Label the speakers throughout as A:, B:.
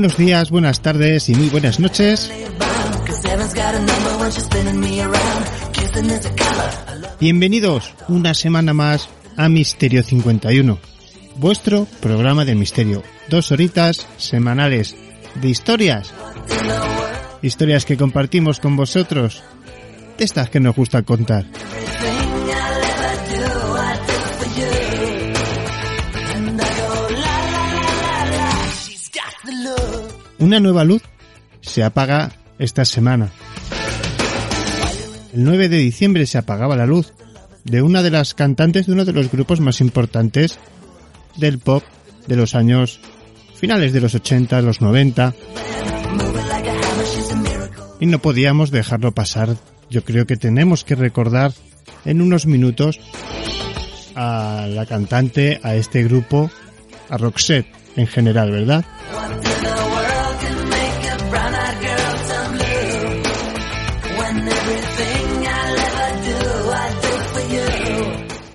A: Buenos días, buenas tardes y muy buenas noches. Bienvenidos una semana más a Misterio 51, vuestro programa del misterio. Dos horitas semanales de historias. Historias que compartimos con vosotros. De estas que nos gusta contar. Una nueva luz se apaga esta semana. El 9 de diciembre se apagaba la luz de una de las cantantes de uno de los grupos más importantes del pop de los años finales de los 80, los 90. Y no podíamos dejarlo pasar. Yo creo que tenemos que recordar en unos minutos a la cantante, a este grupo, a Roxette en general, ¿verdad?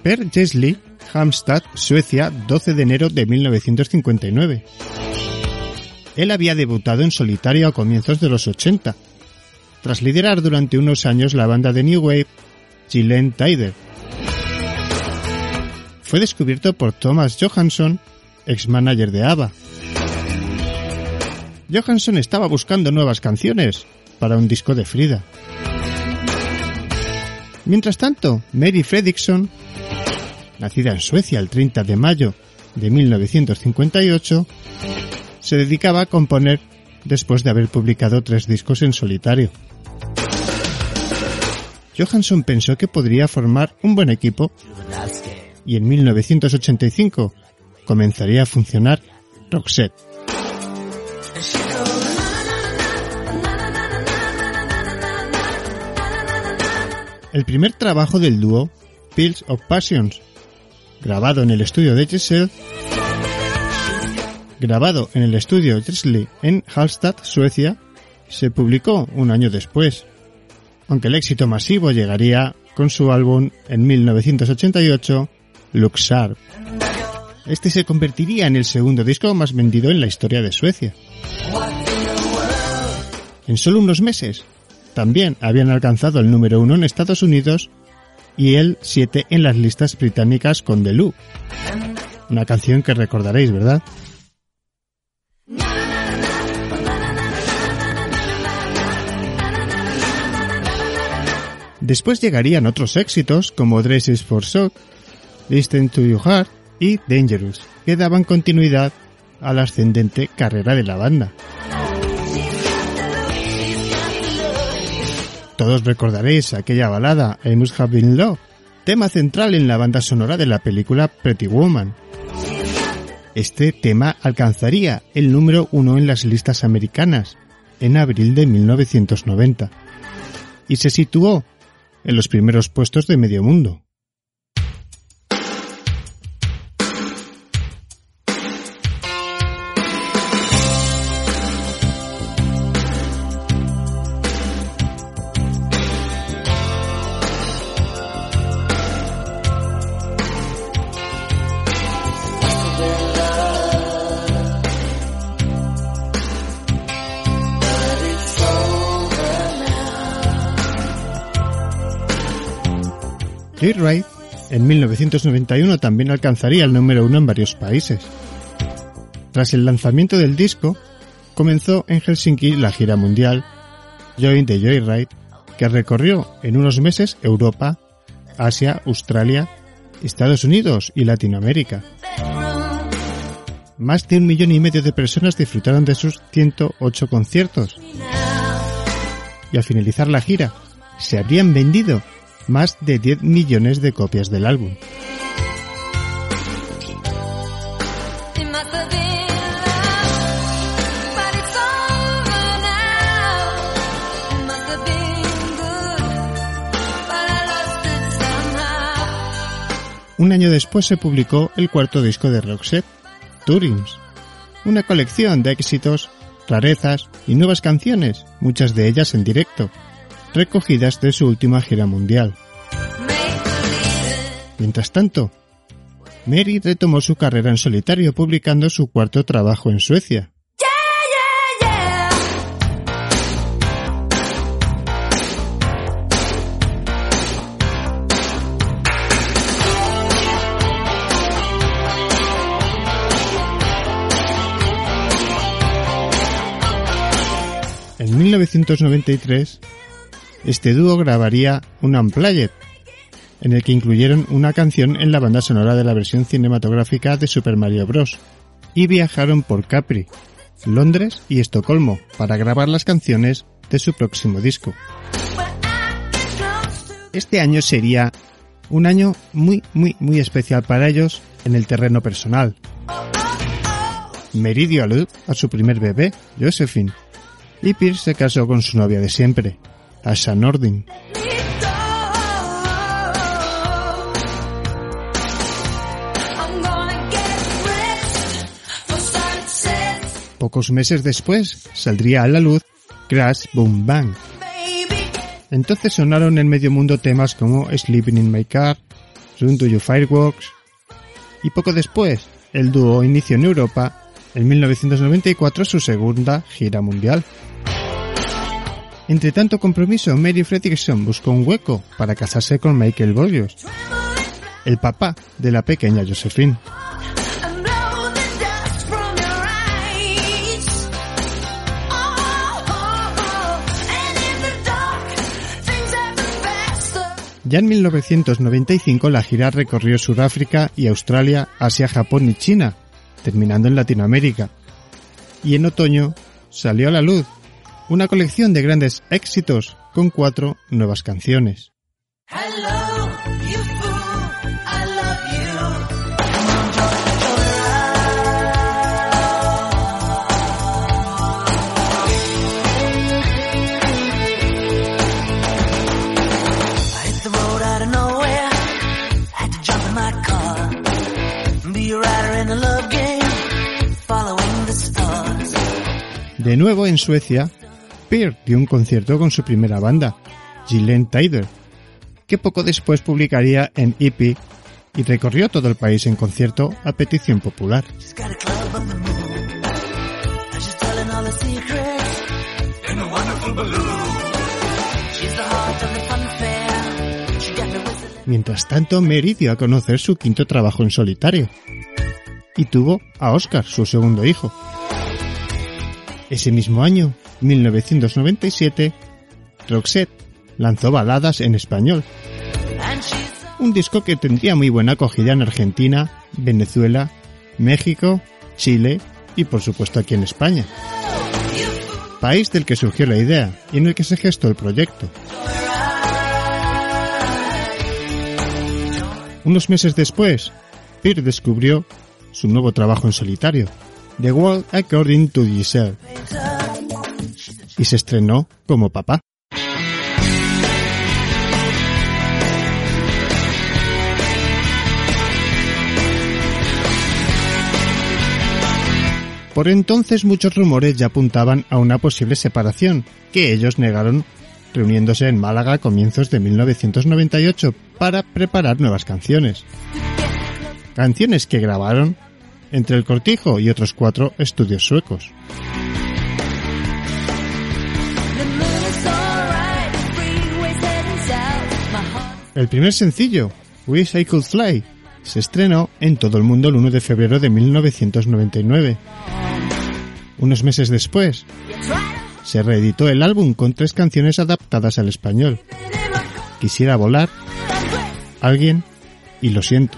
A: Per Jesli, Hamstad, Suecia, 12 de enero de 1959. Él había debutado en solitario a comienzos de los 80, tras liderar durante unos años la banda de New Wave, Gillen Tider. Fue descubierto por Thomas Johansson, ex-manager de ABBA. Johansson estaba buscando nuevas canciones para un disco de Frida. Mientras tanto, Mary Fredriksson nacida en Suecia el 30 de mayo de 1958, se dedicaba a componer después de haber publicado tres discos en solitario. Johansson pensó que podría formar un buen equipo y en 1985 comenzaría a funcionar Roxette. El primer trabajo del dúo, Pills of Passions, grabado en el estudio de Giselle, grabado en el estudio Giselle en Hallstatt, Suecia, se publicó un año después, aunque el éxito masivo llegaría con su álbum en 1988, Luxar. Este se convertiría en el segundo disco más vendido en la historia de Suecia. En solo unos meses, también habían alcanzado el número uno en Estados Unidos y el 7 en las listas británicas con The Loop. Una canción que recordaréis, ¿verdad? Después llegarían otros éxitos como Dresses for Shock, Listen to Your Heart y Dangerous, que daban continuidad a la ascendente carrera de la banda. Todos recordaréis aquella balada I Must Have Been Love, tema central en la banda sonora de la película Pretty Woman. Este tema alcanzaría el número uno en las listas americanas en abril de 1990 y se situó en los primeros puestos de medio mundo. Joyride en 1991 también alcanzaría el número uno en varios países. Tras el lanzamiento del disco, comenzó en Helsinki la gira mundial Join the Joyride, que recorrió en unos meses Europa, Asia, Australia, Estados Unidos y Latinoamérica. Más de un millón y medio de personas disfrutaron de sus 108 conciertos. Y al finalizar la gira, se habrían vendido más de 10 millones de copias del álbum. Un año después se publicó el cuarto disco de Roxette, Turins, una colección de éxitos, rarezas y nuevas canciones, muchas de ellas en directo, recogidas de su última gira mundial. Mientras tanto, Mary retomó su carrera en solitario publicando su cuarto trabajo en Suecia. En 1993, este dúo grabaría un Unplugged, en el que incluyeron una canción en la banda sonora de la versión cinematográfica de Super Mario Bros. y viajaron por Capri, Londres y Estocolmo para grabar las canciones de su próximo disco. Este año sería un año muy, muy, muy especial para ellos en el terreno personal. Meridio alud a su primer bebé, Josephine, y Pierce se casó con su novia de siempre, Asha Nordin. Pocos meses después saldría a la luz Crash Boom Bang. Entonces sonaron en medio mundo temas como Sleeping in My Car, Run to Your Fireworks, y poco después el dúo inició en Europa en 1994 su segunda gira mundial. Entre tanto compromiso, Mary Fredrickson buscó un hueco para casarse con Michael Boyos, el papá de la pequeña Josephine. Ya en 1995 la gira recorrió Sudáfrica y Australia, Asia, Japón y China, terminando en Latinoamérica. Y en otoño salió a la luz una colección de grandes éxitos con cuatro nuevas canciones. De nuevo en Suecia, Peer dio un concierto con su primera banda, Gillen Tider, que poco después publicaría en EP y recorrió todo el país en concierto a petición popular. Mientras tanto, Mary dio a conocer su quinto trabajo en solitario y tuvo a Oscar, su segundo hijo. Ese mismo año, 1997, Roxette lanzó Baladas en español. Un disco que tendría muy buena acogida en Argentina, Venezuela, México, Chile y por supuesto aquí en España. País del que surgió la idea y en el que se gestó el proyecto. Unos meses después, Peer descubrió su nuevo trabajo en solitario, The World According to Giselle, y se estrenó como papá. Por entonces muchos rumores ya apuntaban a una posible separación, que ellos negaron reuniéndose en Málaga a comienzos de 1998 para preparar nuevas canciones. Canciones que grabaron entre el Cortijo y otros cuatro estudios suecos. El primer sencillo, Wish I Could Fly, se estrenó en todo el mundo el 1 de febrero de 1999. Unos meses después, se reeditó el álbum con tres canciones adaptadas al español. Quisiera volar, alguien y lo siento.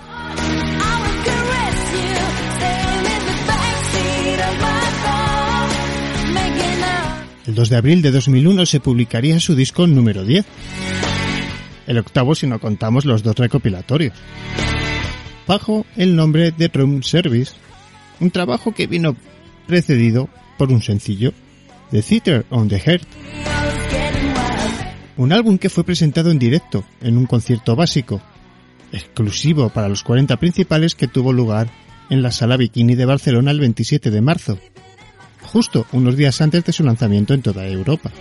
A: 2 de abril de 2001 se publicaría su disco número 10, el octavo si no contamos los dos recopilatorios, bajo el nombre de Room Service, un trabajo que vino precedido por un sencillo, The Theater on the Heart, un álbum que fue presentado en directo en un concierto básico, exclusivo para los 40 principales que tuvo lugar en la Sala Bikini de Barcelona el 27 de marzo, justo unos días antes de su lanzamiento en toda Europa.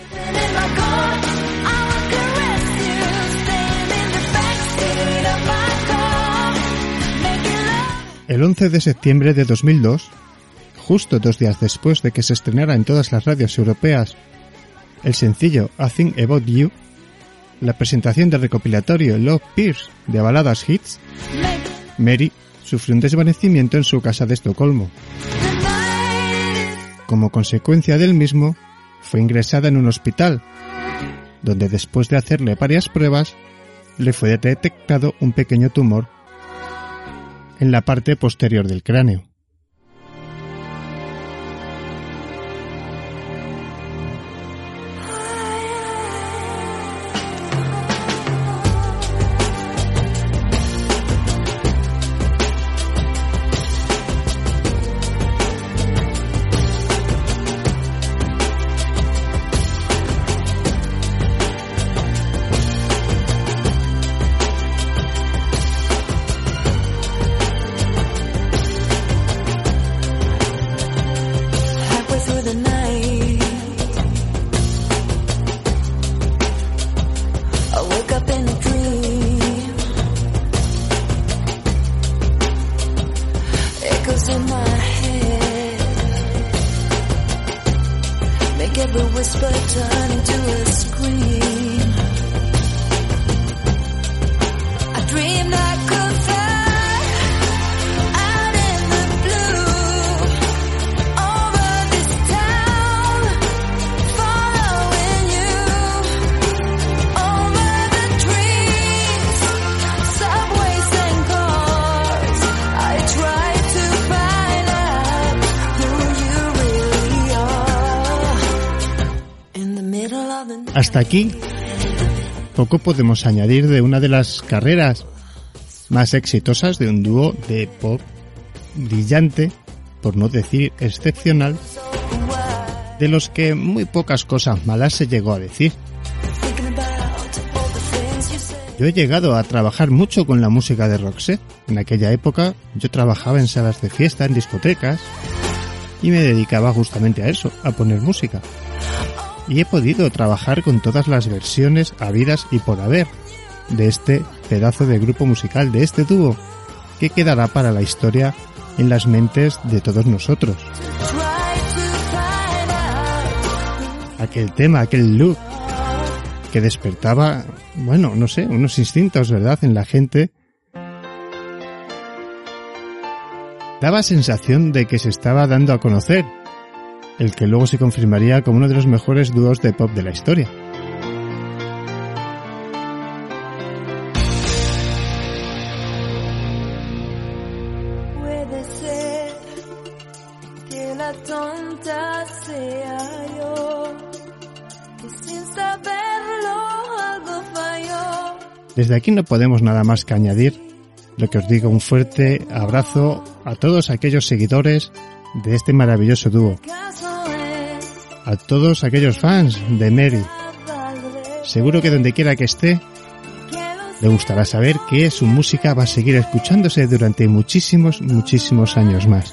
A: El 11 de septiembre de 2002, justo dos días después de que se estrenara en todas las radios europeas el sencillo A Thing About You, la presentación del recopilatorio Love Pierce de baladas hits, Mary sufrió un desvanecimiento en su casa de Estocolmo. Como consecuencia del mismo, fue ingresada en un hospital, donde después de hacerle varias pruebas, le fue detectado un pequeño tumor en la parte posterior del cráneo. Aquí, poco podemos añadir de una de las carreras más exitosas de un dúo de pop brillante, por no decir excepcional, de los que muy pocas cosas malas se llegó a decir. Yo he llegado a trabajar mucho con la música de Roxette. En aquella época yo trabajaba en salas de fiesta, en discotecas, y me dedicaba justamente a eso, a poner música y he podido trabajar con todas las versiones habidas y por haber de este pedazo de grupo musical, de este dúo, que quedará para la historia en las mentes de todos nosotros. Aquel tema, aquel look que despertaba, bueno, no sé, unos instintos, ¿verdad?, en la gente. Daba sensación de que se estaba dando a conocer, el que luego se confirmaría como uno de los mejores dúos de pop de la historia. Desde aquí no podemos nada más que añadir lo que os digo, un fuerte abrazo a todos aquellos seguidores de este maravilloso dúo a todos aquellos fans de Mary. Seguro que donde quiera que esté, le gustará saber que su música va a seguir escuchándose durante muchísimos, muchísimos años más.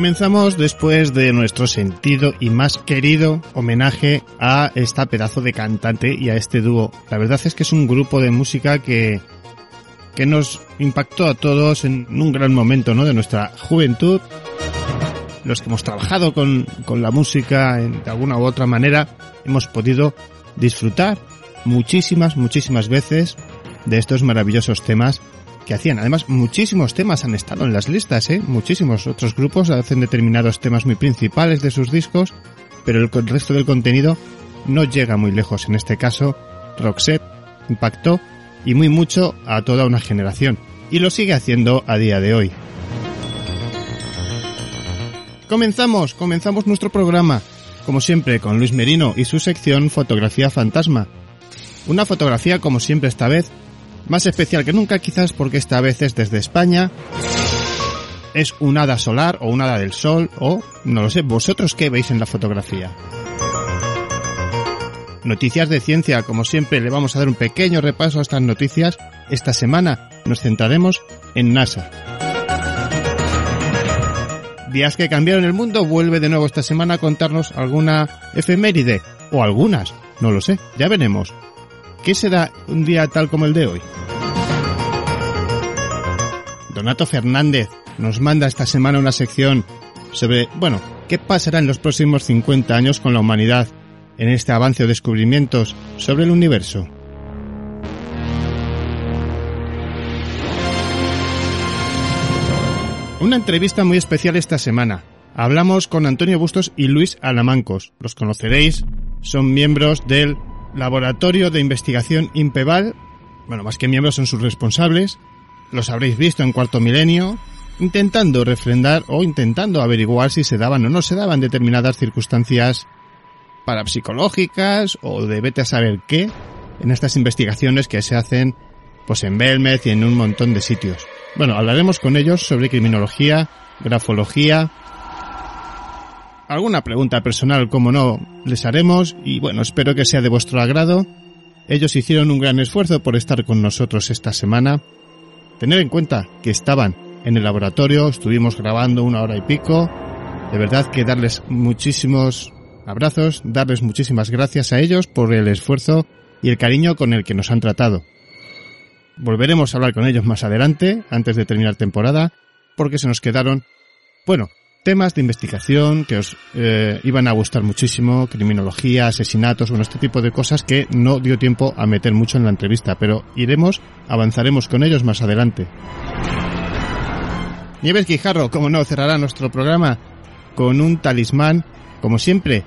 A: Comenzamos después de nuestro sentido y más querido homenaje a esta pedazo de cantante y a este dúo. La verdad es que es un grupo de música que, que nos impactó a todos en un gran momento ¿no? de nuestra juventud. Los que hemos trabajado con, con la música en, de alguna u otra manera hemos podido disfrutar muchísimas, muchísimas veces de estos maravillosos temas que hacían. Además, muchísimos temas han estado en las listas, ¿eh? Muchísimos otros grupos hacen determinados temas muy principales de sus discos, pero el resto del contenido no llega muy lejos. En este caso, Roxette impactó y muy mucho a toda una generación. Y lo sigue haciendo a día de hoy. Comenzamos, comenzamos nuestro programa, como siempre, con Luis Merino y su sección Fotografía Fantasma. Una fotografía, como siempre esta vez, más especial que nunca quizás porque esta vez es desde España. Es un hada solar o un hada del sol o no lo sé, vosotros qué veis en la fotografía. Noticias de ciencia, como siempre le vamos a dar un pequeño repaso a estas noticias. Esta semana nos centraremos en NASA. Días que cambiaron el mundo vuelve de nuevo esta semana a contarnos alguna efeméride o algunas, no lo sé, ya veremos. ¿Qué será un día tal como el de hoy? Donato Fernández nos manda esta semana una sección sobre, bueno, qué pasará en los próximos 50 años con la humanidad en este avance o descubrimientos sobre el universo. Una entrevista muy especial esta semana. Hablamos con Antonio Bustos y Luis Alamancos. Los conoceréis, son miembros del Laboratorio de Investigación Impeval. Bueno, más que miembros son sus responsables los habréis visto en cuarto milenio, intentando refrendar o intentando averiguar si se daban o no se daban determinadas circunstancias parapsicológicas o de vete a saber qué en estas investigaciones que se hacen pues en Belmez y en un montón de sitios. Bueno, hablaremos con ellos sobre criminología, grafología, alguna pregunta personal, como no, les haremos y bueno, espero que sea de vuestro agrado. Ellos hicieron un gran esfuerzo por estar con nosotros esta semana Tener en cuenta que estaban en el laboratorio, estuvimos grabando una hora y pico. De verdad que darles muchísimos abrazos, darles muchísimas gracias a ellos por el esfuerzo y el cariño con el que nos han tratado. Volveremos a hablar con ellos más adelante, antes de terminar temporada, porque se nos quedaron, bueno, temas de investigación que os eh, iban a gustar muchísimo, criminología, asesinatos, bueno, este tipo de cosas que no dio tiempo a meter mucho en la entrevista, pero iremos, avanzaremos con ellos más adelante. Nieves Guijarro, como no, cerrará nuestro programa con un talismán, como siempre,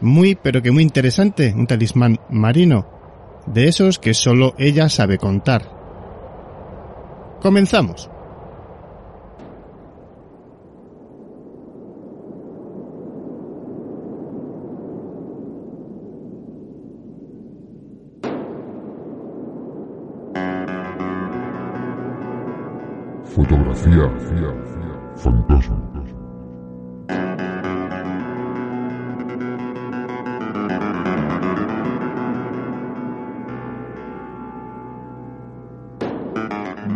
A: muy pero que muy interesante, un talismán marino, de esos que solo ella sabe contar. Comenzamos.
B: Fotografía fantasma.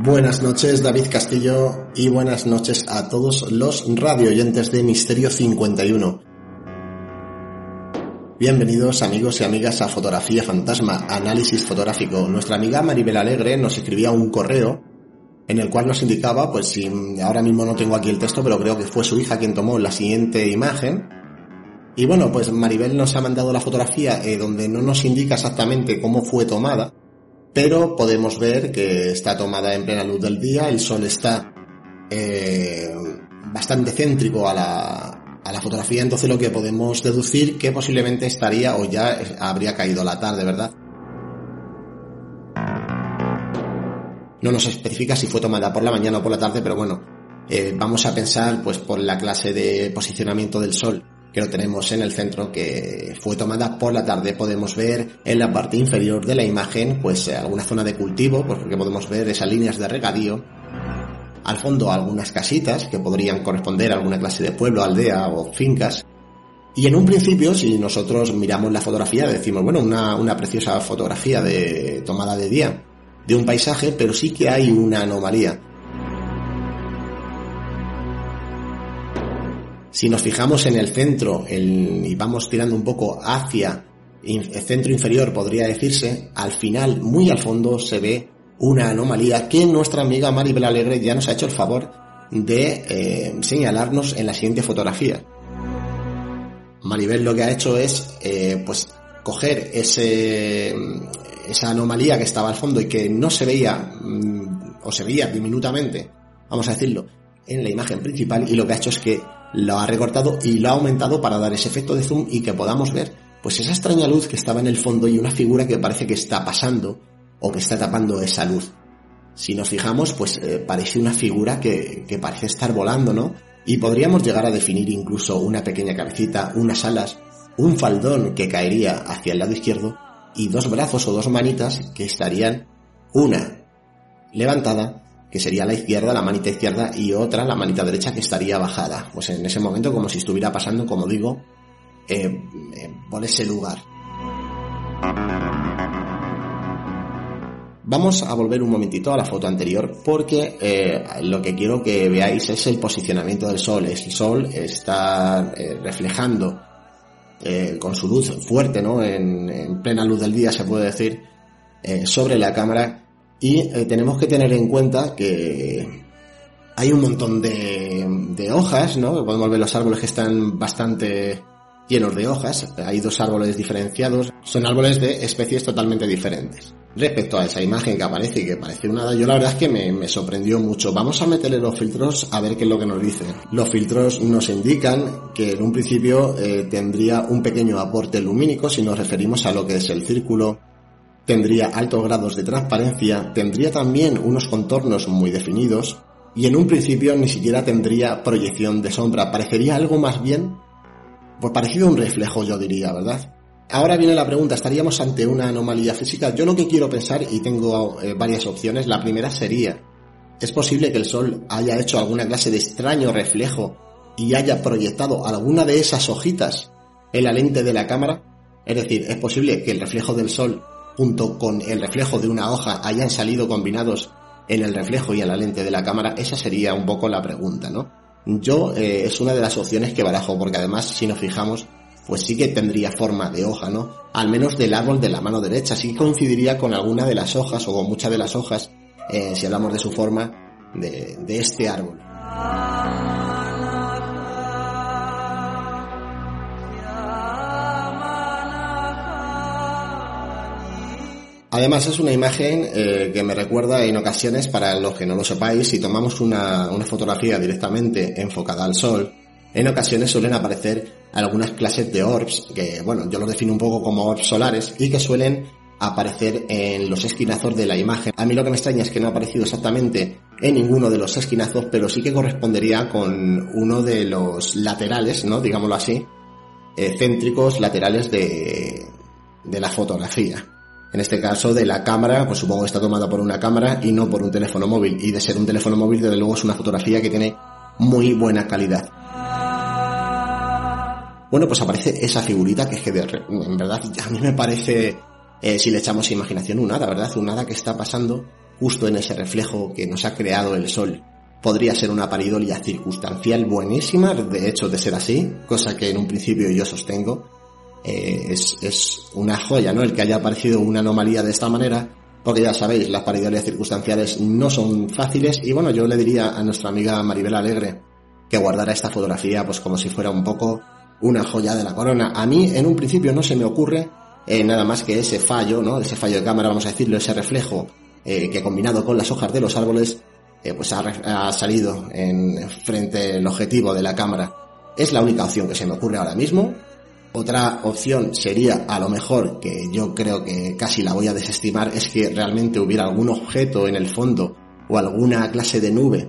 C: Buenas noches, David Castillo, y buenas noches a todos los radio oyentes de Misterio 51. Bienvenidos amigos y amigas a Fotografía Fantasma, análisis fotográfico. Nuestra amiga Maribel Alegre nos escribía un correo en el cual nos indicaba, pues si ahora mismo no tengo aquí el texto, pero creo que fue su hija quien tomó la siguiente imagen. Y bueno, pues Maribel nos ha mandado la fotografía eh, donde no nos indica exactamente cómo fue tomada, pero podemos ver que está tomada en plena luz del día, el sol está eh, bastante céntrico a la, a la fotografía, entonces lo que podemos deducir que posiblemente estaría o ya habría caído la tarde, ¿verdad? No nos especifica si fue tomada por la mañana o por la tarde, pero bueno, eh, vamos a pensar pues por la clase de posicionamiento del sol que lo tenemos en el centro, que fue tomada por la tarde. Podemos ver en la parte inferior de la imagen, pues eh, alguna zona de cultivo, pues, porque podemos ver esas líneas de regadío. Al fondo algunas casitas que podrían corresponder a alguna clase de pueblo, aldea o fincas. Y en un principio, si nosotros miramos la fotografía, decimos, bueno, una, una preciosa fotografía de tomada de día de un paisaje, pero sí que hay una anomalía. Si nos fijamos en el centro y vamos tirando un poco hacia el centro inferior, podría decirse, al final, muy al fondo, se ve una anomalía que nuestra amiga Maribel Alegre ya nos ha hecho el favor de eh, señalarnos en la siguiente fotografía. Maribel lo que ha hecho es, eh, pues, coger ese, esa anomalía que estaba al fondo y que no se veía, mm, o se veía diminutamente, vamos a decirlo, en la imagen principal y lo que ha hecho es que lo ha recortado y lo ha aumentado para dar ese efecto de zoom y que podamos ver pues esa extraña luz que estaba en el fondo y una figura que parece que está pasando o que está tapando esa luz. Si nos fijamos, pues eh, parece una figura que, que parece estar volando, ¿no? Y podríamos llegar a definir incluso una pequeña cabecita, unas alas, un faldón que caería hacia el lado izquierdo y dos brazos o dos manitas que estarían una levantada que sería la izquierda, la manita izquierda, y otra, la manita derecha, que estaría bajada. Pues en ese momento, como si estuviera pasando, como digo, eh, eh, por ese lugar. Vamos a volver un momentito a la foto anterior porque eh, lo que quiero que veáis es el posicionamiento del sol. El sol está reflejando con su luz fuerte, ¿no? En, en, plena luz del día se puede decir, sobre la cámara y eh, tenemos que tener en cuenta que hay un montón de, de hojas, ¿no? Podemos ver los árboles que están bastante llenos de hojas. Hay dos árboles diferenciados. Son árboles de especies totalmente diferentes. Respecto a esa imagen que aparece y que parece una... Yo la verdad es que me, me sorprendió mucho. Vamos a meterle los filtros a ver qué es lo que nos dice. Los filtros nos indican que en un principio eh, tendría un pequeño aporte lumínico si nos referimos a lo que es el círculo tendría altos grados de transparencia, tendría también unos contornos muy definidos y en un principio ni siquiera tendría proyección de sombra, parecería algo más bien, pues parecido a un reflejo yo diría, ¿verdad? Ahora viene la pregunta, ¿estaríamos ante una anomalía física? Yo lo que quiero pensar, y tengo eh, varias opciones, la primera sería, ¿es posible que el Sol haya hecho alguna clase de extraño reflejo y haya proyectado alguna de esas hojitas en la lente de la cámara? Es decir, ¿es posible que el reflejo del Sol junto con el reflejo de una hoja hayan salido combinados en el reflejo y en la lente de la cámara, esa sería un poco la pregunta, ¿no? Yo eh, es una de las opciones que barajo, porque además si nos fijamos, pues sí que tendría forma de hoja, ¿no? Al menos del árbol de la mano derecha, sí coincidiría con alguna de las hojas o con muchas de las hojas, eh, si hablamos de su forma, de, este árbol. Además es una imagen eh, que me recuerda en ocasiones, para los que no lo sepáis, si tomamos una, una fotografía directamente enfocada al sol, en ocasiones suelen aparecer algunas clases de orbs, que bueno, yo los defino un poco como orbs solares, y que suelen aparecer en los esquinazos de la imagen. A mí lo que me extraña es que no ha aparecido exactamente en ninguno de los esquinazos, pero sí que correspondería con uno de los laterales, ¿no? Digámoslo así, eh, céntricos laterales de, de la fotografía en este caso de la cámara, pues supongo que está tomada por una cámara y no por un teléfono móvil. Y de ser un teléfono móvil, desde luego es una fotografía que tiene muy buena calidad. Bueno, pues aparece esa figurita que es que en verdad a mí me parece, eh, si le echamos imaginación, un hada, ¿verdad? Un hada que está pasando justo en ese reflejo que nos ha creado el sol. Podría ser una paridolia circunstancial buenísima, de hecho de ser así, cosa que en un principio yo sostengo, eh, es, es, una joya, ¿no? El que haya aparecido una anomalía de esta manera, porque ya sabéis, las paridolias circunstanciales no son fáciles y bueno, yo le diría a nuestra amiga Maribel Alegre que guardara esta fotografía pues como si fuera un poco una joya de la corona. A mí en un principio no se me ocurre eh, nada más que ese fallo, ¿no? Ese fallo de cámara, vamos a decirlo, ese reflejo eh, que combinado con las hojas de los árboles eh, pues ha, ha, salido en frente del objetivo de la cámara. Es la única opción que se me ocurre ahora mismo. Otra opción sería, a lo mejor, que yo creo que casi la voy a desestimar, es que realmente hubiera algún objeto en el fondo o alguna clase de nube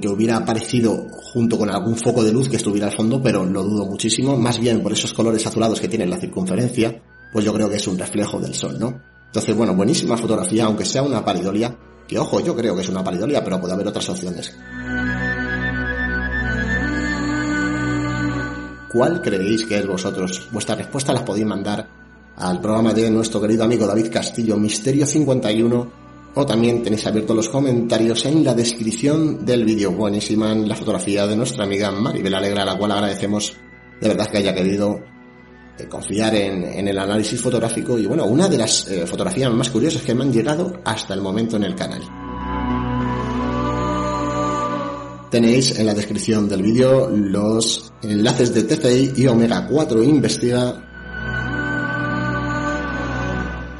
C: que hubiera aparecido junto con algún foco de luz que estuviera al fondo, pero lo dudo muchísimo, más bien por esos colores azulados que tiene la circunferencia, pues yo creo que es un reflejo del sol, ¿no? Entonces, bueno, buenísima fotografía, aunque sea una palidolia, que ojo, yo creo que es una palidolia, pero puede haber otras opciones. ¿Cuál creéis que es vosotros? Vuestra respuesta las podéis mandar al programa de nuestro querido amigo David Castillo, Misterio 51, o también tenéis abiertos los comentarios en la descripción del vídeo. Buenísima la fotografía de nuestra amiga Maribel Alegra, a la cual agradecemos de verdad que haya querido eh, confiar en, el análisis fotográfico y bueno, una de las eh, fotografías más curiosas que me han llegado hasta el momento en el canal. Tenéis en la descripción del vídeo los enlaces de TCI y Omega 4 Investiga.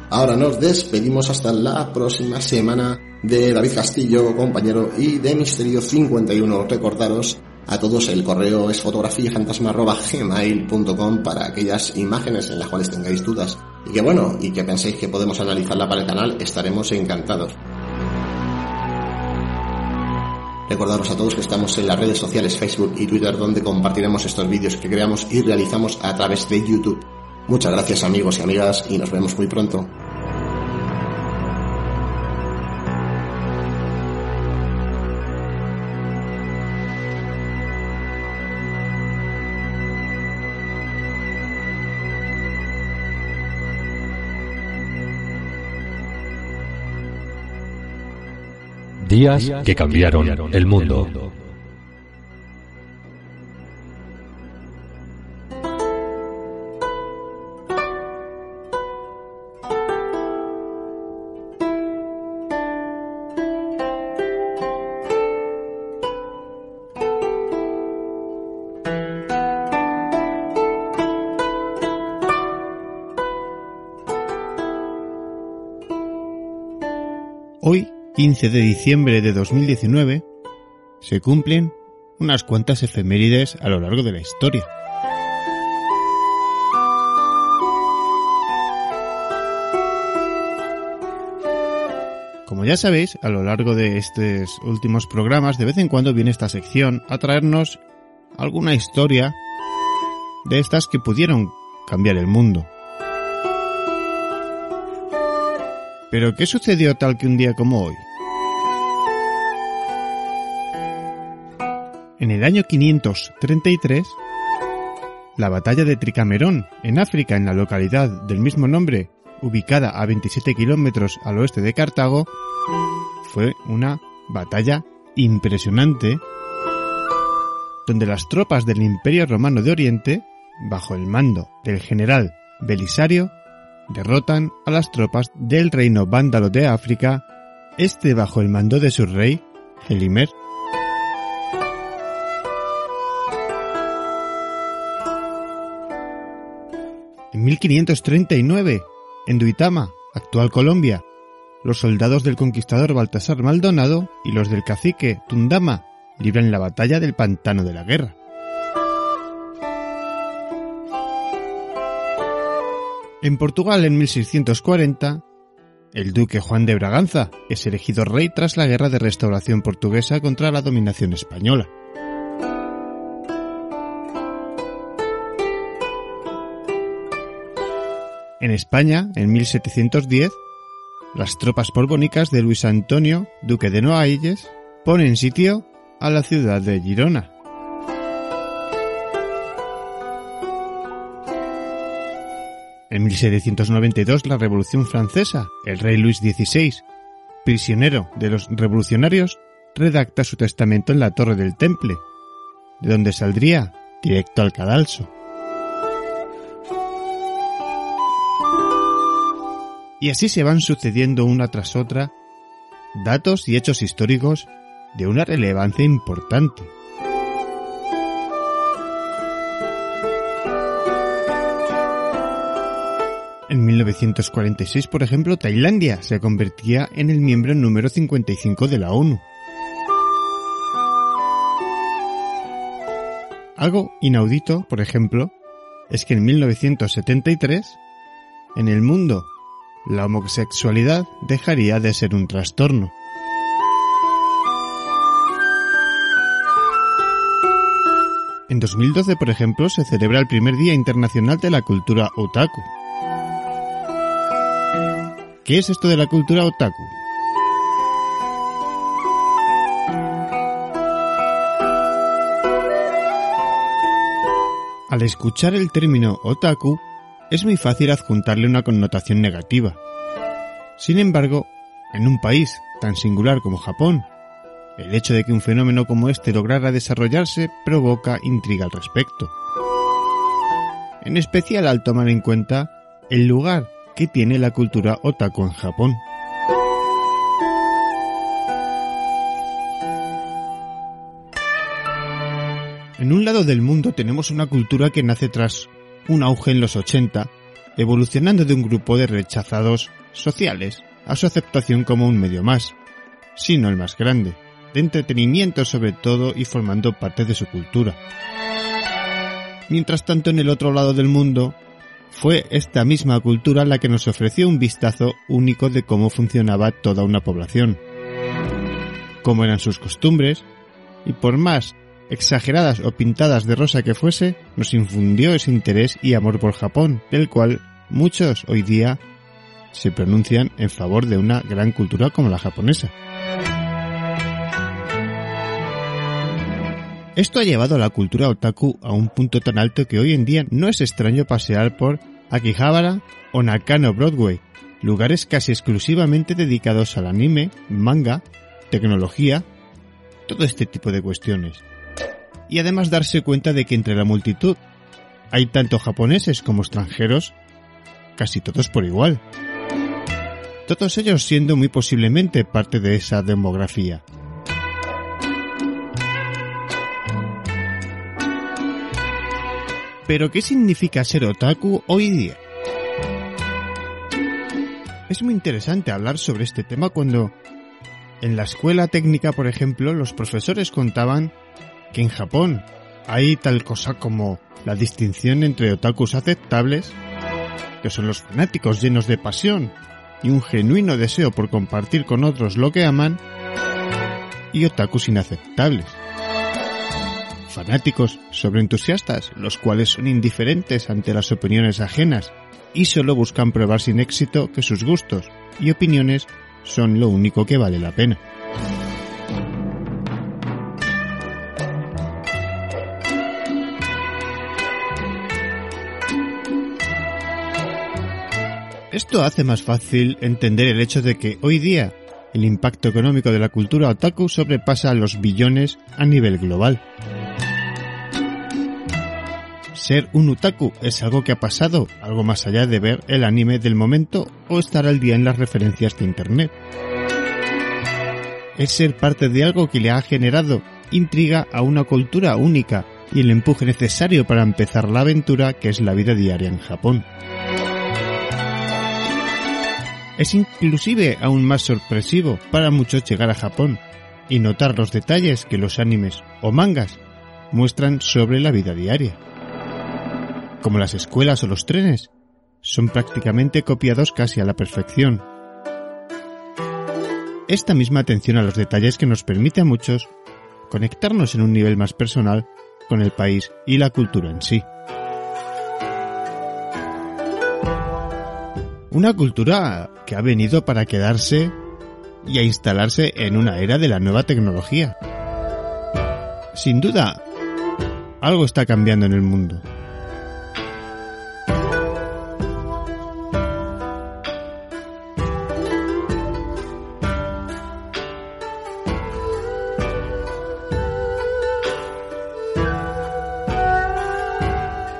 C: Ahora nos despedimos hasta la próxima semana de David Castillo, compañero, y de Misterio 51. Recordaros a todos el correo es fotografiafantasma.gmail.com para aquellas imágenes en las cuales tengáis dudas. Y que bueno, y que penséis que podemos analizarla para el canal, estaremos encantados. Recordaros a todos que estamos en las redes sociales Facebook y Twitter donde compartiremos estos vídeos que creamos y realizamos a través de YouTube. Muchas gracias amigos y amigas y nos vemos muy pronto.
D: Días que cambiaron el mundo.
A: 15 de diciembre de 2019, se cumplen unas cuantas efemérides a lo largo de la historia. Como ya sabéis, a lo largo de estos últimos programas, de vez en cuando viene esta sección a traernos alguna historia de estas que pudieron cambiar el mundo. Pero ¿qué sucedió tal que un día como hoy? En el año 533, la batalla de Tricamerón, en África, en la localidad del mismo nombre, ubicada a 27 kilómetros al oeste de Cartago, fue una batalla impresionante donde las tropas del Imperio Romano de Oriente, bajo el mando del general Belisario, derrotan a las tropas del reino vándalo de África, este bajo el mando de su rey, Helimer. 1539, en Duitama, actual Colombia, los soldados del conquistador Baltasar Maldonado y los del cacique Tundama libran la batalla del pantano de la guerra. En Portugal, en 1640, el duque Juan de Braganza es elegido rey tras la guerra de restauración portuguesa contra la dominación española. En España, en 1710, las tropas borbónicas de Luis Antonio, duque de Noailles, ponen sitio a la ciudad de Girona. En 1792, la Revolución Francesa, el rey Luis XVI, prisionero de los revolucionarios, redacta su testamento en la Torre del Temple, de donde saldría directo al cadalso. Y así se van sucediendo una tras otra datos y hechos históricos de una relevancia importante. En 1946, por ejemplo, Tailandia se convertía en el miembro número 55 de la ONU. Algo inaudito, por ejemplo, es que en 1973, en el mundo la homosexualidad dejaría de ser un trastorno. En 2012, por ejemplo, se celebra el primer Día Internacional de la Cultura Otaku. ¿Qué es esto de la cultura otaku? Al escuchar el término otaku, es muy fácil adjuntarle una connotación negativa. Sin embargo, en un país tan singular como Japón, el hecho de que un fenómeno como este lograra desarrollarse provoca intriga al respecto. En especial al tomar en cuenta el lugar que tiene la cultura otaku en Japón. En un lado del mundo tenemos una cultura que nace tras un auge en los 80, evolucionando de un grupo de rechazados sociales a su aceptación como un medio más, sino el más grande, de entretenimiento sobre todo y formando parte de su cultura. Mientras tanto, en el otro lado del mundo, fue esta misma cultura la que nos ofreció un vistazo único de cómo funcionaba toda una población, cómo eran sus costumbres, y por más exageradas o pintadas de rosa que fuese, nos infundió ese interés y amor por Japón, del cual muchos hoy día se pronuncian en favor de una gran cultura como la japonesa. Esto ha llevado a la cultura otaku a un punto tan alto que hoy en día no es extraño pasear por Akihabara o Nakano Broadway, lugares casi exclusivamente dedicados al anime, manga, tecnología, todo este tipo de cuestiones y además darse cuenta de que entre la multitud hay tanto japoneses como extranjeros, casi todos por igual. Todos ellos siendo muy posiblemente parte de esa demografía. Pero ¿qué significa ser otaku hoy día? Es muy interesante hablar sobre este tema cuando en la escuela técnica, por ejemplo, los profesores contaban que en Japón hay tal cosa como la distinción entre otakus aceptables, que son los fanáticos llenos de pasión y un genuino deseo por compartir con otros lo que aman, y otakus inaceptables. Fanáticos sobreentusiastas, los cuales son indiferentes ante las opiniones ajenas y solo buscan probar sin éxito que sus gustos y opiniones son lo único que vale la pena. Esto hace más fácil entender el hecho de que hoy día el impacto económico de la cultura otaku sobrepasa los billones a nivel global. Ser un otaku es algo que ha pasado, algo más allá de ver el anime del momento o estar al día en las referencias de Internet. Es ser parte de algo que le ha generado intriga a una cultura única y el empuje necesario para empezar la aventura que es la vida diaria en Japón. Es inclusive aún más sorpresivo para muchos llegar a Japón y notar los detalles que los animes o mangas muestran sobre la vida diaria. Como las escuelas o los trenes, son prácticamente copiados casi a la perfección. Esta misma atención a los detalles que nos permite a muchos conectarnos en un nivel más personal con el país y la cultura en sí. Una cultura que ha venido para quedarse y a instalarse en una era de la nueva tecnología. Sin duda, algo está cambiando en el mundo.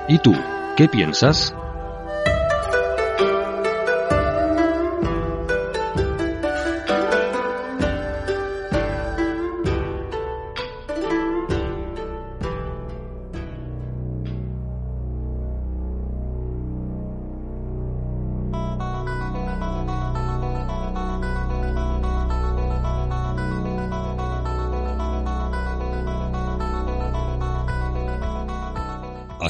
D: ¿Y tú? ¿Qué piensas?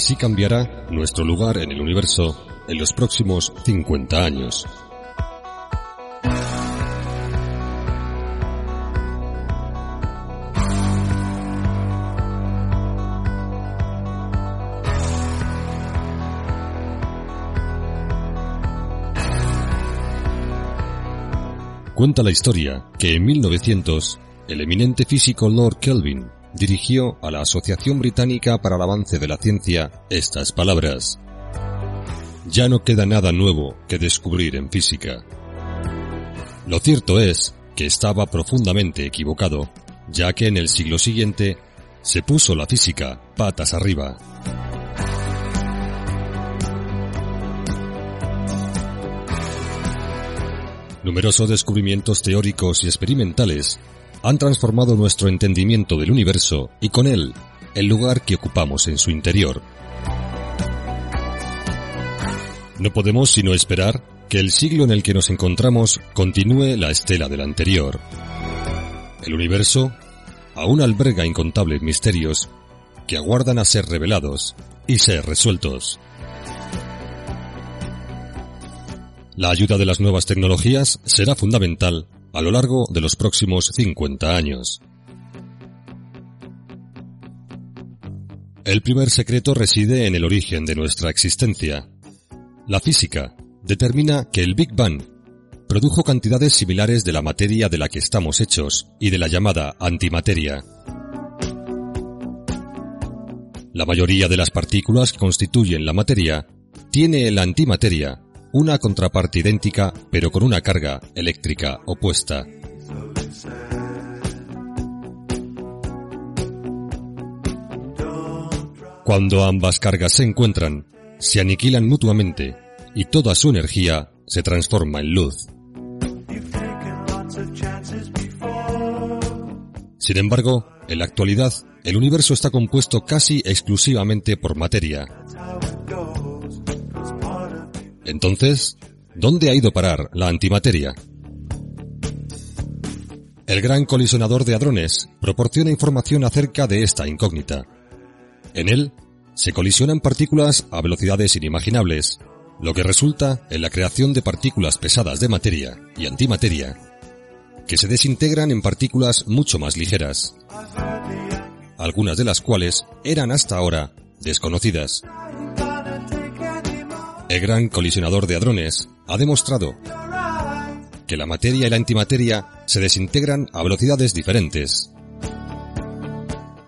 D: así cambiará nuestro lugar en el universo en los próximos 50 años. Cuenta la historia que en 1900, el eminente físico Lord Kelvin dirigió a la Asociación Británica para el Avance de la Ciencia estas palabras. Ya no queda nada nuevo que descubrir en física. Lo cierto es que estaba profundamente equivocado, ya que en el siglo siguiente se puso la física patas arriba. Numerosos descubrimientos teóricos y experimentales han transformado nuestro entendimiento del universo y con él el lugar que ocupamos en su interior. No podemos sino esperar que el siglo en el que nos encontramos continúe la estela del anterior. El universo aún alberga incontables misterios que aguardan a ser revelados y ser resueltos. La ayuda de las nuevas tecnologías será fundamental a lo largo de los próximos 50 años. El primer secreto reside en el origen de nuestra existencia. La física determina que el Big Bang produjo cantidades similares de la materia de la que estamos hechos y de la llamada antimateria. La mayoría de las partículas que constituyen la materia tiene en la antimateria una contraparte idéntica pero con una carga eléctrica opuesta. Cuando ambas cargas se encuentran, se aniquilan mutuamente y toda su energía se transforma en luz. Sin embargo, en la actualidad, el universo está compuesto casi exclusivamente por materia. Entonces, ¿dónde ha ido parar la antimateria? El gran colisionador de hadrones proporciona información acerca de esta incógnita. En él, se colisionan partículas a velocidades inimaginables, lo que resulta en la creación de partículas pesadas de materia y antimateria, que se desintegran en partículas mucho más ligeras, algunas de las cuales eran hasta ahora desconocidas. El gran colisionador de hadrones ha demostrado que la materia y la antimateria se desintegran a velocidades diferentes.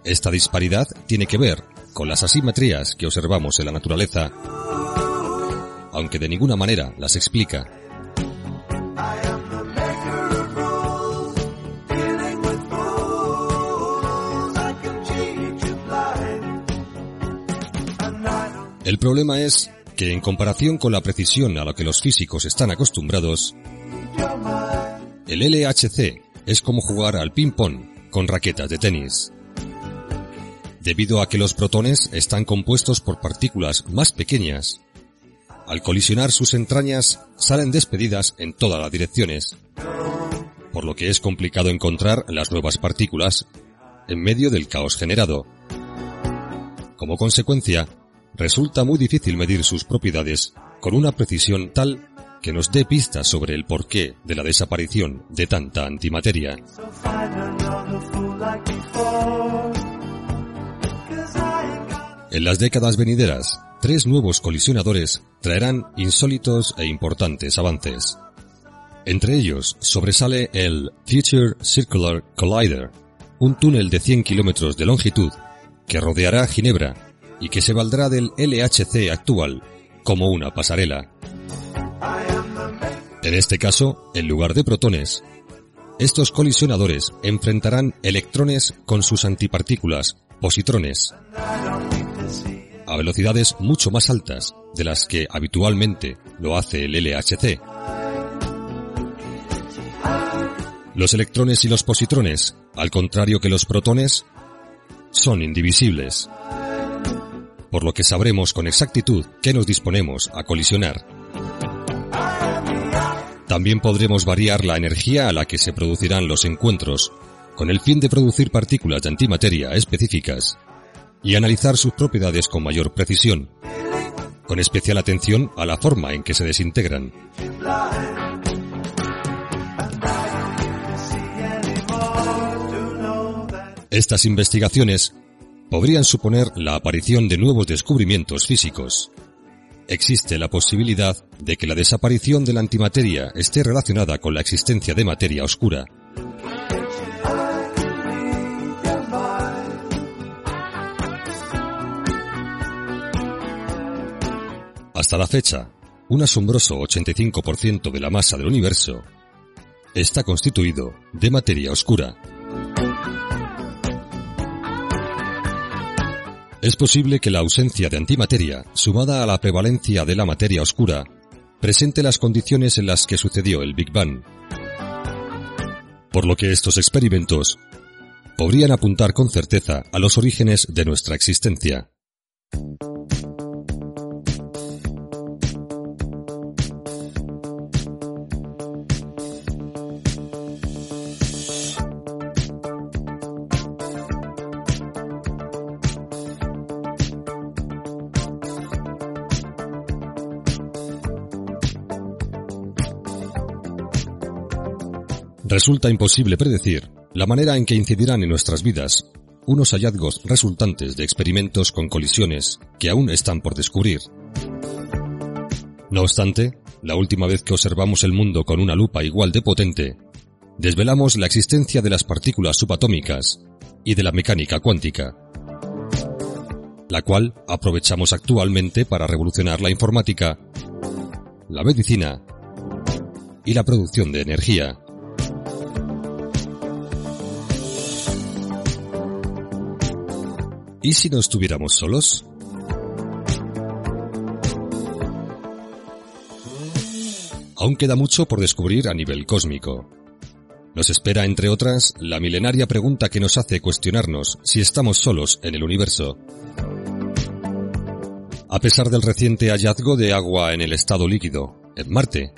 D: Esta disparidad tiene que ver con las asimetrías que observamos en la naturaleza, aunque de ninguna manera las explica. El problema es que en comparación con la precisión a la que los físicos están acostumbrados, el LHC es como jugar al ping-pong con raquetas de tenis. Debido a que los protones están compuestos por partículas más pequeñas, al colisionar sus entrañas salen despedidas en todas las direcciones, por lo que es complicado encontrar las nuevas partículas en medio del caos generado. Como consecuencia, resulta muy difícil medir sus propiedades con una precisión tal que nos dé pistas sobre el porqué de la desaparición de tanta antimateria. En las décadas venideras, tres nuevos colisionadores traerán insólitos e importantes avances. Entre ellos sobresale el Future Circular Collider, un túnel de 100 kilómetros de longitud que rodeará Ginebra y que se valdrá del LHC actual como una pasarela. En este caso, en lugar de protones, estos colisionadores enfrentarán electrones con sus antipartículas, positrones, a velocidades mucho más altas de las que habitualmente lo hace el LHC. Los electrones y los positrones, al contrario que los protones, son indivisibles por lo que sabremos con exactitud qué nos disponemos a colisionar. También podremos variar la energía a la que se producirán los encuentros, con el fin de producir partículas de antimateria específicas y analizar sus propiedades con mayor precisión, con especial atención a la forma en que se desintegran. Estas investigaciones podrían suponer la aparición de nuevos descubrimientos físicos. existe la posibilidad de que la desaparición de la antimateria esté relacionada con la existencia de materia oscura. Hasta la fecha, un asombroso 85% de la masa del universo está constituido de materia oscura. Es posible que la ausencia de antimateria, sumada a la prevalencia de la materia oscura, presente las condiciones en las que sucedió el Big Bang. Por lo que estos experimentos podrían apuntar con certeza a los orígenes de nuestra existencia. Resulta imposible predecir la manera en que incidirán en nuestras vidas unos hallazgos resultantes de experimentos con colisiones que aún están por descubrir. No obstante, la última vez que observamos el mundo con una lupa igual de potente, desvelamos la existencia de las partículas subatómicas y de la mecánica cuántica, la cual aprovechamos actualmente para revolucionar la informática, la medicina y la producción de energía. ¿Y si no estuviéramos solos? Aún queda mucho por descubrir a nivel cósmico. Nos espera, entre otras, la milenaria pregunta que nos hace cuestionarnos si estamos solos en el universo. A pesar del reciente hallazgo de agua en el estado líquido, en Marte,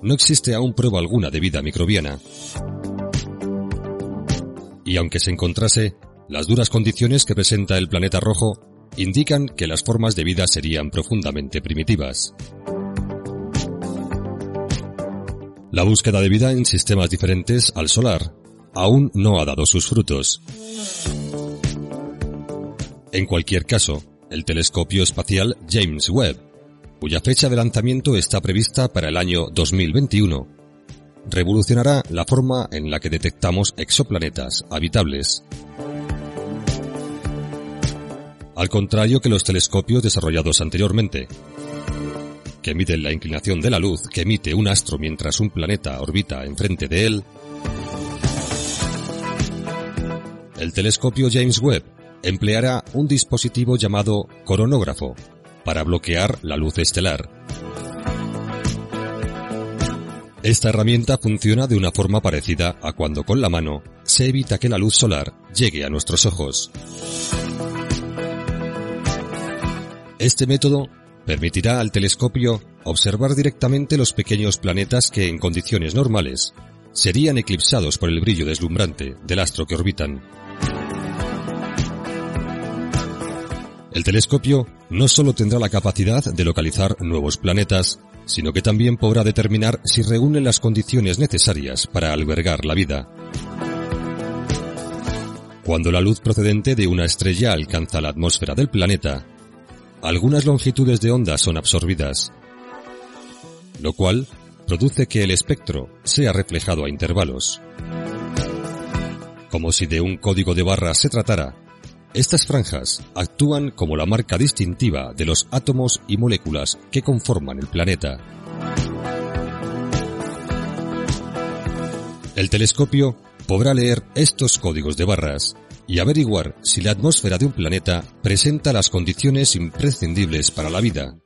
D: no existe aún prueba alguna de vida microbiana. Y aunque se encontrase, las duras condiciones que presenta el planeta rojo indican que las formas de vida serían profundamente primitivas. La búsqueda de vida en sistemas diferentes al solar aún no ha dado sus frutos. En cualquier caso, el telescopio espacial James Webb, cuya fecha de lanzamiento está prevista para el año 2021, revolucionará la forma en la que detectamos exoplanetas habitables al contrario que los telescopios desarrollados anteriormente, que miden la inclinación de la luz que emite un astro mientras un planeta orbita enfrente de él, el telescopio James Webb empleará un dispositivo llamado coronógrafo para bloquear la luz estelar. Esta herramienta funciona de una forma parecida a cuando con la mano se evita que la luz solar llegue a nuestros ojos. Este método permitirá al telescopio observar directamente los pequeños planetas que en condiciones normales serían eclipsados por el brillo deslumbrante del astro que orbitan. El telescopio no solo tendrá la capacidad de localizar nuevos planetas, sino que también podrá determinar si reúnen las condiciones necesarias para albergar la vida. Cuando la luz procedente de una estrella alcanza la atmósfera del planeta, algunas longitudes de onda son absorbidas, lo cual produce que el espectro sea reflejado a intervalos. Como si de un código de barras se tratara, estas franjas actúan como la marca distintiva de los átomos y moléculas que conforman el planeta. El telescopio podrá leer estos códigos de barras y averiguar si la atmósfera de un planeta presenta las condiciones imprescindibles para la vida.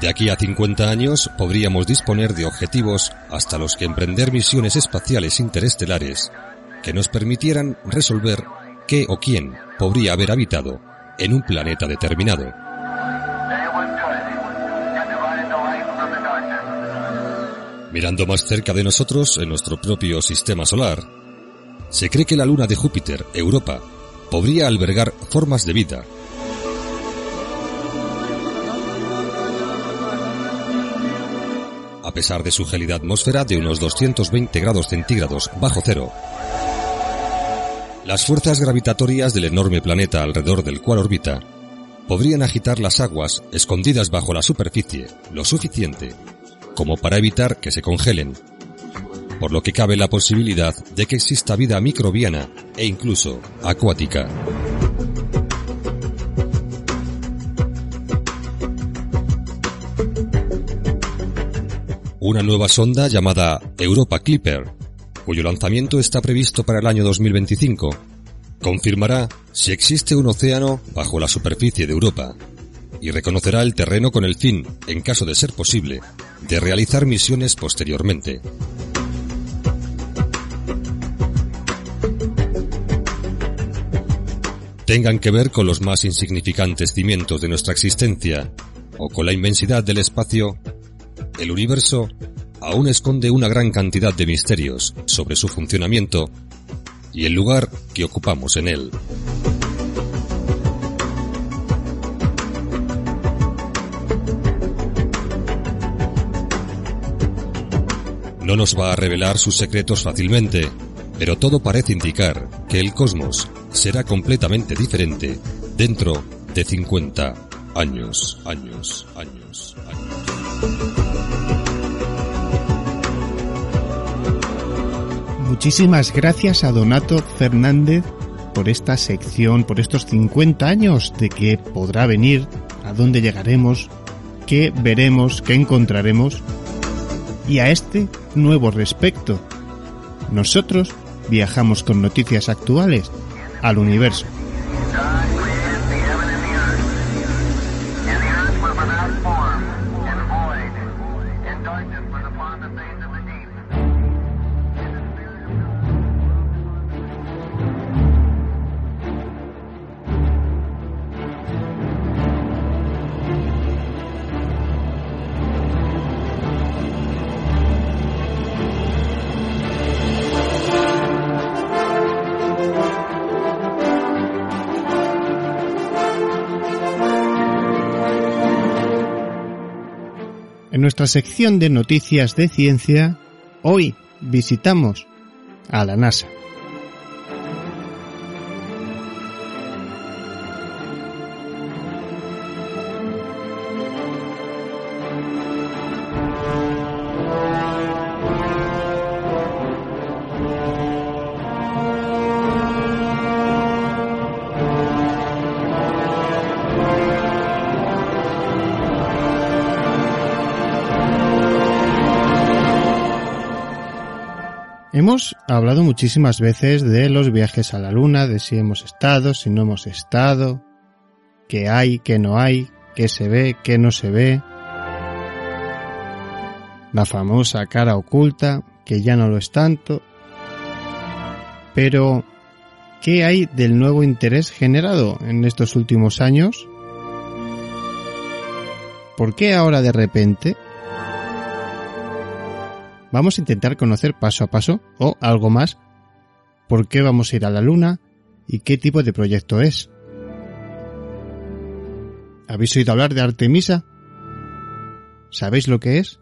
D: De aquí a 50 años podríamos disponer de objetivos hasta los que emprender misiones espaciales interestelares que nos permitieran resolver qué o quién podría haber habitado en un planeta determinado. Mirando más cerca de nosotros, en nuestro propio sistema solar, se cree que la luna de Júpiter, Europa, podría albergar formas de vida. A pesar de su gélida atmósfera de unos 220 grados centígrados bajo cero, las fuerzas gravitatorias del enorme planeta alrededor del cual orbita podrían agitar las aguas escondidas bajo la superficie lo suficiente como para evitar que se congelen, por lo que cabe la posibilidad de que exista vida microbiana e incluso acuática. Una nueva sonda llamada Europa Clipper, cuyo lanzamiento está previsto para el año 2025, confirmará si existe un océano bajo la superficie de Europa y reconocerá el terreno con el fin, en caso de ser posible, de realizar misiones posteriormente. Tengan que ver con los más insignificantes cimientos de nuestra existencia o con la inmensidad del espacio, el universo aún esconde una gran cantidad de misterios sobre su funcionamiento y el lugar que ocupamos en él. No nos va a revelar sus secretos fácilmente, pero todo parece indicar que el cosmos será completamente diferente dentro de 50 años, años, años, años.
A: Muchísimas gracias a Donato Fernández por esta sección, por estos 50 años de qué podrá venir, a dónde llegaremos, qué veremos, qué encontraremos y a este nuevo respecto. Nosotros viajamos con noticias actuales al universo. Nuestra sección de noticias de ciencia, hoy visitamos a la NASA. Hablado muchísimas veces de los viajes a la Luna, de si hemos estado, si no hemos estado, qué hay, qué no hay, qué se ve, qué no se ve. La famosa cara oculta, que ya no lo es tanto. Pero, ¿qué hay del nuevo interés generado en estos últimos años? ¿Por qué ahora de repente? Vamos a intentar conocer paso a paso, o algo más, por qué vamos a ir a la Luna y qué tipo de proyecto es. ¿Habéis oído hablar de Artemisa? ¿Sabéis lo que es?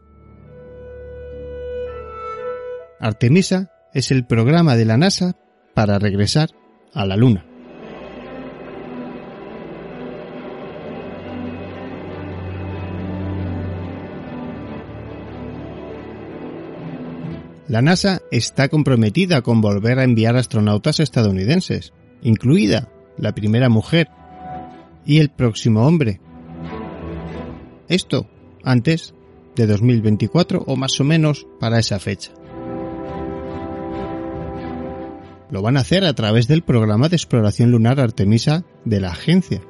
A: Artemisa es el programa de la NASA para regresar a la Luna. La NASA está comprometida con volver a enviar astronautas estadounidenses, incluida la primera mujer y el próximo hombre. Esto antes de 2024 o más o menos para esa fecha. Lo van a hacer a través del programa de exploración lunar Artemisa de la agencia.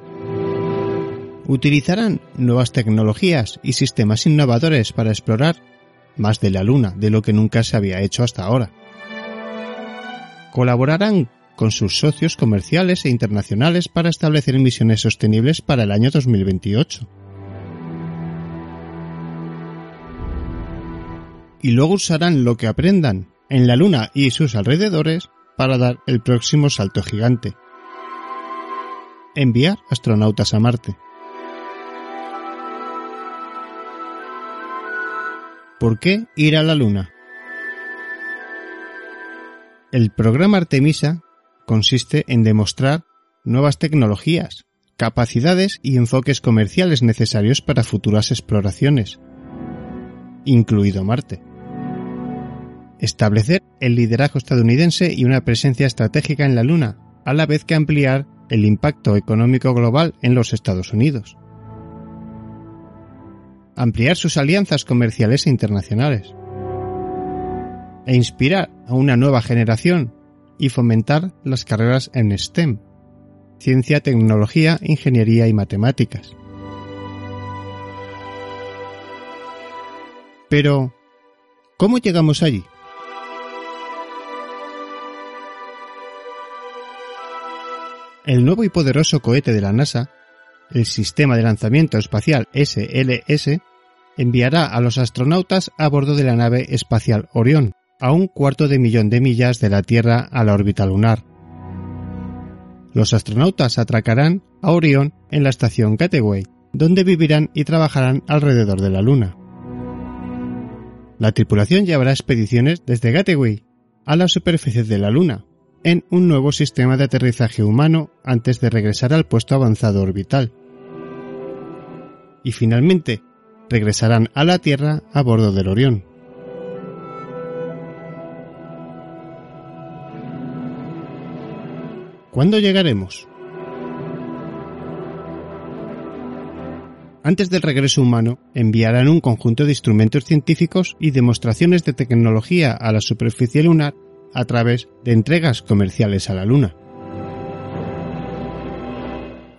A: Utilizarán nuevas tecnologías y sistemas innovadores para explorar más de la Luna de lo que nunca se había hecho hasta ahora. Colaborarán con sus socios comerciales e internacionales para establecer misiones sostenibles para el año 2028. Y luego usarán lo que aprendan en la Luna y sus alrededores para dar el próximo salto gigante. Enviar astronautas a Marte. ¿Por qué ir a la Luna? El programa Artemisa consiste en demostrar nuevas tecnologías, capacidades y enfoques comerciales necesarios para futuras exploraciones, incluido Marte. Establecer el liderazgo estadounidense y una presencia estratégica en la Luna, a la vez que ampliar el impacto económico global en los Estados Unidos. Ampliar sus alianzas comerciales e internacionales. E inspirar a una nueva generación y fomentar las carreras en STEM, ciencia, tecnología, ingeniería y matemáticas. Pero, ¿cómo llegamos allí? El nuevo y poderoso cohete de la NASA, el Sistema de Lanzamiento Espacial SLS, enviará a los astronautas a bordo de la nave espacial Orión, a un cuarto de millón de millas de la Tierra a la órbita lunar. Los astronautas atracarán a Orión en la estación Gateway, donde vivirán y trabajarán alrededor de la Luna. La tripulación llevará expediciones desde Gateway a la superficie de la Luna, en un nuevo sistema de aterrizaje humano antes de regresar al puesto avanzado orbital. Y finalmente, regresarán a la Tierra a bordo del Orión. ¿Cuándo llegaremos? Antes del regreso humano, enviarán un conjunto de instrumentos científicos y demostraciones de tecnología a la superficie lunar a través de entregas comerciales a la Luna.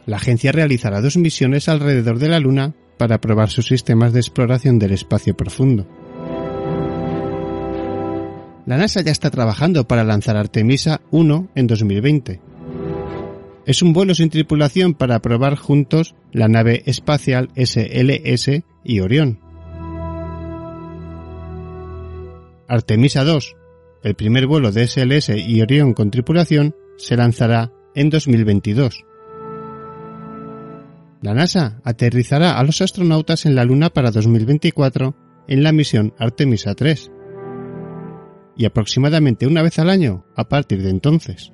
A: La agencia realizará dos misiones alrededor de la Luna para probar sus sistemas de exploración del espacio profundo. La NASA ya está trabajando para lanzar Artemisa 1 en 2020. Es un vuelo sin tripulación para probar juntos la nave espacial SLS y Orión. Artemisa 2, el primer vuelo de SLS y Orión con tripulación se lanzará en 2022. La NASA aterrizará a los astronautas en la Luna para 2024 en la misión Artemisa 3 y aproximadamente una vez al año a partir de entonces.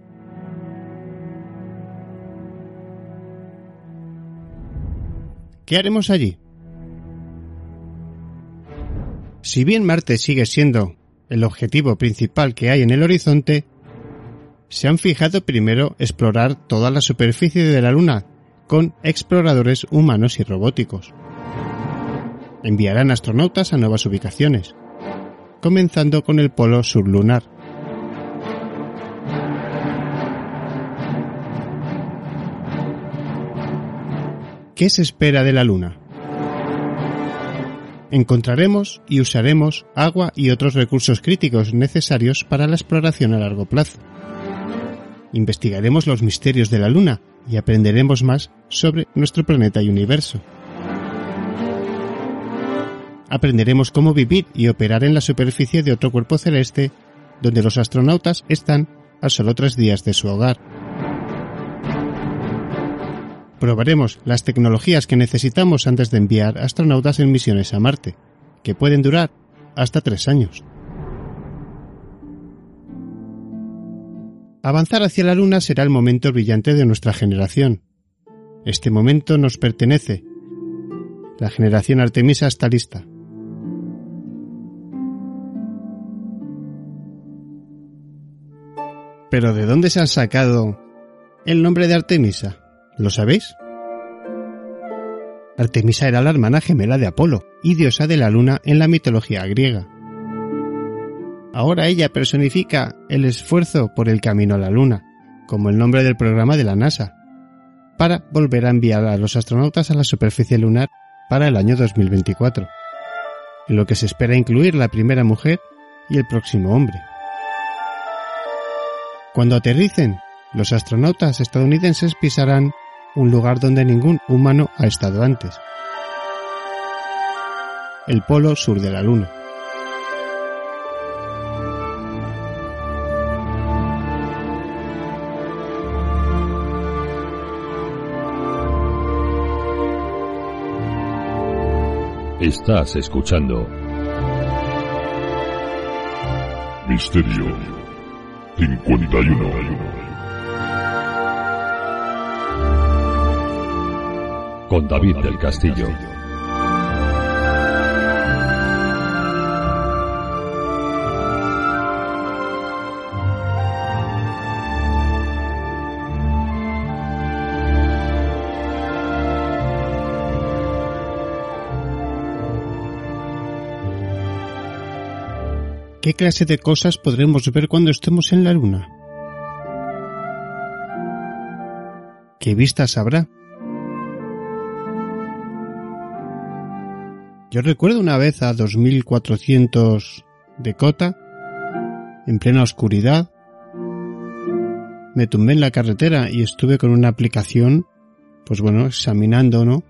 A: ¿Qué haremos allí? Si bien Marte sigue siendo el objetivo principal que hay en el horizonte, se han fijado primero explorar toda la superficie de la Luna con exploradores humanos y robóticos. Enviarán astronautas a nuevas ubicaciones, comenzando con el polo sublunar. ¿Qué se espera de la Luna? encontraremos y usaremos agua y otros recursos críticos necesarios para la exploración a largo plazo. Investigaremos los misterios de la Luna y aprenderemos más sobre nuestro planeta y universo. Aprenderemos cómo vivir y operar en la superficie de otro cuerpo celeste donde los astronautas están a solo tres días de su hogar probaremos las tecnologías que necesitamos antes de enviar astronautas en misiones a Marte, que pueden durar hasta tres años. Avanzar hacia la Luna será el momento brillante de nuestra generación. Este momento nos pertenece. La generación Artemisa está lista. Pero ¿de dónde se ha sacado el nombre de Artemisa? ¿Lo sabéis? Artemisa era la hermana gemela de Apolo y diosa de la luna en la mitología griega. Ahora ella personifica el esfuerzo por el camino a la luna, como el nombre del programa de la NASA, para volver a enviar a los astronautas a la superficie lunar para el año 2024, en lo que se espera incluir la primera mujer y el próximo hombre. Cuando aterricen, los astronautas estadounidenses pisarán un lugar donde ningún humano ha estado antes. El polo sur de la Luna.
D: Estás escuchando.
B: Misterio 51.
D: Con David del Castillo.
A: ¿Qué clase de cosas podremos ver cuando estemos en la Luna? ¿Qué vistas habrá? Yo recuerdo una vez a 2400 de cota, en plena oscuridad, me tumbé en la carretera y estuve con una aplicación, pues bueno, examinando, ¿no?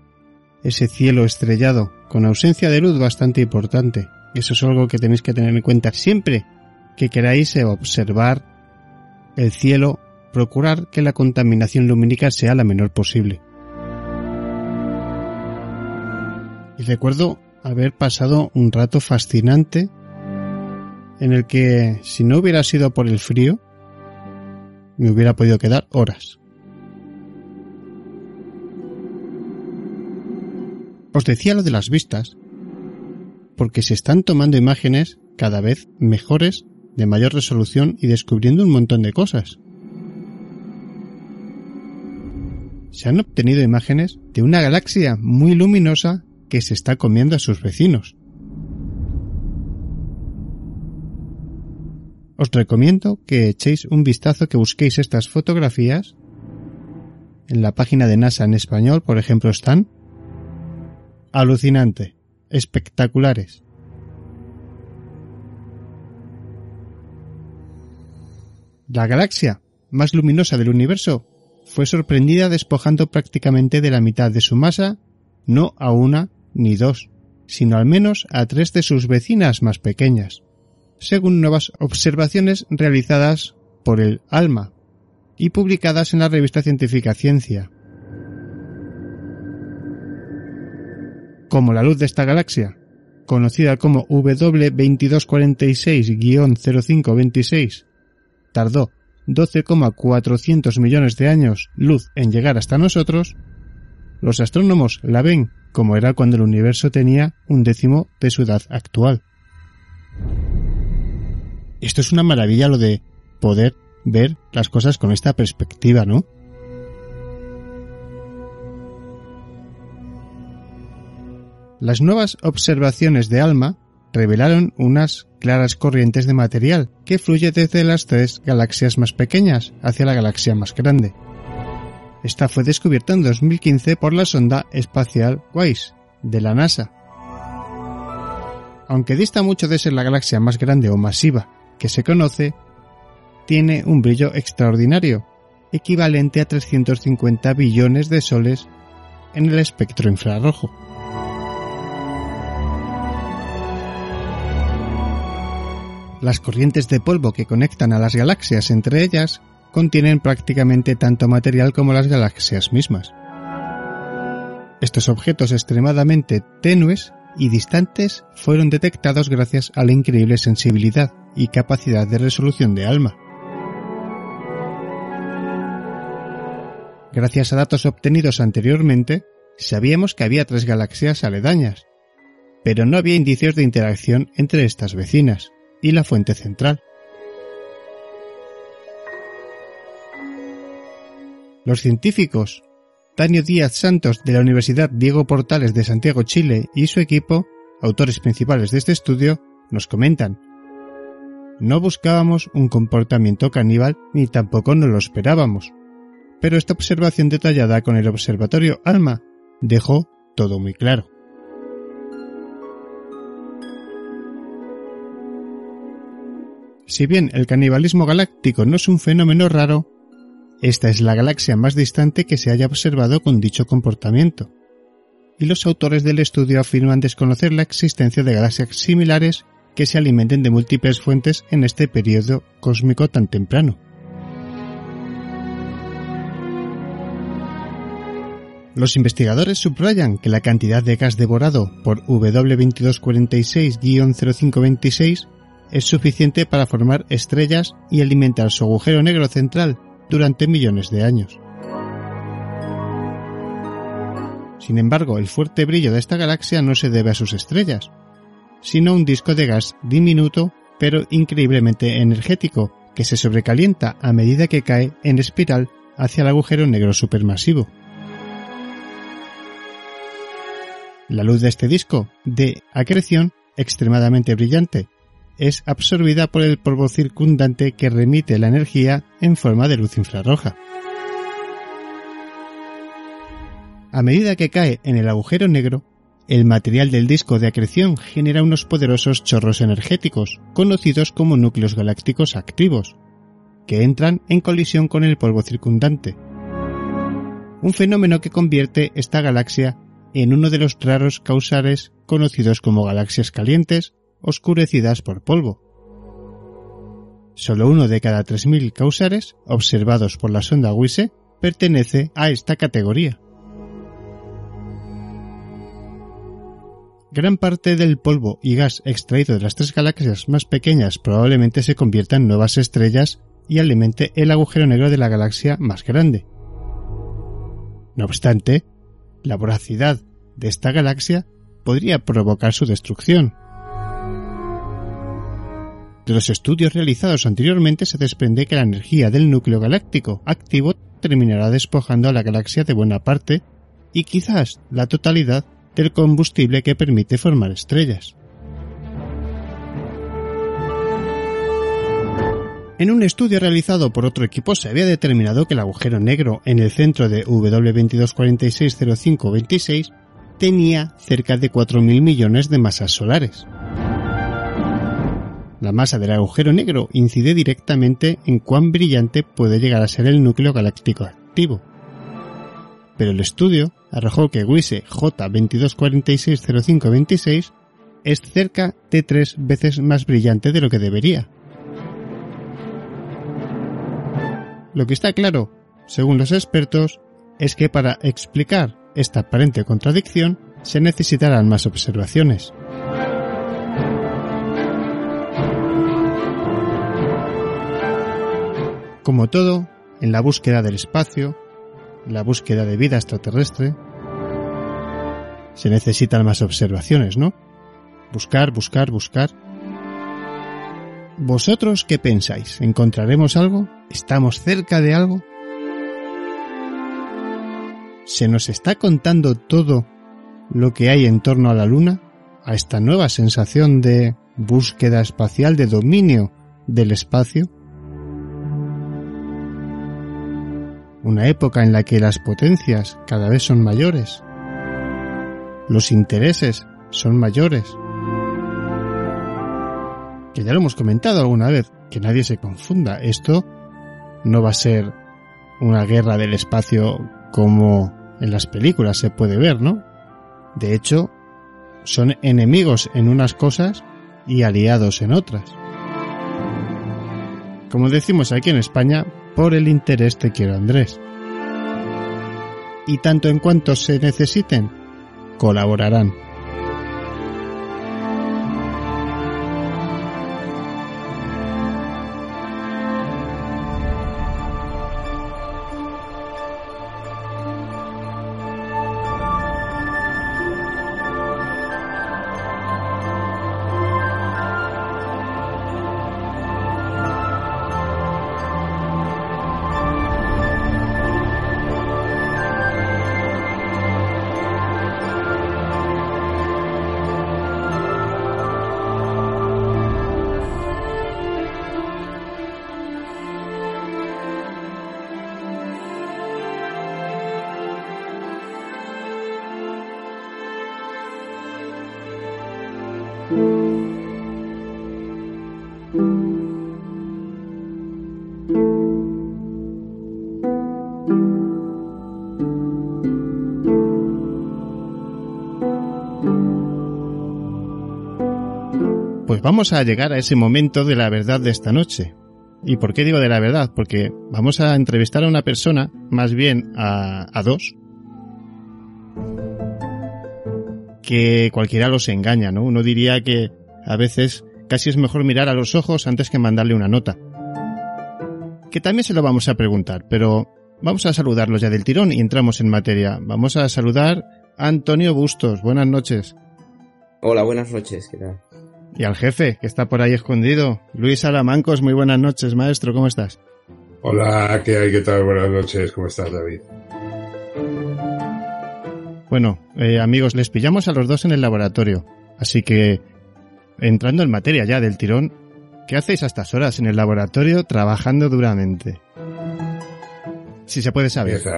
A: Ese cielo estrellado, con ausencia de luz bastante importante. Eso es algo que tenéis que tener en cuenta siempre que queráis observar el cielo, procurar que la contaminación lumínica sea la menor posible. Y recuerdo haber pasado un rato fascinante en el que si no hubiera sido por el frío, me hubiera podido quedar horas. Os decía lo de las vistas, porque se están tomando imágenes cada vez mejores, de mayor resolución y descubriendo un montón de cosas. Se han obtenido imágenes de una galaxia muy luminosa que se está comiendo a sus vecinos. Os recomiendo que echéis un vistazo, que busquéis estas fotografías. En la página de NASA en español, por ejemplo, están. Alucinante espectaculares. La galaxia más luminosa del universo fue sorprendida despojando prácticamente de la mitad de su masa no a una ni dos, sino al menos a tres de sus vecinas más pequeñas, según nuevas observaciones realizadas por el ALMA y publicadas en la revista científica Ciencia. Como la luz de esta galaxia, conocida como W2246-0526, tardó 12,400 millones de años luz en llegar hasta nosotros, los astrónomos la ven como era cuando el universo tenía un décimo de su edad actual. Esto es una maravilla lo de poder ver las cosas con esta perspectiva, ¿no? Las nuevas observaciones de ALMA revelaron unas claras corrientes de material que fluye desde las tres galaxias más pequeñas hacia la galaxia más grande. Esta fue descubierta en 2015 por la sonda espacial WISE de la NASA. Aunque dista mucho de ser la galaxia más grande o masiva que se conoce, tiene un brillo extraordinario, equivalente a 350 billones de soles en el espectro infrarrojo. Las corrientes de polvo que conectan a las galaxias entre ellas contienen prácticamente tanto material como las galaxias mismas. Estos objetos extremadamente tenues y distantes fueron detectados gracias a la increíble sensibilidad y capacidad de resolución de ALMA. Gracias a datos obtenidos anteriormente, sabíamos que había tres galaxias aledañas, pero no había indicios de interacción entre estas vecinas y la fuente central. Los científicos Tanio Díaz Santos de la Universidad Diego Portales de Santiago, Chile y su equipo, autores principales de este estudio, nos comentan. No buscábamos un comportamiento caníbal ni tampoco nos lo esperábamos. Pero esta observación detallada con el observatorio ALMA dejó todo muy claro. Si bien el canibalismo galáctico no es un fenómeno raro, esta es la galaxia más distante que se haya observado con dicho comportamiento, y los autores del estudio afirman desconocer la existencia de galaxias similares que se alimenten de múltiples fuentes en este periodo cósmico tan temprano. Los investigadores subrayan que la cantidad de gas devorado por W2246-0526 es suficiente para formar estrellas y alimentar su agujero negro central durante millones de años. Sin embargo, el fuerte brillo de esta galaxia no se debe a sus estrellas, sino a un disco de gas diminuto pero increíblemente energético que se sobrecalienta a medida que cae en espiral hacia el agujero negro supermasivo. La luz de este disco, de acreción extremadamente brillante, es absorbida por el polvo circundante que remite la energía en forma de luz infrarroja. A medida que cae en el agujero negro, el material del disco de acreción genera unos poderosos chorros energéticos, conocidos como núcleos galácticos activos, que entran en colisión con el polvo circundante. Un fenómeno que convierte esta galaxia en uno de los raros causales conocidos como galaxias calientes, oscurecidas por polvo. Solo uno de cada 3.000 causares observados por la sonda WISE pertenece a esta categoría. Gran parte del polvo y gas extraído de las tres galaxias más pequeñas probablemente se convierta en nuevas estrellas y alimente el agujero negro de la galaxia más grande. No obstante, la voracidad de esta galaxia podría provocar su destrucción. De los estudios realizados anteriormente se desprende que la energía del núcleo galáctico activo terminará despojando a la galaxia de buena parte y quizás la totalidad del combustible que permite formar estrellas. En un estudio realizado por otro equipo se había determinado que el agujero negro en el centro de W22460526 tenía cerca de 4.000 millones de masas solares. La masa del agujero negro incide directamente en cuán brillante puede llegar a ser el núcleo galáctico activo. Pero el estudio arrojó que WISE J22460526 es cerca de tres veces más brillante de lo que debería. Lo que está claro, según los expertos, es que para explicar esta aparente contradicción se necesitarán más observaciones. Como todo, en la búsqueda del espacio, la búsqueda de vida extraterrestre, se necesitan más observaciones, ¿no? Buscar, buscar, buscar. ¿Vosotros qué pensáis? ¿Encontraremos algo? ¿Estamos cerca de algo? ¿Se nos está contando todo lo que hay en torno a la Luna? ¿A esta nueva sensación de búsqueda espacial, de dominio del espacio? Una época en la que las potencias cada vez son mayores, los intereses son mayores, que ya lo hemos comentado alguna vez, que nadie se confunda, esto no va a ser una guerra del espacio como en las películas se puede ver, ¿no? De hecho, son enemigos en unas cosas y aliados en otras. Como decimos aquí en España, por el interés te quiero Andrés. Y tanto en cuanto se necesiten, colaborarán. Vamos a llegar a ese momento de la verdad de esta noche. ¿Y por qué digo de la verdad? Porque vamos a entrevistar a una persona, más bien a, dos, que cualquiera los engaña, ¿no? Uno diría que a veces casi es mejor mirar a los ojos antes que mandarle una nota. Que también se lo vamos a preguntar, pero vamos a saludarlos ya del tirón y entramos en materia. Vamos a saludar a Antonio Bustos. Buenas noches.
E: Hola, buenas noches, ¿qué tal?
A: Y al jefe, que está por ahí escondido. Luis Alamancos, muy buenas noches, maestro, ¿cómo estás?
F: Hola, ¿qué hay? ¿Qué tal? Buenas noches, ¿cómo estás, David?
A: Bueno, eh, amigos, les pillamos a los dos en el laboratorio, así que, entrando en materia ya del tirón, ¿qué hacéis a estas horas en el laboratorio trabajando duramente? Si se puede saber.
F: Empieza,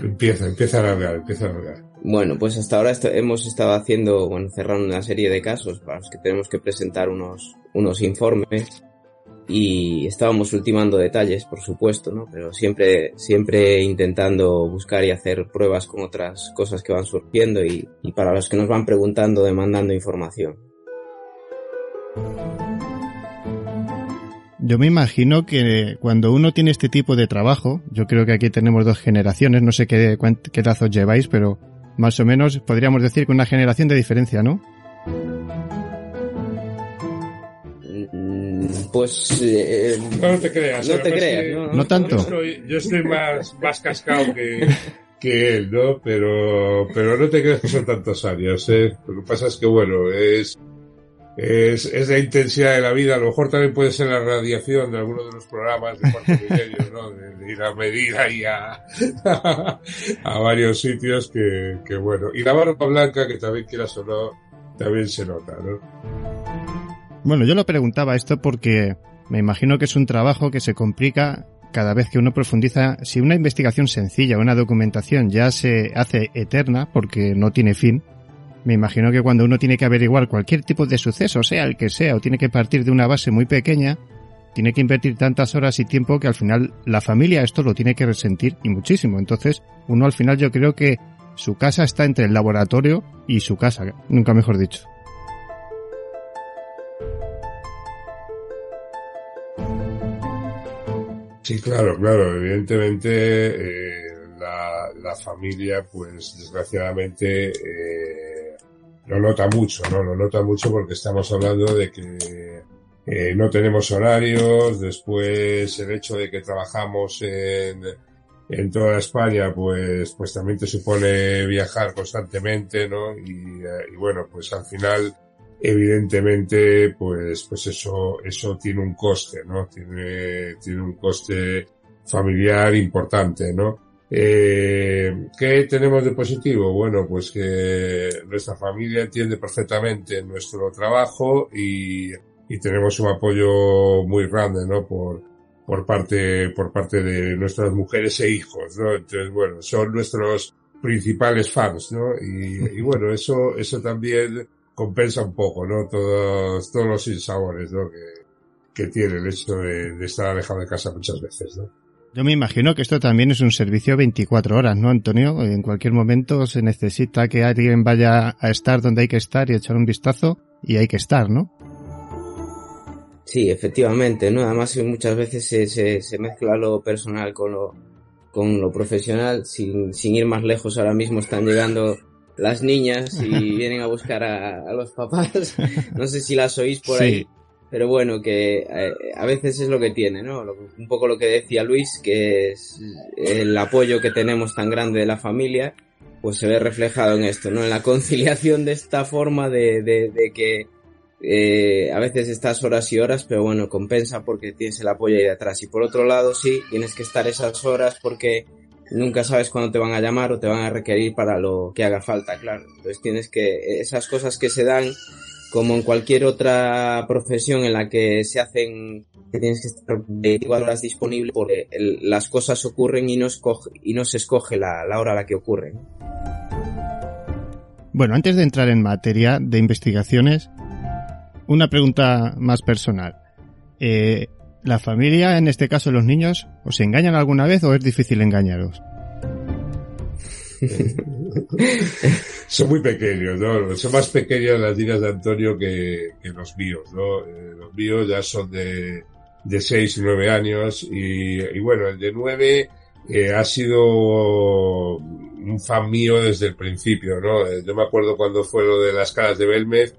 F: empieza, empieza a alargar, empieza a alargar.
E: Bueno, pues hasta ahora hemos estado haciendo, bueno, cerrando una serie de casos para los que tenemos que presentar unos, unos informes y estábamos ultimando detalles, por supuesto, ¿no? Pero siempre, siempre intentando buscar y hacer pruebas con otras cosas que van surgiendo y, y para los que nos van preguntando, demandando información.
A: Yo me imagino que cuando uno tiene este tipo de trabajo, yo creo que aquí tenemos dos generaciones, no sé qué, qué edad os lleváis, pero más o menos podríamos decir que una generación de diferencia, ¿no?
E: Mm, Pues, eh,
F: No, no te creas.
E: No te creas,
F: que-
E: no,
A: No tanto.
F: Yo estoy, yo estoy más, más cascado que, que él, ¿no? Pero, pero no te creas que son tantos años, ¿eh? Lo que pasa es que, bueno, es, es, es la intensidad de la vida. A lo mejor también puede ser la radiación de alguno de los programas de cuarto milenio, ¿no? De, de ir a medir ahí a, a varios sitios que, que, bueno. Y la barba blanca, que también quieras o no, también se nota, ¿no?
A: Bueno, yo lo preguntaba esto porque me imagino que es un trabajo que se complica cada vez que uno profundiza. Si una investigación sencilla, una documentación ya se hace eterna porque no tiene fin, me imagino que cuando uno tiene que averiguar cualquier tipo de suceso, sea el que sea, o tiene que partir de una base muy pequeña, tiene que invertir tantas horas y tiempo que al final la familia esto lo tiene que resentir y muchísimo. Entonces, uno al final yo creo que su casa está entre el laboratorio y su casa, nunca mejor dicho.
F: Sí, claro, claro. Evidentemente, eh, la, la familia, pues desgraciadamente, eh, lo nota mucho, ¿no? Lo nota mucho porque estamos hablando de que eh, no tenemos horarios, después el hecho de que trabajamos en, en toda España, pues, pues también te supone viajar constantemente, ¿no? Y, eh, y bueno, pues al final, evidentemente, pues, pues eso, eso tiene un coste, ¿no? Tiene, tiene un coste familiar importante, ¿no? Eh, ¿Qué tenemos de positivo? Bueno, pues que nuestra familia entiende perfectamente nuestro trabajo y, y tenemos un apoyo muy grande, ¿no? Por, por parte, por parte de nuestras mujeres e hijos, ¿no? Entonces, bueno, son nuestros principales fans, ¿no? Y, y bueno, eso, eso también compensa un poco, ¿no? Todos, todos los sinsabores, ¿no? Que, que tiene el hecho de, de estar alejado de casa muchas veces, ¿no?
A: Yo me imagino que esto también es un servicio 24 horas, ¿no, Antonio? En cualquier momento se necesita que alguien vaya a estar donde hay que estar y echar un vistazo y hay que estar, ¿no?
E: Sí, efectivamente, ¿no? Además muchas veces se, se, se mezcla lo personal con lo, con lo profesional, sin, sin ir más lejos ahora mismo están llegando las niñas y vienen a buscar a, a los papás. No sé si las oís por
A: Sí.
E: ahí, pero bueno, que eh, a veces es lo que tiene, ¿no? Un poco lo que decía Luis, que es el apoyo que tenemos tan grande de la familia, pues se ve reflejado en esto, ¿no? En la conciliación de esta forma de, de, de que eh, a veces estás horas y horas, pero bueno, compensa porque tienes el apoyo ahí detrás. Y por otro lado, sí, tienes que estar esas horas porque nunca sabes cuándo te van a llamar o te van a requerir para lo que haga falta, claro. Entonces tienes que, esas cosas que se dan, como en cualquier otra profesión en la que se hacen, que tienes que estar 24 horas disponible porque el- las cosas ocurren y no, escoge, y no se escoge la, la hora a la que ocurren.
A: Bueno, antes de entrar en materia de investigaciones, una pregunta más personal. Eh, ¿La familia, en este caso los niños, os engañan alguna vez o es difícil engañaros?
F: son muy pequeños, ¿no? Son más pequeñas las niñas de Antonio que, que los míos, ¿no? Eh, los míos ya son de, de 6 y 9 años y, y bueno, el de 9 eh, ha sido un fan mío desde el principio, ¿no? Eh, yo me acuerdo cuando fue lo de las caras de Belmez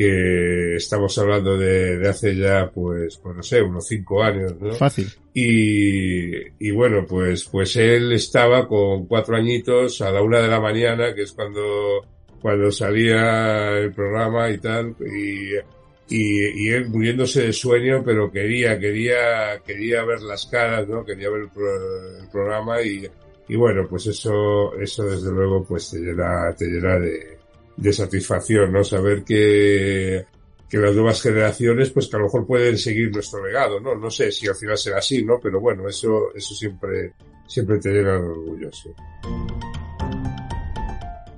F: que estamos hablando de, de hace ya, pues, pues no sé, unos cinco años, ¿no?
A: Fácil.
F: Y, y bueno, pues, pues él estaba con cuatro añitos a la una de la mañana, que es cuando, cuando salía el programa y tal, y, y, y él muriéndose de sueño, pero quería, quería, quería ver las caras, ¿no? Quería ver el, pro- el programa y, y bueno, pues eso, eso desde luego, pues te llena, te llena de, de satisfacción, ¿no? Saber que, que las nuevas generaciones, pues que a lo mejor pueden seguir nuestro legado, ¿no? No sé si al final será así, ¿no? Pero bueno, eso, eso siempre, siempre te llena de orgullo.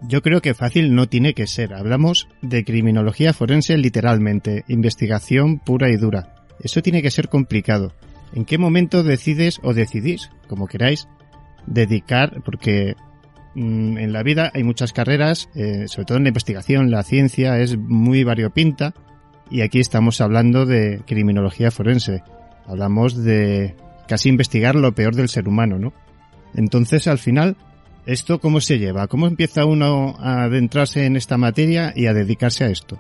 A: Yo creo que fácil no tiene que ser. Hablamos de criminología forense literalmente, investigación pura y dura. Eso tiene que ser complicado. ¿En qué momento decides o decidís, como queráis, dedicar, porque en la vida hay muchas carreras, eh, sobre todo en la investigación, la ciencia es muy variopinta, y aquí estamos hablando de criminología forense. Hablamos de casi investigar lo peor del ser humano, ¿no? Entonces, al final, ¿Esto cómo se lleva? ¿Cómo empieza uno a adentrarse en esta materia y a dedicarse a esto?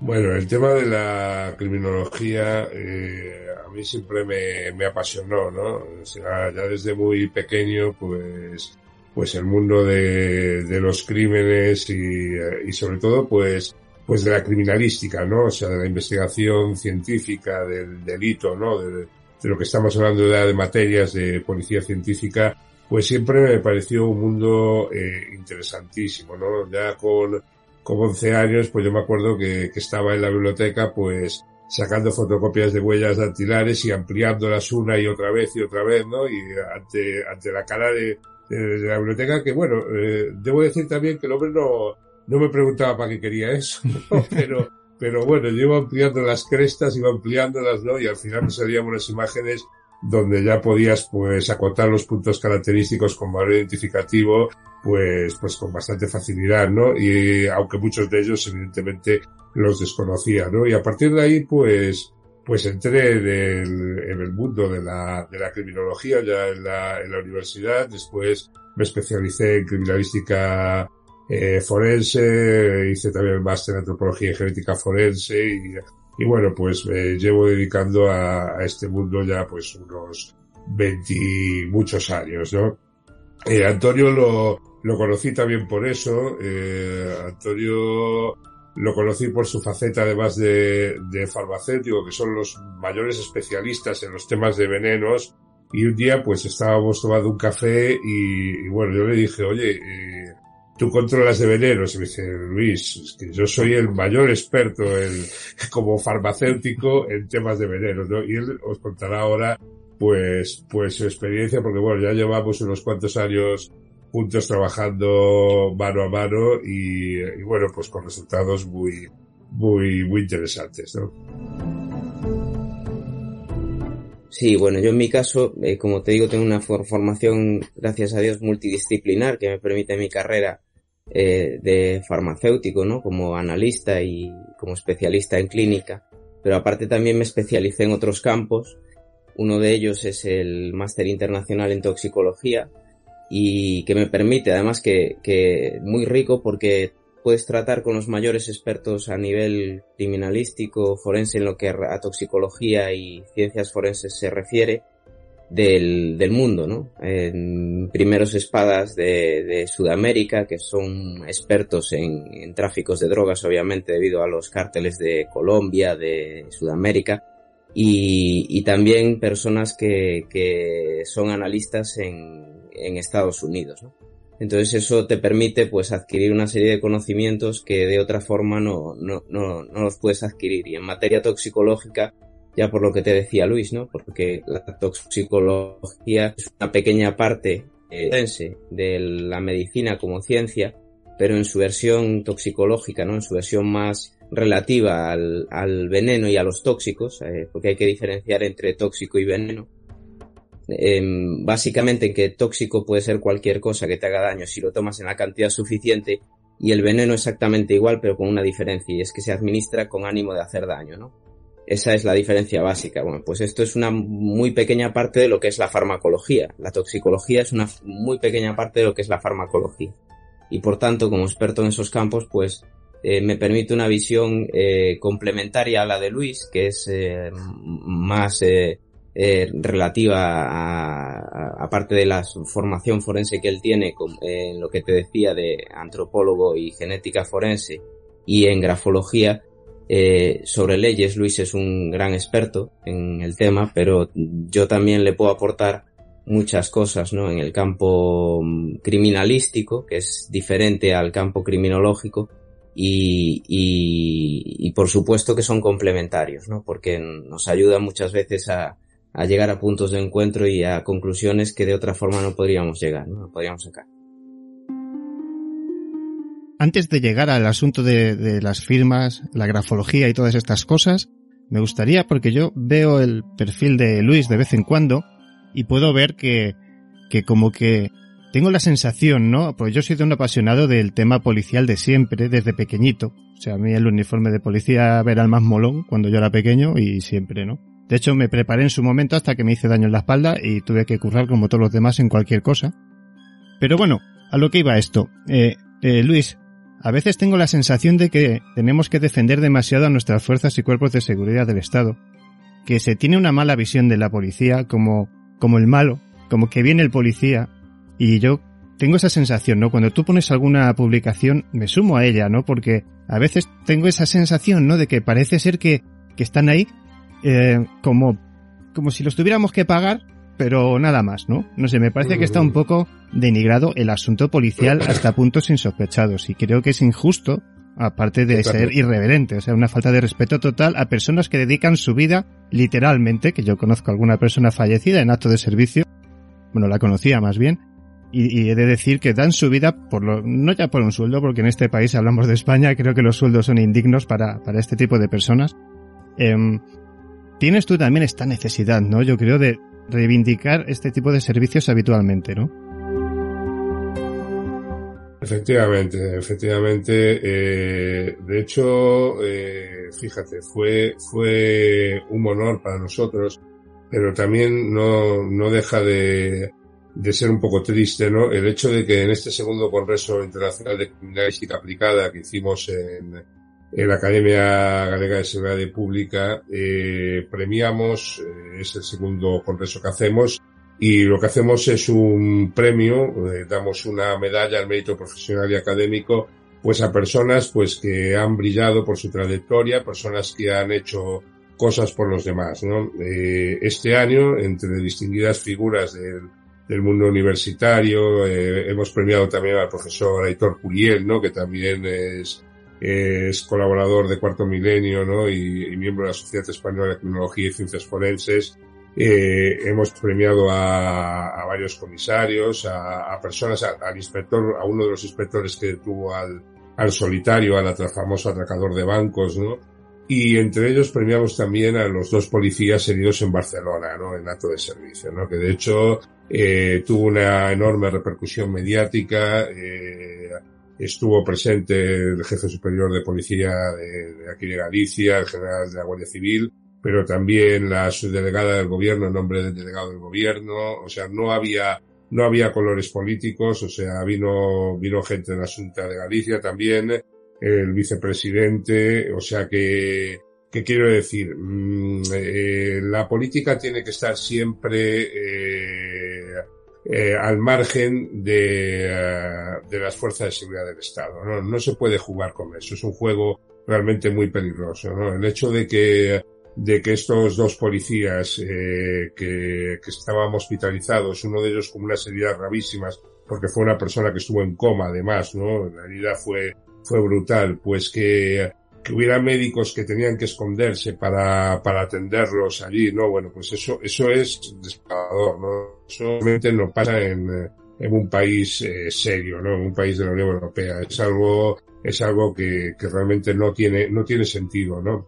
F: Bueno, el tema de la criminología eh, a mí siempre me, me apasionó, ¿no? O sea, ya desde muy pequeño, pues, pues el mundo de, de los crímenes y, eh, y sobre todo, pues, pues de la criminalística, ¿no? O sea, de la investigación científica del delito, ¿no? De, de lo que estamos hablando ya de materias de policía científica, pues siempre me pareció un mundo eh, interesantísimo, ¿no? Ya con, con 11 años, pues yo me acuerdo que, que estaba en la biblioteca, pues sacando fotocopias de huellas dactilares y ampliándolas una y otra vez y otra vez, ¿no? Y ante, ante la cara de, de, de la biblioteca, que bueno, eh, debo decir también que el hombre no, no me preguntaba para qué quería eso, ¿no? pero, pero bueno, yo iba ampliando las crestas, iba ampliándolas, ¿no? Y al final me salían unas imágenes donde ya podías pues acotar los puntos característicos con valor identificativo pues pues con bastante facilidad, ¿no? Y aunque muchos de ellos evidentemente los desconocía, ¿no? Y a partir de ahí pues pues entré en el, en el mundo de la, de la criminología ya en la, en la universidad, después me especialicé en criminalística eh, forense, hice también el máster en antropología y genética forense y y bueno, pues me llevo dedicando a, a este mundo ya pues unos 20 muchos años, ¿no? Eh, Antonio lo, lo conocí también por eso. Eh, Antonio lo conocí por su faceta además de, de farmacéutico, que son los mayores especialistas en los temas de venenos. Y un día pues estábamos tomando un café y, y bueno, yo le dije, oye, eh, tú controlas de venenos. Y me dice, Luis, es que yo soy el mayor experto en, como farmacéutico en temas de venenos, ¿no? Y él os contará ahora, pues, pues su experiencia, porque bueno, ya llevamos unos cuantos años juntos trabajando mano a mano y, bueno, pues con resultados muy, muy, muy interesantes, ¿no?
E: Sí, bueno, yo en mi caso, eh, como te digo, tengo una for formación, gracias a Dios, multidisciplinar que me permite mi carrera eh, de farmacéutico, ¿no? Como analista y como especialista en clínica. Pero aparte también me especialicé en otros campos. Uno de ellos es el máster internacional en toxicología y que me permite, además que, que muy rico porque puedes tratar con los mayores expertos a nivel criminalístico, forense en lo que a toxicología y ciencias forenses se refiere del, del mundo, ¿no? En primeros espadas de, de Sudamérica, que son expertos en, en, tráficos de drogas, obviamente, debido a los cárteles de Colombia, de Sudamérica, y, y también personas que, que son analistas en, en Estados Unidos. Entonces eso te permite pues adquirir una serie de conocimientos que de otra forma no, no, no, no los puedes adquirir. Y en materia toxicológica, ya por lo que te decía Luis, ¿no? Porque la toxicología es una pequeña parte eh, de la medicina como ciencia, pero en su versión toxicológica, ¿no? En su versión más relativa al, al veneno y a los tóxicos, eh, porque hay que diferenciar entre tóxico y veneno. Eh, básicamente que tóxico puede ser cualquier cosa que te haga daño si lo tomas en la cantidad suficiente y el veneno exactamente igual pero con una diferencia y es que se administra con ánimo de hacer daño, ¿no? Esa es la diferencia básica. Bueno, pues esto es una muy pequeña parte de lo que es la farmacología. La toxicología es una muy pequeña parte de lo que es la farmacología. Y por tanto, como experto en esos campos, pues eh, me permite una visión eh, complementaria a la de Luis, que es eh, más relativa a, parte de la formación forense que él tiene, en lo que te decía de antropólogo y genética forense y en grafología. sobre leyes, Luis es un gran experto en el tema, pero yo también le puedo aportar muchas cosas, ¿no? En el campo mm, criminalístico, que es diferente al campo criminológico, y, y, por supuesto que son complementarios, ¿no? Porque nos ayuda muchas veces a, a, llegar a puntos de encuentro y a conclusiones que de otra forma no podríamos llegar, ¿no? podríamos sacar.
A: Antes de llegar al asunto de, de las firmas, la grafología y todas estas cosas, me gustaría, porque yo veo el perfil de Luis de vez en cuando, y puedo ver que, que como que tengo la sensación, ¿no? Pues yo he sido un apasionado del tema policial de siempre, desde pequeñito. O sea, a mí el uniforme de policía era el más molón cuando yo era pequeño y siempre, ¿no? De hecho, me preparé en su momento hasta que me hice daño en la espalda y tuve que currar como todos los demás en cualquier cosa. Pero bueno, a lo que iba esto. Eh, eh, Luis, a veces tengo la sensación de que tenemos que defender demasiado a nuestras fuerzas y cuerpos de seguridad del Estado. Que se tiene una mala visión de la policía como como el malo, como que viene el policía, y yo tengo esa sensación, ¿no? Cuando tú pones alguna publicación, me sumo a ella, ¿no? Porque a veces tengo esa sensación, ¿no? De que parece ser que, que están ahí eh, como, como si los tuviéramos que pagar, pero nada más, ¿no? No sé, me parece que está un poco denigrado el asunto policial hasta puntos insospechados y creo que es injusto aparte de ser irreverente, o sea, una falta de respeto total a personas que dedican su vida literalmente, que yo conozco a alguna persona fallecida en acto de servicio, bueno, la conocía más bien, y, he de decir que dan su vida por lo, no ya por un sueldo, porque en este país hablamos de España, creo que los sueldos son indignos para, para este tipo de personas. Em, tienes tú también esta necesidad, ¿no? Yo creo de reivindicar este tipo de servicios habitualmente, ¿no?
F: Efectivamente, efectivamente. Eh, de hecho, eh, fíjate, fue, fue un honor para nosotros, pero también no, no deja de, de ser un poco triste, ¿no? El hecho de que en este segundo Congreso Internacional de Criminalística Aplicada que hicimos en, la Academia Galega de Seguridad Pública, eh, premiamos, eh, es el segundo congreso que hacemos, y lo que hacemos es un premio, eh, damos una medalla al mérito profesional y académico, pues a personas pues que han brillado por su trayectoria, personas que han hecho cosas por los demás, ¿no? Eh, este año, entre distinguidas figuras del, del mundo universitario, eh, hemos premiado también al profesor Aitor Curiel, ¿no? Que también es, es colaborador de Cuarto Milenio, ¿no? Y, y miembro de la Sociedad Española de Tecnología y Ciencias Forenses. Eh, hemos premiado a, a varios comisarios, a, a personas, al inspector, a uno de los inspectores que tuvo al, al solitario, al famoso atracador de bancos, ¿no? Y entre ellos premiamos también a los dos policías heridos en Barcelona, ¿no? En acto de servicio, ¿no? Que de hecho eh, tuvo una enorme repercusión mediática. Eh, estuvo presente el jefe superior de policía de, aquí de Galicia, el general de la Guardia Civil, pero también la subdelegada del gobierno en nombre del delegado del gobierno, o sea, no había, no había colores políticos, o sea, vino, vino gente de la Junta de Galicia también, el vicepresidente, o sea que, ¿qué quiero decir? Mm, eh, la política tiene que estar siempre eh, eh, al margen de, eh, de, las fuerzas de seguridad del Estado. ¿no? no se puede jugar con eso. Es un juego realmente muy peligroso. ¿no? El hecho de que de que estos dos policías eh, que, que, estaban hospitalizados, uno de ellos con unas heridas gravísimas, porque fue una persona que estuvo en coma además, ¿no? La herida fue, fue brutal, pues que, que hubiera médicos que tenían que esconderse para, para atenderlos allí, ¿no? Bueno, pues eso, eso es desesperador, ¿no? Eso realmente no pasa en, en un país eh, serio, ¿no? En un país de la Unión Europea. Es algo, es algo que, que realmente no tiene, no tiene sentido, ¿no?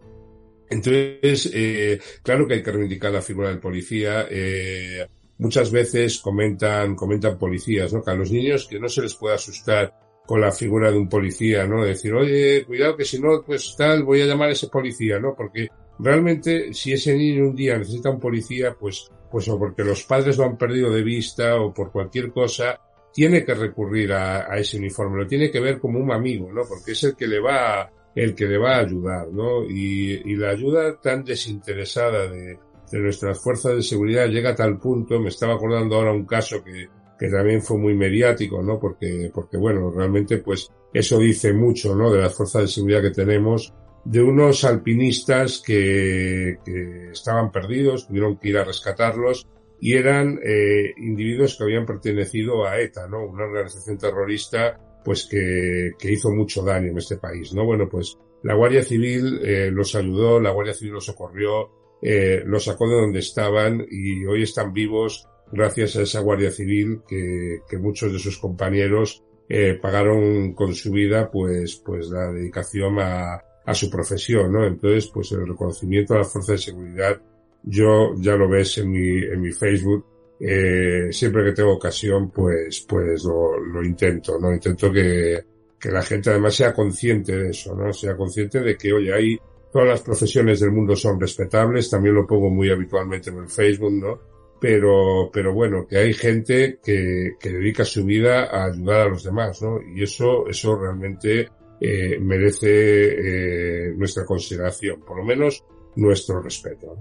F: Entonces, eh, claro que hay que reivindicar la figura del policía. Eh, muchas veces comentan, comentan policías, ¿no? Que a los niños que no se les puede asustar con la figura de un policía, ¿no? Decir, oye, cuidado que si no, pues tal, voy a llamar a ese policía, ¿no? Porque realmente si ese niño un día necesita un policía, pues, pues o porque los padres lo han perdido de vista o por cualquier cosa, tiene que recurrir a, a, ese uniforme, lo tiene que ver como un amigo, ¿no? Porque es el que le va, el que le va a ayudar, ¿no? Y, y la ayuda tan desinteresada de, de nuestras fuerzas de seguridad llega a tal punto, me estaba acordando ahora un caso que, que también fue muy mediático, ¿no? Porque, porque bueno, realmente pues eso dice mucho, ¿no? De las fuerzas de seguridad que tenemos, de unos alpinistas que, que estaban perdidos, tuvieron que ir a rescatarlos y eran eh, individuos que habían pertenecido a ETA, ¿no? Una organización terrorista pues que, que hizo mucho daño en este país, ¿no? Bueno, pues la Guardia Civil eh, los ayudó, la Guardia Civil los socorrió, eh, los sacó de donde estaban y hoy están vivos gracias a esa Guardia Civil que, muchos de sus compañeros eh, pagaron con su vida pues, pues la dedicación a, a su profesión, ¿no? Entonces, pues el reconocimiento a las fuerzas de seguridad, yo ya lo ves en mi, en mi Facebook, eh, siempre que tengo ocasión, pues, pues lo, lo intento, ¿no? Intento que, que la gente además sea consciente de eso, ¿no? Sea consciente de que, oye, hay, todas las profesiones del mundo son respetables, también lo pongo muy habitualmente en el Facebook, ¿no? Pero, pero bueno, que hay gente que, que dedica su vida a ayudar a los demás, ¿no? Y eso, eso realmente eh, merece eh, nuestra consideración, por lo menos nuestro respeto.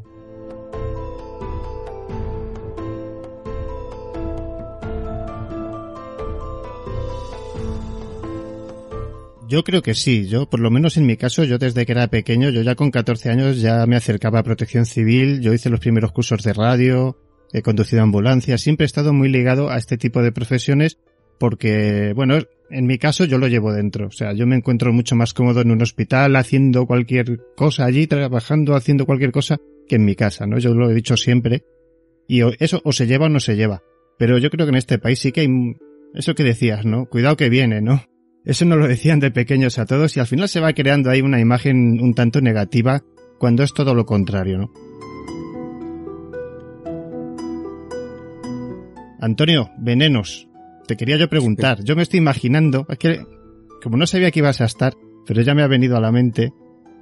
A: Yo creo que sí, yo por lo menos en mi caso, yo desde que era pequeño, yo ya con 14 años ya me acercaba a protección civil, yo hice los primeros cursos de radio, he conducido ambulancias, siempre he estado muy ligado a este tipo de profesiones porque, bueno, en mi caso yo lo llevo dentro. O sea, yo me encuentro mucho más cómodo en un hospital haciendo cualquier cosa allí, trabajando, haciendo cualquier cosa, que en mi casa, ¿no? Yo lo he dicho siempre. Y eso o se lleva o no se lleva. Pero yo creo que en este país sí que hay eso que decías, ¿no? Cuidado que viene, ¿no? Eso no lo decían de pequeños a todos y al final se va creando ahí una imagen un tanto negativa cuando es todo lo contrario, ¿no? Antonio, venenos. Te quería yo preguntar. Yo me estoy imaginando, es que como no sabía que ibas a estar, pero ya me ha venido a la mente,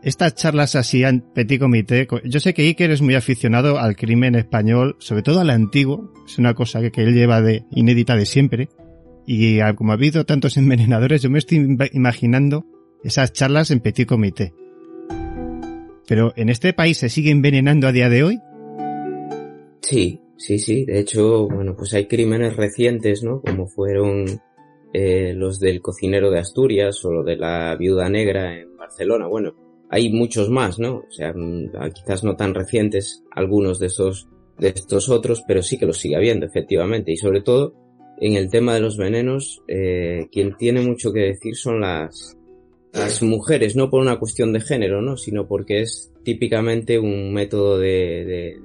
A: estas charlas así en petit comité, yo sé que Iker es muy aficionado al crimen español, sobre todo al antiguo, es una cosa que, que él lleva de inédita de siempre, y como ha habido tantos envenenadores, yo me estoy imaginando esas charlas en petit comité. Pero ¿en este país se sigue envenenando a día de hoy?
E: Sí, Sí, sí, de hecho, bueno, pues hay crímenes recientes, ¿no? Como fueron eh, los del cocinero de Asturias o lo de la viuda negra en Barcelona. Bueno, hay muchos más, ¿no? O sea, mm, quizás no tan recientes algunos de estos, de estos otros, pero sí que los sigue habiendo, efectivamente. Y sobre todo, en el tema de los venenos, eh, quien tiene mucho que decir son las, las mujeres, no por una cuestión de género, ¿no? Sino porque es típicamente un método de, de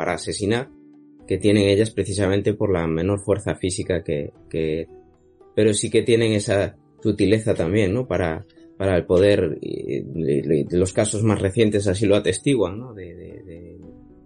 E: para asesinar que tienen ellas precisamente por la menor fuerza física que, pero sí que tienen esa sutileza también, ¿no? Para, para el poder, los casos más recientes así lo atestiguan, ¿no? De,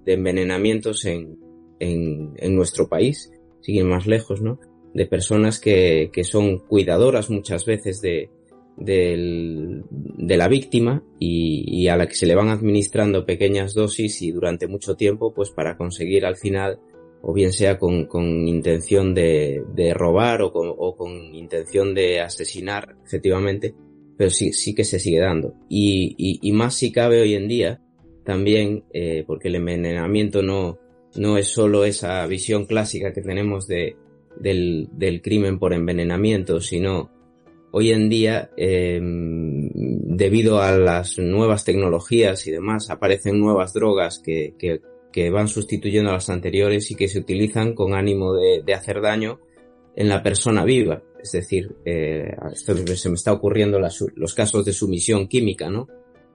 E: envenenamientos en, en, en, nuestro país, siguen más lejos, ¿no? De personas que, que son cuidadoras muchas veces de, del, de la víctima y, a la que se le van administrando pequeñas dosis y durante mucho tiempo pues para conseguir al final o bien sea con, con intención de, de robar o con, intención de asesinar efectivamente pero sí, sí que se sigue dando. Y, y, y más si cabe hoy en día también eh, porque el envenenamiento no, no es solo esa visión clásica que tenemos de, del, del crimen por envenenamiento sino hoy en día, eh, debido a las nuevas tecnologías y demás, aparecen nuevas drogas que, van sustituyendo a las anteriores y que se utilizan con ánimo de, hacer daño en la persona viva. Es decir, eh, esto se me está ocurriendo los casos de sumisión química, ¿no?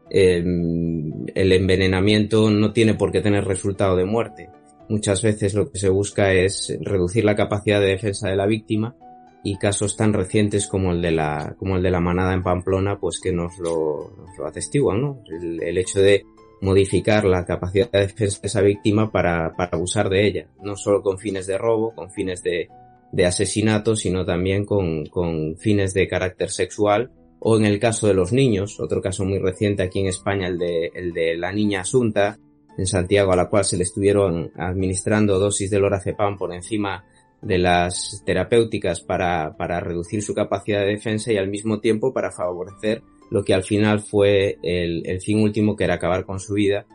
E: Eh, el envenenamiento no tiene por qué tener resultado de muerte. Muchas veces lo que se busca es reducir la capacidad de defensa de la víctima y casos tan recientes como el de la como el de la manada en Pamplona pues que nos lo, nos lo atestiguan ¿no? El, el, hecho de modificar la capacidad de defensa de esa víctima para, para abusar de ella no solo con fines de robo con fines de, de asesinato sino también con, con fines de carácter sexual o en el caso de los niños otro caso muy reciente aquí en España el de el de la niña Asunta en Santiago a la cual se le estuvieron administrando dosis de lorazepam por encima de las terapéuticas para, para reducir su capacidad de defensa y al mismo tiempo para favorecer lo que al final fue el, el fin último que era acabar con su vida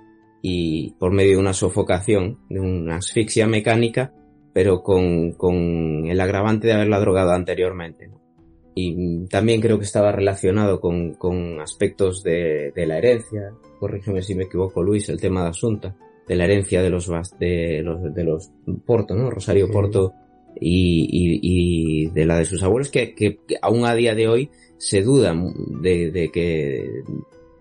E: y por medio de una sofocación, de una asfixia mecánica, pero con, con el agravante de haberla drogado anteriormente. Y también creo que estaba relacionado con, con aspectos de, de, la herencia, corrígeme si me equivoco Luis, el tema de Asunta, de la herencia de los, de los, de los Porto, ¿no? Rosario Porto y, y, y de la de sus abuelos, que, que, aún a día de hoy se duda de, de que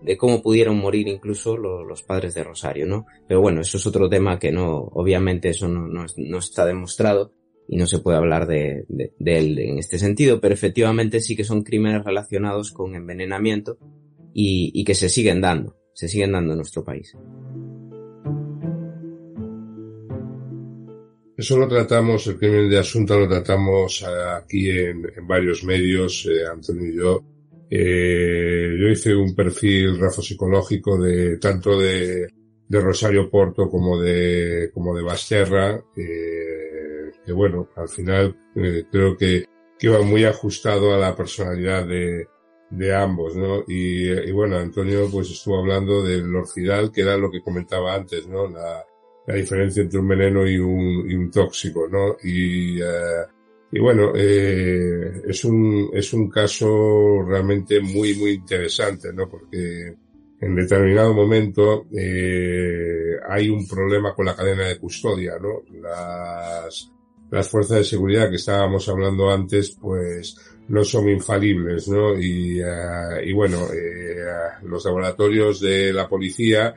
E: de cómo pudieron morir incluso los, los, padres de Rosario, ¿no? Pero bueno, eso es otro tema que no, obviamente eso no, no, no está demostrado y no se puede hablar de, de, él en este sentido, pero efectivamente sí que son crímenes relacionados con envenenamiento y, y que se siguen dando, se siguen dando en nuestro país.
F: Eso lo tratamos, el crimen de Asunta lo tratamos aquí en, varios medios, eh, Antonio y yo. Eh, yo hice un perfil psicológico de tanto de, de, Rosario Porto como de como de Basterra, eh, que bueno, al final eh, creo que, que iba muy ajustado a la personalidad de, de ambos, ¿no? Y, y, bueno, Antonio pues estuvo hablando del orfidal, que era lo que comentaba antes, ¿no? La, la diferencia entre un veneno y un, y un tóxico, ¿no? Y, uh, y bueno, eh, es un, es un caso realmente muy, muy interesante, ¿no? Porque en determinado momento, eh, hay un problema con la cadena de custodia, ¿no? Las, las fuerzas de seguridad que estábamos hablando antes, pues, no son infalibles, ¿no? Y, uh, y bueno, eh, los laboratorios de la policía,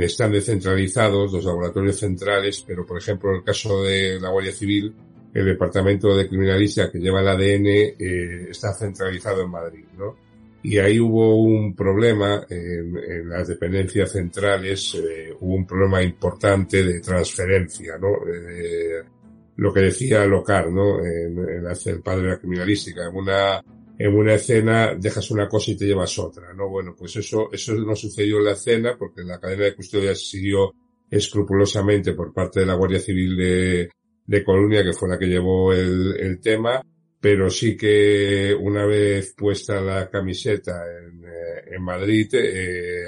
F: están descentralizados, los laboratorios centrales, pero por ejemplo en el caso de la Guardia Civil, el departamento de criminalística que lleva el ADN eh, está centralizado en Madrid, ¿no? Y ahí hubo un problema en, en las dependencias centrales, eh, hubo un problema importante de transferencia, ¿no? Eh, lo que decía Locar, ¿no? En, en el padre de la criminalística, una en una escena dejas una cosa y te llevas otra, ¿no? Bueno, pues eso, eso no sucedió en la escena porque la cadena de custodia se siguió escrupulosamente por parte de la Guardia Civil de, de Colonia, que fue la que llevó el, el tema, pero sí que una vez puesta la camiseta en, eh, en Madrid, eh,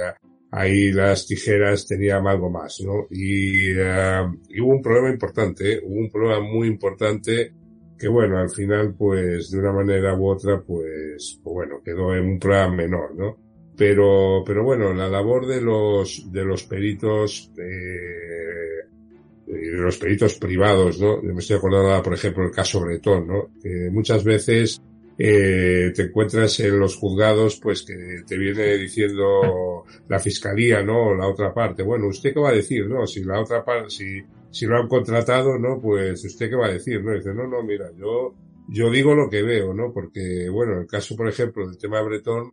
F: ahí las tijeras tenían algo más, ¿no? Y, uh, y hubo un problema importante, ¿eh? hubo un problema muy importante que bueno, al final pues de una manera u otra pues, pues bueno, quedó en un plan menor, ¿no? Pero, pero bueno, la labor de los, de los peritos, eh, de los peritos privados, ¿no? Me estoy acordando por ejemplo, el caso Bretón, ¿no? Que muchas veces eh, te encuentras en los juzgados, pues que te viene diciendo la fiscalía, ¿no? La otra parte. Bueno, ¿usted qué va a decir, no? Si la otra parte, si si lo han contratado, ¿no? Pues usted qué va a decir, ¿no? Dice, no, no, mira, yo, yo digo lo que veo, ¿no? Porque, bueno, en el caso, por ejemplo, del tema de Bretón,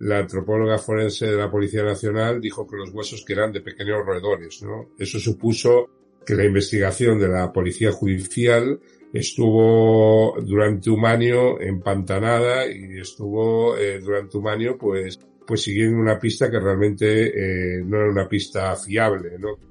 F: la antropóloga forense de la Policía Nacional dijo que los huesos que eran de pequeños roedores, ¿no? Eso supuso que la investigación de la Policía Judicial estuvo durante un año empantanada y estuvo eh, durante un año, pues, pues siguiendo una pista que realmente eh, no era una pista fiable, ¿no?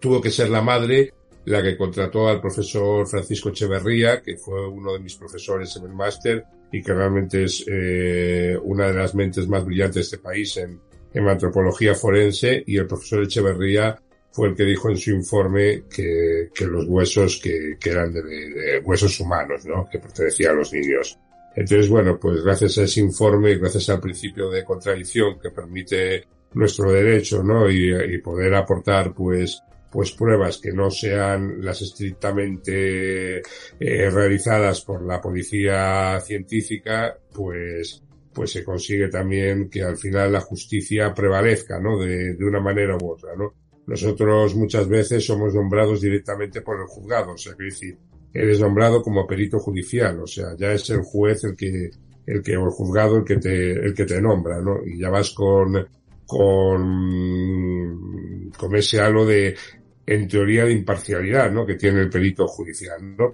F: Tuvo que ser la madre la que contrató al profesor Francisco Echeverría, que fue uno de mis profesores en el máster y que realmente es eh, una de las mentes más brillantes de este país en, en antropología forense y el profesor Echeverría fue el que dijo en su informe que, que los huesos que, que eran de, de, huesos humanos, ¿no? Que pertenecían a los niños. Entonces, bueno, pues gracias a ese informe, gracias al principio de contradicción que permite nuestro derecho, ¿no? Y, y poder aportar, pues, pues pruebas que no sean las estrictamente eh, realizadas por la policía científica, pues pues se consigue también que al final la justicia prevalezca, ¿no? De, de una manera u otra, ¿no? Nosotros muchas veces somos nombrados directamente por el juzgado, o sea, que decir, eres nombrado como perito judicial, o sea, ya es el juez el que, el que, o el juzgado el que te, el que te nombra, ¿no? Y ya vas con, con, con ese halo de, en teoría de imparcialidad, ¿no? Que tiene el perito judicial, ¿no?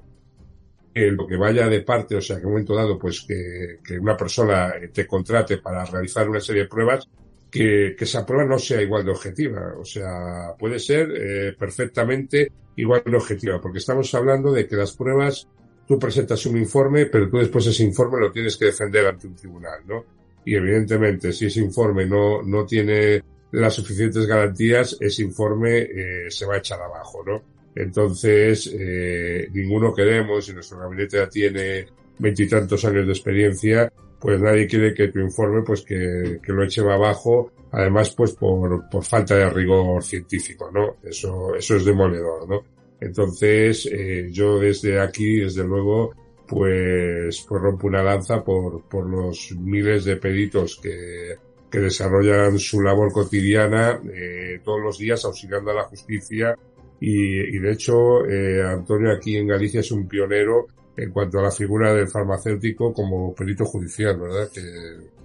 F: Lo que vaya de parte, o sea, que en un momento dado, pues que, que una persona te contrate para realizar una serie de pruebas, que, que esa prueba no sea igual de objetiva. O sea, puede ser eh, perfectamente igual de objetiva, porque estamos hablando de que las pruebas, tú presentas un informe, pero tú después ese informe lo tienes que defender ante un tribunal, ¿no? Y evidentemente, si ese informe no, no tiene las suficientes garantías, ese informe eh, se va a echar abajo, ¿no? Entonces, eh, ninguno queremos, y nuestro gabinete ya tiene veintitantos años de experiencia, pues nadie quiere que tu informe pues que, que lo eche abajo, además pues por, por falta de rigor científico, ¿no? Eso, eso es demoledor, ¿no? Entonces, eh, yo desde aquí, desde luego, pues, pues rompo una lanza por, por los miles de peritos que, que desarrollan su labor cotidiana eh, todos los días auxiliando a la justicia y, y de hecho eh, Antonio aquí en Galicia es un pionero en cuanto a la figura del farmacéutico como perito judicial, ¿verdad? Que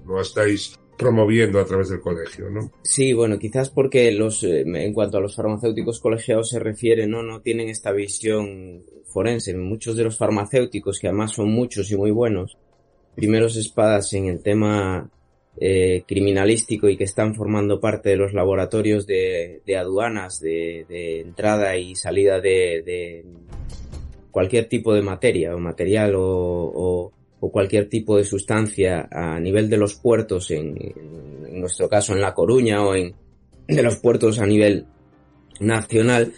F: lo estáis promoviendo a través del colegio, ¿no?
E: Sí, bueno, quizás porque los, eh, en cuanto a los farmacéuticos colegiados se refiere, no, no tienen esta visión forense. Muchos de los farmacéuticos, que además son muchos y muy buenos, primeros espadas en el tema eh, criminalístico y que están formando parte de los laboratorios de, de aduanas, de, de, entrada y salida de, de, cualquier tipo de materia o material o, o, o, cualquier tipo de sustancia a nivel de los puertos, en, en, nuestro caso en La Coruña o en de los puertos a nivel nacional.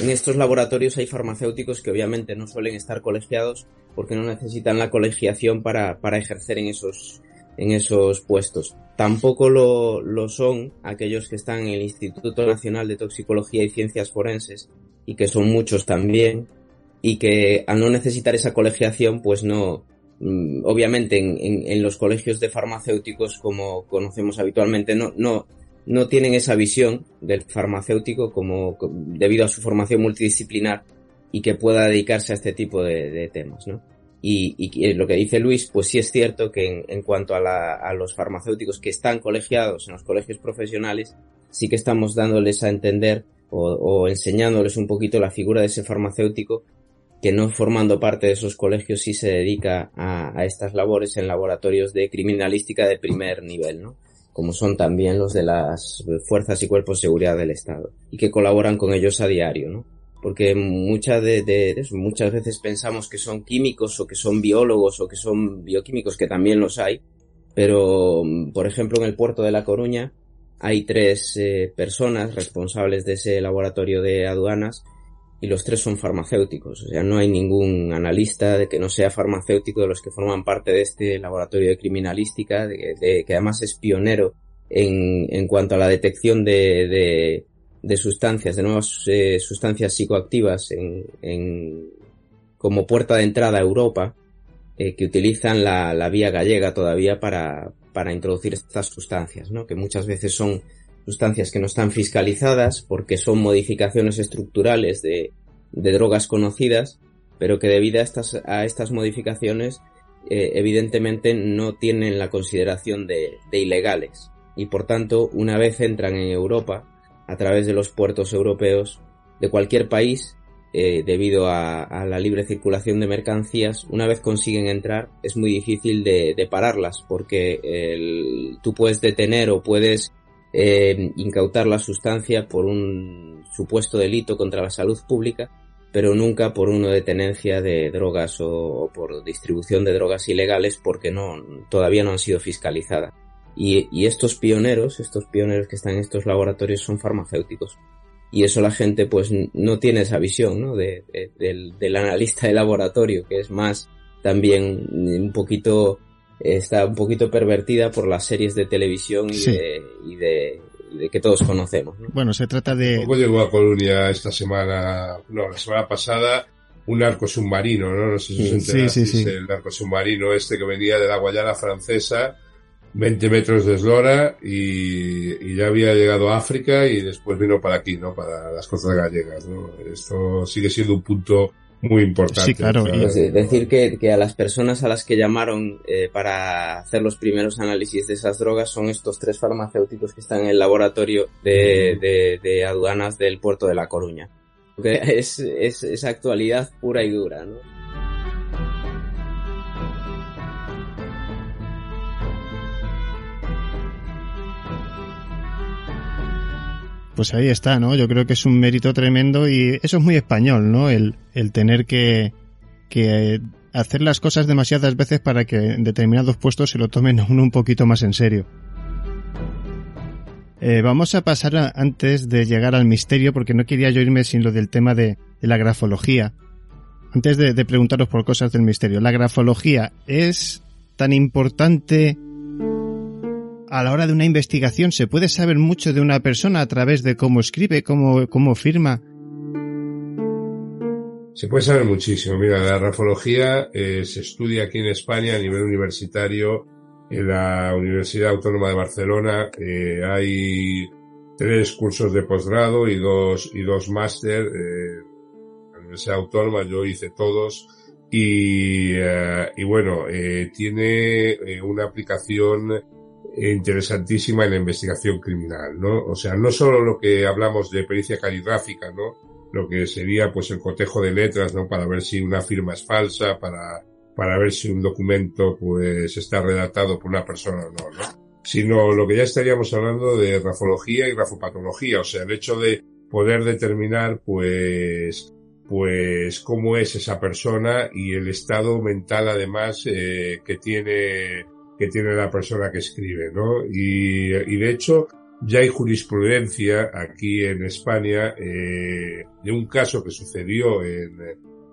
E: En estos laboratorios hay farmacéuticos que obviamente no suelen estar colegiados porque no necesitan la colegiación para, para ejercer en esos, en esos puestos. Tampoco lo, lo son aquellos que están en el Instituto Nacional de Toxicología y Ciencias Forenses y que son muchos también y que al no necesitar esa colegiación pues no mm, obviamente en, en, los colegios de farmacéuticos como conocemos habitualmente no no no tienen esa visión del farmacéutico como debido a su formación multidisciplinar y que pueda dedicarse a este tipo de, de temas no y, lo que dice Luis, pues sí es cierto que en, cuanto a, la, los farmacéuticos que están colegiados en los colegios profesionales, sí que estamos dándoles a entender o, o, enseñándoles un poquito la figura de ese farmacéutico que no formando parte de esos colegios sí se dedica a, a estas labores en laboratorios de criminalística de primer nivel, ¿no? como son también los de las fuerzas y cuerpos de seguridad del Estado, y que colaboran con ellos a diario, ¿no? Porque muchas de, muchas veces pensamos que son químicos o que son biólogos o que son bioquímicos, que también los hay, pero por ejemplo en el puerto de La Coruña hay tres eh, personas responsables de ese laboratorio de aduanas y los tres son farmacéuticos, o sea, no hay ningún analista de que no sea farmacéutico de los que forman parte de este laboratorio de criminalística, de, que además es pionero en, en cuanto a la detección de, de de sustancias, de nuevas eh, sustancias psicoactivas en, en, como puerta de entrada a Europa, eh, que utilizan la, la, vía gallega todavía para, para introducir estas sustancias, ¿no? que muchas veces son sustancias que no están fiscalizadas porque son modificaciones estructurales de, de drogas conocidas, pero que debido a estas, a estas modificaciones eh, evidentemente no tienen la consideración de, de ilegales y por tanto una vez entran en Europa a través de los puertos europeos de cualquier país eh, debido a, la libre circulación de mercancías, una vez consiguen entrar es muy difícil de, pararlas porque tú puedes detener o puedes eh, incautar la sustancia por un supuesto delito contra la salud pública, pero nunca por uno de tenencia de drogas o, o por distribución de drogas ilegales porque no, todavía no han sido fiscalizadas. Y, y, estos pioneros, estos pioneros que están en estos laboratorios son farmacéuticos. Y eso la gente pues no tiene esa visión, ¿no? De, de, del, del, analista de laboratorio, que es más también un poquito, está un poquito pervertida por las series de televisión y, sí. de, y de, de, que todos conocemos. ¿no?
A: Bueno, se trata de...
F: ¿Cómo llegó a Colonia esta semana, no, la semana pasada, un arco submarino, ¿no? No sé si os
A: sí, sí, sí.
F: el arco submarino este que venía de la Guayana francesa 20 metros de eslora y, y, ya había llegado a África y después vino para aquí, ¿no? Para las costas gallegas, ¿no? Esto sigue siendo un punto muy importante.
A: Sí, claro.
E: Es decir, que, que, a las personas a las que llamaron eh, para hacer los primeros análisis de esas drogas son estos tres farmacéuticos que están en el laboratorio de, de, de aduanas del puerto de La Coruña. Es, es actualidad pura y dura, ¿no?
A: Pues ahí está, ¿no? Yo creo que es un mérito tremendo y eso es muy español, ¿no? El, el tener que, que hacer las cosas demasiadas veces para que en determinados puestos se lo tomen uno un poquito más en serio. Eh, vamos a pasar antes de llegar al misterio, porque no quería yo irme sin lo del tema de, de la grafología. Antes de, preguntaros por cosas del misterio, ¿la grafología es tan importante a la hora de una investigación? ¿Se puede saber mucho de una persona a través de cómo escribe, cómo, cómo firma?
F: Se puede saber muchísimo. Mira, la grafología eh, se estudia aquí en España a nivel universitario en la Universidad Autónoma de Barcelona eh, hay tres cursos de posgrado y dos, y dos máster. Eh, la Universidad Autónoma yo hice todos y, eh, y bueno, eh, tiene una aplicación interesantísima en la investigación criminal, ¿no? O sea, no solo lo que hablamos de pericia caligráfica, ¿no? Lo que sería pues el cotejo de letras, ¿no? Para ver si una firma es falsa, para para ver si un documento pues está redactado por una persona o no, ¿no? Sino lo que ya estaríamos hablando de grafología y grafopatología, o sea, el hecho de poder determinar pues pues cómo es esa persona y el estado mental además eh, que tiene que tiene la persona que escribe, ¿no? Y, y de hecho ya hay jurisprudencia aquí en España eh, de un caso que sucedió en,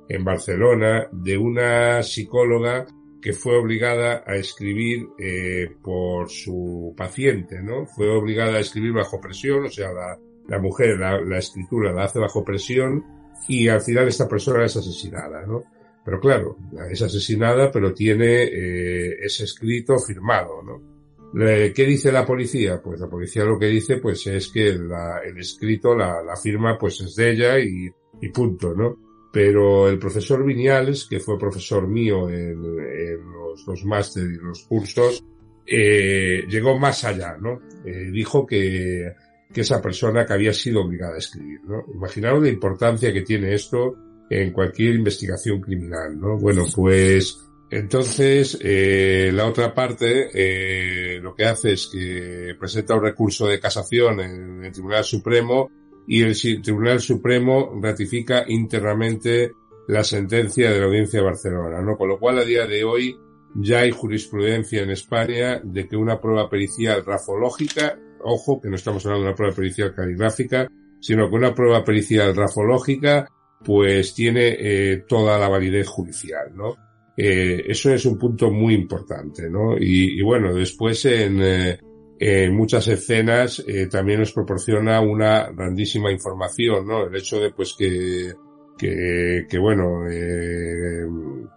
F: en Barcelona de una psicóloga que fue obligada a escribir eh, por su paciente, ¿no? Fue obligada a escribir bajo presión, o sea, la, la mujer la, la, escritura la hace bajo presión y al final esta persona es asesinada, ¿no? Pero claro, es asesinada, pero tiene eh, ese escrito firmado, ¿no? ¿Qué dice la policía? Pues la policía lo que dice, pues es que la, el escrito, la, la firma, pues es de ella y, y punto, ¿no? pero el profesor Viñales, que fue profesor mío en, en los dos másteres y los cursos, eh, llegó más allá, ¿no? Eh, dijo que, que esa persona que había sido obligada a escribir, ¿no? Imaginaros la importancia que tiene esto en cualquier investigación criminal, ¿no? Bueno, pues entonces eh, la otra parte eh, lo que hace es que presenta un recurso de casación en el Tribunal Supremo y el Tribunal Supremo ratifica internamente la sentencia de la Audiencia de Barcelona, ¿no? Con lo cual, a día de hoy, ya hay jurisprudencia en España de que una prueba pericial rafológica, ojo, que no estamos hablando de una prueba pericial caligráfica, sino que una prueba pericial rafológica, pues tiene eh, toda la validez judicial, ¿no? Eh, eso es un punto muy importante, ¿no? Y, y bueno, después en, eh, en muchas escenas eh, también nos proporciona una grandísima información, ¿no? El hecho de pues que que, que bueno eh,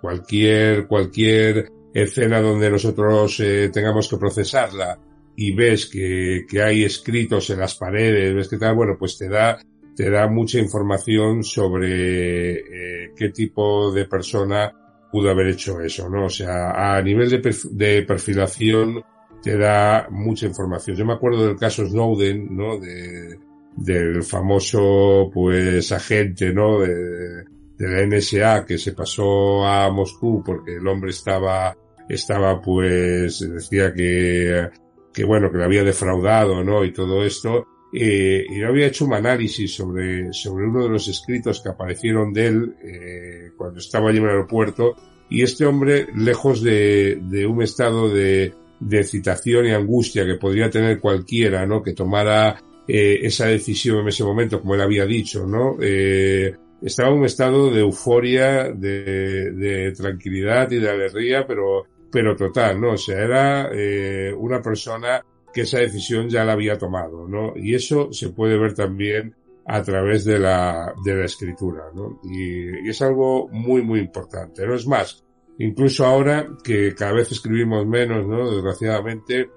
F: cualquier cualquier escena donde nosotros eh, tengamos que procesarla y ves que, que hay escritos en las paredes, ves que tal, bueno, pues te da te da mucha información sobre eh, qué tipo de persona pudo haber hecho eso, ¿no? O sea, a nivel de, de perfilación te da mucha información. Yo me acuerdo del caso Snowden, ¿no? De, del famoso, pues, agente, ¿no? De, de la NSA que se pasó a Moscú porque el hombre estaba, estaba, pues, decía que, que bueno, que le había defraudado, ¿no? Y todo esto. Eh, y yo había hecho un análisis sobre, sobre uno de los escritos que aparecieron de él, eh, cuando estaba allí en el aeropuerto, y este hombre, lejos de, de un estado de, de excitación y angustia que podría tener cualquiera, ¿no? Que tomara eh, esa decisión en ese momento, como él había dicho, ¿no? Eh, estaba en un estado de euforia, de, de, tranquilidad y de alegría, pero, pero total, ¿no? O sea, era eh, una persona que esa decisión ya la había tomado, ¿no? Y eso se puede ver también a través de la, de la escritura, ¿no? Y, y es algo muy, muy importante, ¿no? Es más, Incluso ahora que cada vez escribimos menos, ¿no? Desgraciadamente,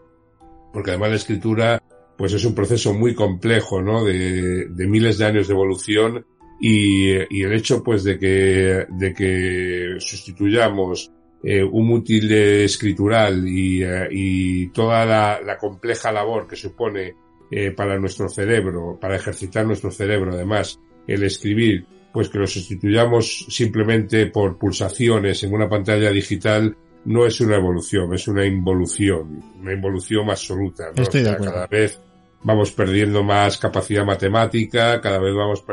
F: porque además la escritura, pues es un proceso muy complejo, ¿no? De, de miles de años de evolución y, y, el hecho, pues, de que, de que sustituyamos eh, un útil escritural y, eh, y toda la, la, compleja labor que supone eh, para nuestro cerebro, para ejercitar nuestro cerebro, además, el escribir, pues que lo sustituyamos simplemente por pulsaciones en una pantalla digital no es una evolución, es una involución, una involución absoluta. ¿no?
A: Estoy de acuerdo.
F: Cada vez, vamos perdiendo más capacidad matemática, cada vez vamos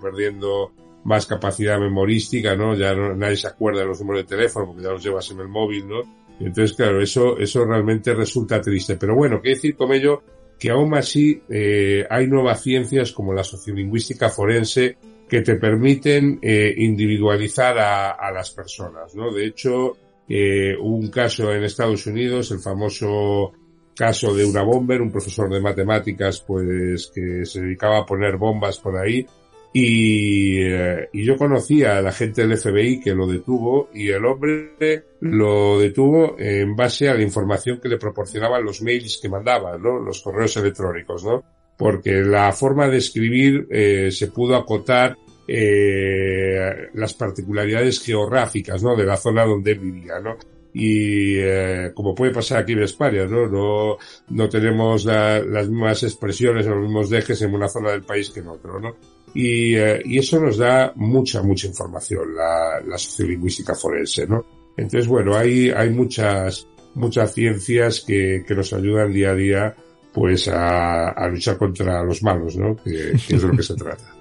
F: perdiendo más capacidad memorística, ¿no? Ya no, nadie se acuerda de los números de teléfono porque ya los llevas en el móvil, ¿no? Entonces, claro, eso, eso realmente resulta triste. Pero bueno, qué decir con ello que aún así eh, hay nuevas ciencias como la sociolingüística forense que te permiten eh, individualizar a, a, las personas, ¿no? De hecho, eh, un caso en Estados Unidos, el famoso caso de una bomber, un profesor de matemáticas, pues que se dedicaba a poner bombas por ahí y, eh, y, yo conocía a la gente del FBI que lo detuvo y el hombre lo detuvo en base a la información que le proporcionaban los mails que mandaba, ¿no? Los correos electrónicos, ¿no? Porque la forma de escribir eh, se pudo acotar eh, las particularidades geográficas, ¿no? De la zona donde él vivía, ¿no? y eh, como puede pasar aquí en España, ¿no? No, no tenemos la, las mismas expresiones o los mismos dejes en una zona del país que en otro, ¿no? Y, eh, y eso nos da mucha, mucha información, la, la sociolingüística forense, ¿no? Entonces, bueno, hay, hay muchas, muchas ciencias que, que nos ayudan día a día, pues, a, a luchar contra los malos, ¿no? Que, que es de lo que se trata.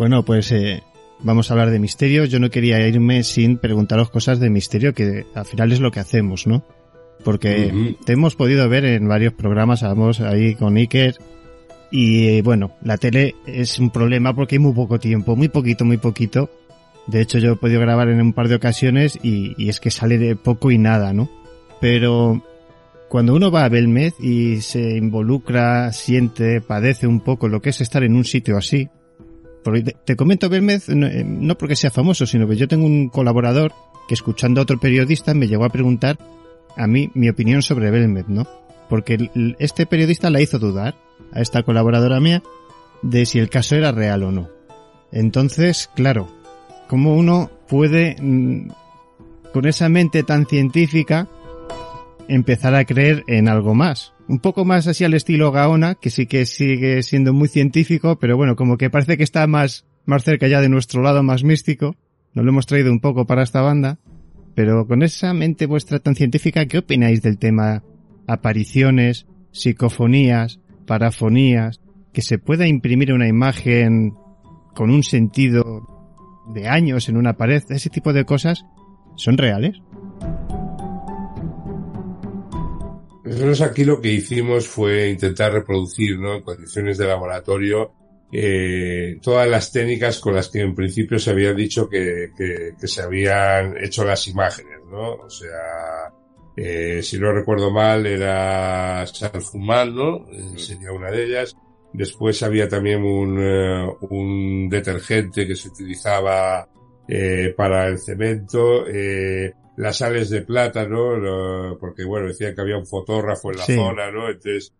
A: Bueno, pues eh, vamos a hablar de misterios. Yo no quería irme sin preguntaros cosas de misterio, que al final es lo que hacemos, ¿no? Porque te hemos podido ver en varios programas, vamos ahí con Iker. Y eh, bueno, la tele es un problema porque hay muy poco tiempo, muy poquito, muy poquito. De hecho, yo he podido grabar en un par de ocasiones y, y es que sale de poco y nada, ¿no? Pero cuando uno va a Belmez y se involucra, siente, padece un poco lo que es estar en un sitio así, porque te, comento Belmez no, eh, no porque sea famoso, sino que yo tengo un colaborador que escuchando a otro periodista me llegó a preguntar a mí mi opinión sobre Belmez, ¿no? Porque este periodista la hizo dudar a esta colaboradora mía de si el caso era real o no. Entonces, claro, ¿cómo uno puede, mm, con esa mente tan científica, empezar a creer en algo más? Un poco más así al estilo Gaona, que sí que sigue siendo muy científico, pero bueno, como que parece que está más, más cerca ya de nuestro lado más místico. Nos lo hemos traído un poco para esta banda. Pero con esa mente vuestra tan científica, ¿qué opináis del tema apariciones, psicofonías, parafonías, que se pueda imprimir una imagen con un sentido de años en una pared, ese tipo de cosas, ¿son reales?
F: Nosotros aquí lo que hicimos fue intentar reproducir, ¿no? En condiciones de laboratorio, eh, todas las técnicas con las que en principio se había dicho que, que, que se habían hecho las imágenes, ¿no? O sea, eh, si no recuerdo mal, era Salfumán, ¿no? Eh, sería una de ellas. Después había también un, eh, un detergente que se utilizaba eh, para el cemento. Las sales de plata, ¿no? Lo- porque bueno, decían que había un fotógrafo en la
A: Sí.
F: zona, ¿no? Entonces,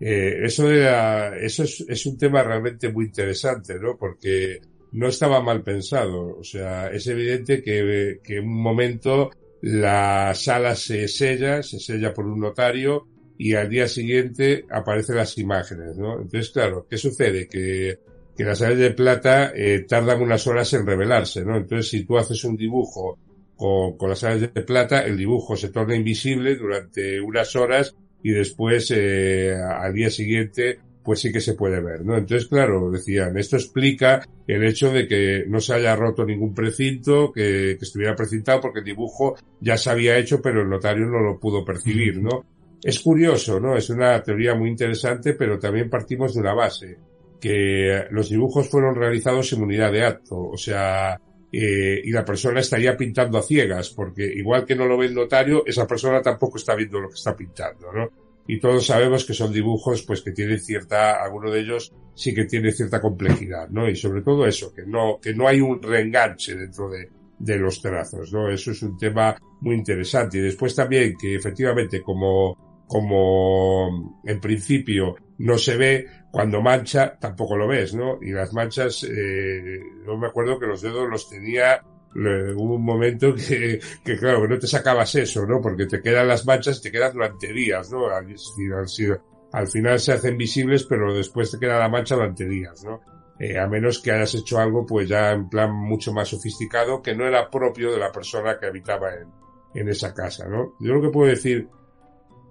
F: eh, eso era, eso es, es un tema realmente muy interesante, ¿no? Porque no estaba mal pensado. O sea, es evidente que, que en un momento la sala se sella, se sella por un notario y al día siguiente aparecen las imágenes, ¿no? Entonces, claro, ¿qué sucede? Que, que las sales de plata eh, tardan unas horas en revelarse, ¿no? Entonces, si tú haces un dibujo con, con las sales de plata, el dibujo se torna invisible durante unas horas y después, eh, al día siguiente, pues sí que se puede ver, ¿no? Entonces, claro, decían, esto explica el hecho de que no se haya roto ningún precinto, que, que estuviera precintado porque el dibujo ya se había hecho, pero el notario no lo pudo percibir, ¿no? Es curioso, ¿no? Es una teoría muy interesante, pero también partimos de una base, que los dibujos fueron realizados en unidad de acto, o sea, eh, y la persona estaría pintando a ciegas, porque igual que no lo ve el notario, esa persona tampoco está viendo lo que está pintando, ¿no? Y todos sabemos que son dibujos, pues que tienen cierta, alguno de ellos sí que tiene cierta complejidad, ¿no? Y sobre todo eso, que no, que no hay un reenganche dentro de, de los trazos, ¿no? Eso es un tema muy interesante. Y después también que efectivamente como, como en principio no se ve, cuando mancha tampoco lo ves, ¿no? Y las manchas, eh, yo me acuerdo que los dedos los tenía, hubo un momento que, que claro, que no te sacabas eso, ¿no? Porque te quedan las manchas y te quedan durante días, ¿no? Al final se hacen visibles, pero después te queda la mancha durante días, ¿no? eh, a menos que hayas hecho algo pues ya en plan mucho más sofisticado que no era propio de la persona que habitaba en, en esa casa, ¿no? Yo lo que puedo decir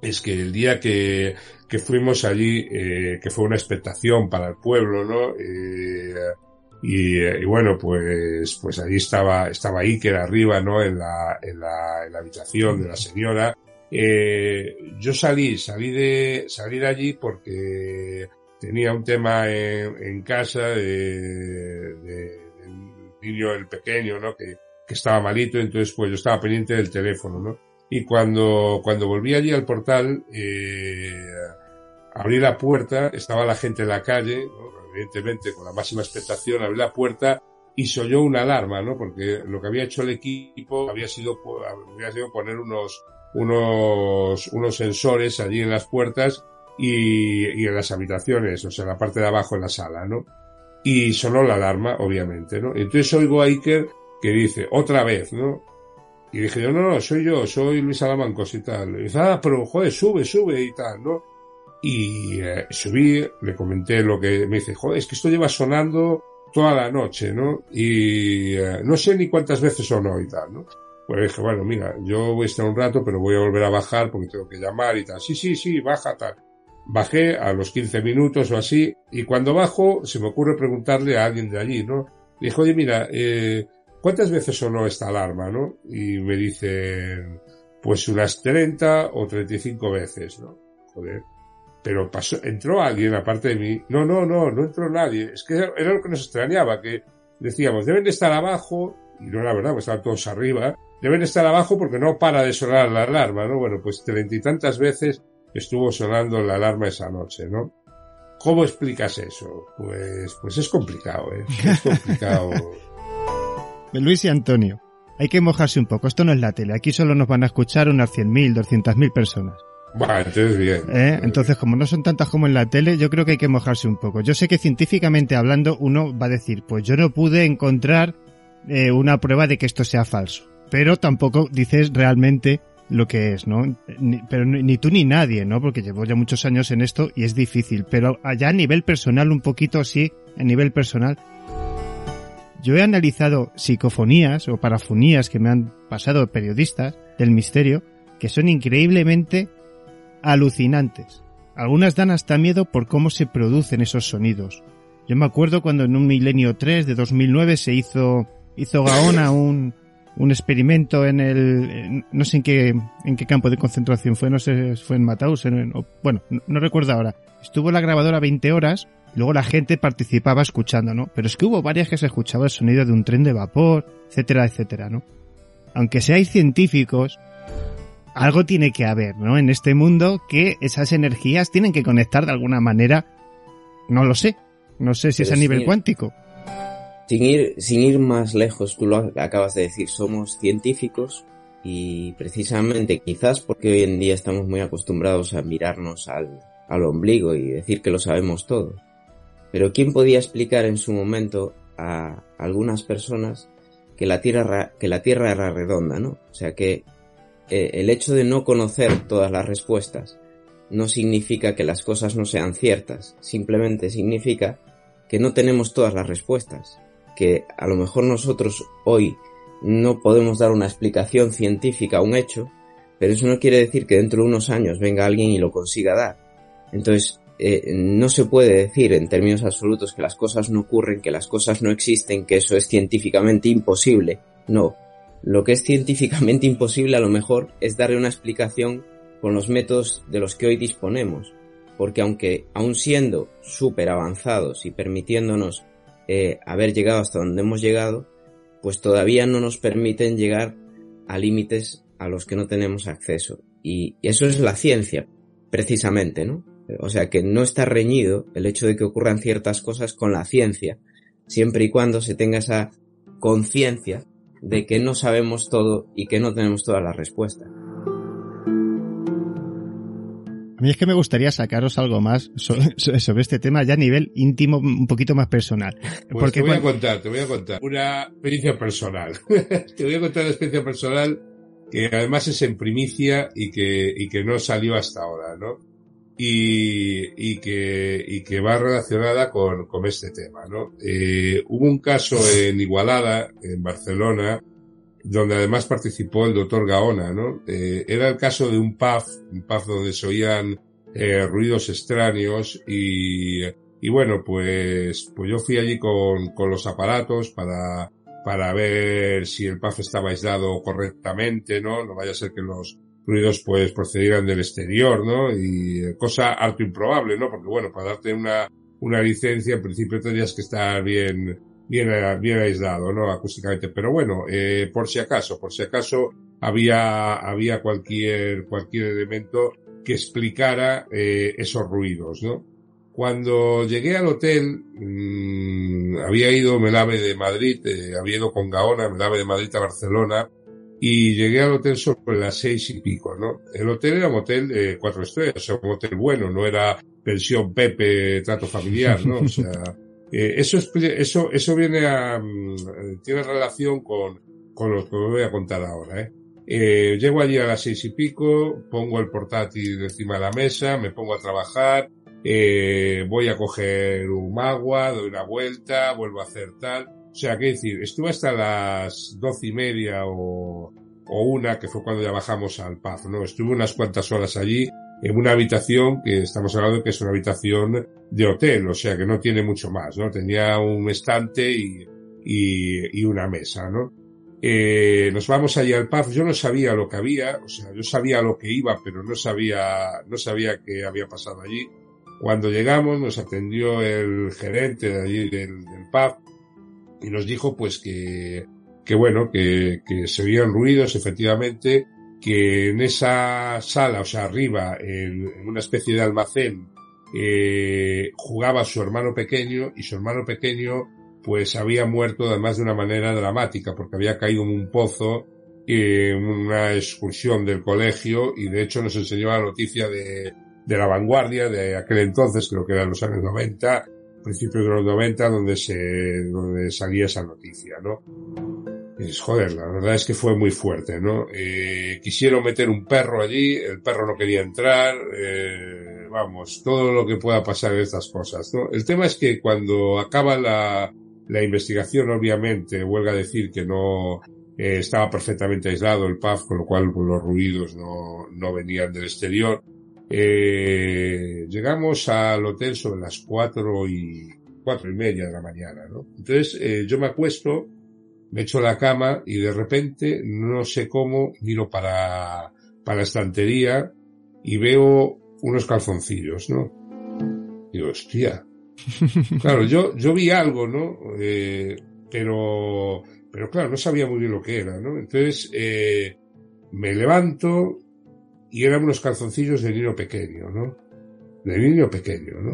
F: es que el día que, que fuimos allí, eh, que fue una expectación para el pueblo, ¿no? Eh, y, y, bueno, pues, pues allí estaba, estaba Iker arriba, ¿no? En la, en la, habitación de la señora. Eh, yo salí, salí de, salí de allí porque tenía un tema en, casa de, de, niño, el pequeño, ¿no? Que, que estaba malito, entonces pues yo estaba pendiente del teléfono, ¿no? Y cuando, cuando volví allí al portal, eh, abrí la puerta, estaba la gente en la calle, evidentemente con la máxima expectación, abrí la puerta y se una alarma, ¿no? Porque lo que había hecho el equipo había sido, había sido poner unos, unos, unos sensores allí en las puertas y, y en las habitaciones, o sea, en la parte de abajo en la sala, ¿no? Y sonó la alarma, obviamente, ¿no? Entonces oigo a Iker que dice, otra vez, ¿no? Y dije yo, no, no, soy yo, soy Luis Alamancos y tal. Y dice, ah, pero joder, sube, sube y tal, ¿no? Y eh, subí, le comenté lo que me dice, joder, es que esto lleva sonando toda la noche, ¿no? Y eh, no sé ni cuántas veces sonó y tal, ¿no? Pues dije, bueno, mira, yo voy a estar un rato, pero voy a volver a bajar porque tengo que llamar y tal. Sí, sí, sí, baja tal. Bajé a los 15 minutos o así, y cuando bajo se me ocurre preguntarle a alguien de allí, ¿no? Dijo, oye, mira, eh, ¿cuántas veces sonó esta alarma, no? Y me dicen, pues unas 30 o 35 veces, ¿no? Joder. Pero pasó, entró alguien aparte de mí. No, no, no, no entró nadie. Es que era lo que nos extrañaba, que decíamos, deben de estar abajo, y no era verdad, pues estaban todos arriba, deben estar abajo porque no para de sonar la alarma, ¿no? Bueno, pues treinta y tantas veces estuvo sonando la alarma esa noche, ¿no? ¿Cómo explicas eso? Pues, pues es complicado, ¿eh? Es complicado.
A: Luis y Antonio, hay que mojarse un poco. Esto no es la tele. Aquí solo nos van a escuchar unas 100.000, 200.000 personas.
F: Bueno, entonces bien.
A: ¿Eh? Entonces, como no son tantas como en la tele, yo creo que hay que mojarse un poco. Yo sé que científicamente hablando, uno va a decir, pues yo no pude encontrar eh, una prueba de que esto sea falso. Pero tampoco dices realmente lo que es, ¿no? Ni, pero ni tú ni nadie, ¿no? Porque llevo ya muchos años en esto y es difícil. Pero allá a nivel personal, un poquito sí, a nivel personal, yo he analizado psicofonías o parafonías que me han pasado periodistas del misterio que son increíblemente alucinantes. Algunas dan hasta miedo por cómo se producen esos sonidos. Yo me acuerdo cuando en un Milenio 3 de 2009 se hizo, hizo Gaona un, un experimento en el, en, no sé en qué, en qué campo de concentración fue, no sé, fue en Mauthausen, o, bueno, no, no recuerdo ahora. Estuvo la grabadora 20 horas Luego la gente participaba escuchando, ¿no? Pero es que hubo varias que se escuchaba el sonido de un tren de vapor, etcétera, etcétera, ¿no? Aunque seáis científicos, algo tiene que haber, ¿no? En este mundo que esas energías tienen que conectar de alguna manera. No lo sé. No sé si Pero es a nivel cuántico.
E: Sin ir, sin ir más lejos, tú lo acabas de decir, somos científicos y precisamente quizás porque hoy en día estamos muy acostumbrados a mirarnos al, al ombligo y decir que lo sabemos todo. Pero ¿quién podía explicar en su momento a algunas personas que la Tierra, que la tierra era redonda, ¿no? O sea que eh, el hecho de no conocer todas las respuestas no significa que las cosas no sean ciertas, simplemente significa que no tenemos todas las respuestas, que a lo mejor nosotros hoy no podemos dar una explicación científica a un hecho, pero eso no quiere decir que dentro de unos años venga alguien y lo consiga dar. Entonces, eh, no se puede decir en términos absolutos que las cosas no ocurren, que las cosas no existen, que eso es científicamente imposible. No. Lo que es científicamente imposible a lo mejor es darle una explicación con los métodos de los que hoy disponemos. Porque aunque aún siendo súper avanzados y permitiéndonos eh, haber llegado hasta donde hemos llegado, pues todavía no nos permiten llegar a límites a los que no tenemos acceso. Y eso es la ciencia, precisamente, ¿no? O sea que no está reñido el hecho de que ocurran ciertas cosas con la ciencia, siempre y cuando se tenga esa conciencia de que no sabemos todo y que no tenemos todas las respuestas.
A: A mí es que me gustaría sacaros algo más sobre, sobre, este tema ya a nivel íntimo, un poquito más personal.
F: Pues Porque, te voy a contar, te voy a contar una experiencia personal. te voy a contar una experiencia personal que además es en primicia y que, y que no salió hasta ahora, ¿no? Y, y, que, y que va relacionada con, con este tema, ¿no? Eh, hubo un caso en Igualada, en Barcelona, donde además participó el doctor Gaona, ¿no? Eh, era el caso de un pub, un pub donde se oían eh, ruidos extraños y, y bueno, pues, pues yo fui allí con, con los aparatos para, para ver si el pub estaba aislado correctamente, ¿no? No vaya a ser que los ruidos pues procedieran del exterior, ¿no? Y cosa harto improbable, ¿no? Porque bueno, para darte una, una licencia en principio tendrías que estar bien, bien, bien aislado, ¿no? Acústicamente. Pero bueno, eh, por si acaso, por si acaso había, había cualquier, cualquier elemento que explicara eh, esos ruidos, ¿no? Cuando llegué al hotel, mmm, había ido Melave de Madrid, eh, había ido con Gaona, Melave de Madrid a Barcelona, y llegué al hotel sobre las seis y pico, ¿no? El hotel era un hotel de cuatro estrellas, o sea, un hotel bueno, no era pensión Pepe, trato familiar, ¿no? O sea, eh, eso, eso, eso viene a, mm, tiene relación con, con lo que voy a contar ahora, ¿eh? Eh, llego allí a las seis y pico, pongo el portátil encima de la mesa, me pongo a trabajar, eh, voy a coger un agua, doy una vuelta, vuelvo a hacer tal. O sea, qué decir, estuve hasta las doce y media o, o una, que fue cuando ya bajamos al pub, ¿no? Estuve unas cuantas horas allí en una habitación que estamos hablando que es una habitación de hotel, o sea que no tiene mucho más, ¿no? Tenía un estante y, y, y una mesa, ¿no? Eh, nos vamos allí al pub, yo no sabía lo que había, o sea, yo sabía lo que iba, pero no sabía, no sabía qué había pasado allí. Cuando llegamos nos atendió el gerente de allí del, del pub y nos dijo pues que, que bueno, que, que se oían ruidos efectivamente, que en esa sala, o sea, arriba, en, una especie de almacén, eh, jugaba su hermano pequeño y su hermano pequeño pues había muerto además de una manera dramática porque había caído en un pozo en una excursión del colegio y de hecho nos enseñó la noticia de, de la vanguardia de aquel entonces, creo que eran los años 90, principios de los 90, donde se, donde salía esa noticia, ¿no? Es, joder, la verdad es que fue muy fuerte, ¿no? Eh, quisieron meter un perro allí, el perro no quería entrar, eh, vamos, todo lo que pueda pasar en estas cosas, ¿no? El tema es que cuando acaba la, la investigación, obviamente, huelga decir que no eh, estaba perfectamente aislado el pub, con lo cual pues, los ruidos no, no venían del exterior. Eh, llegamos al hotel sobre las cuatro y cuatro y media de la mañana, ¿no? Entonces eh, yo me acuesto, me echo la cama y de repente, no sé cómo, miro para, para la estantería y veo unos calzoncillos, ¿no? Digo, hostia, claro, yo, yo vi algo, ¿no? Eh, pero, pero claro, no sabía muy bien lo que era, ¿no? Entonces, eh, me levanto y eran unos calzoncillos de niño pequeño, ¿no? De niño pequeño, ¿no?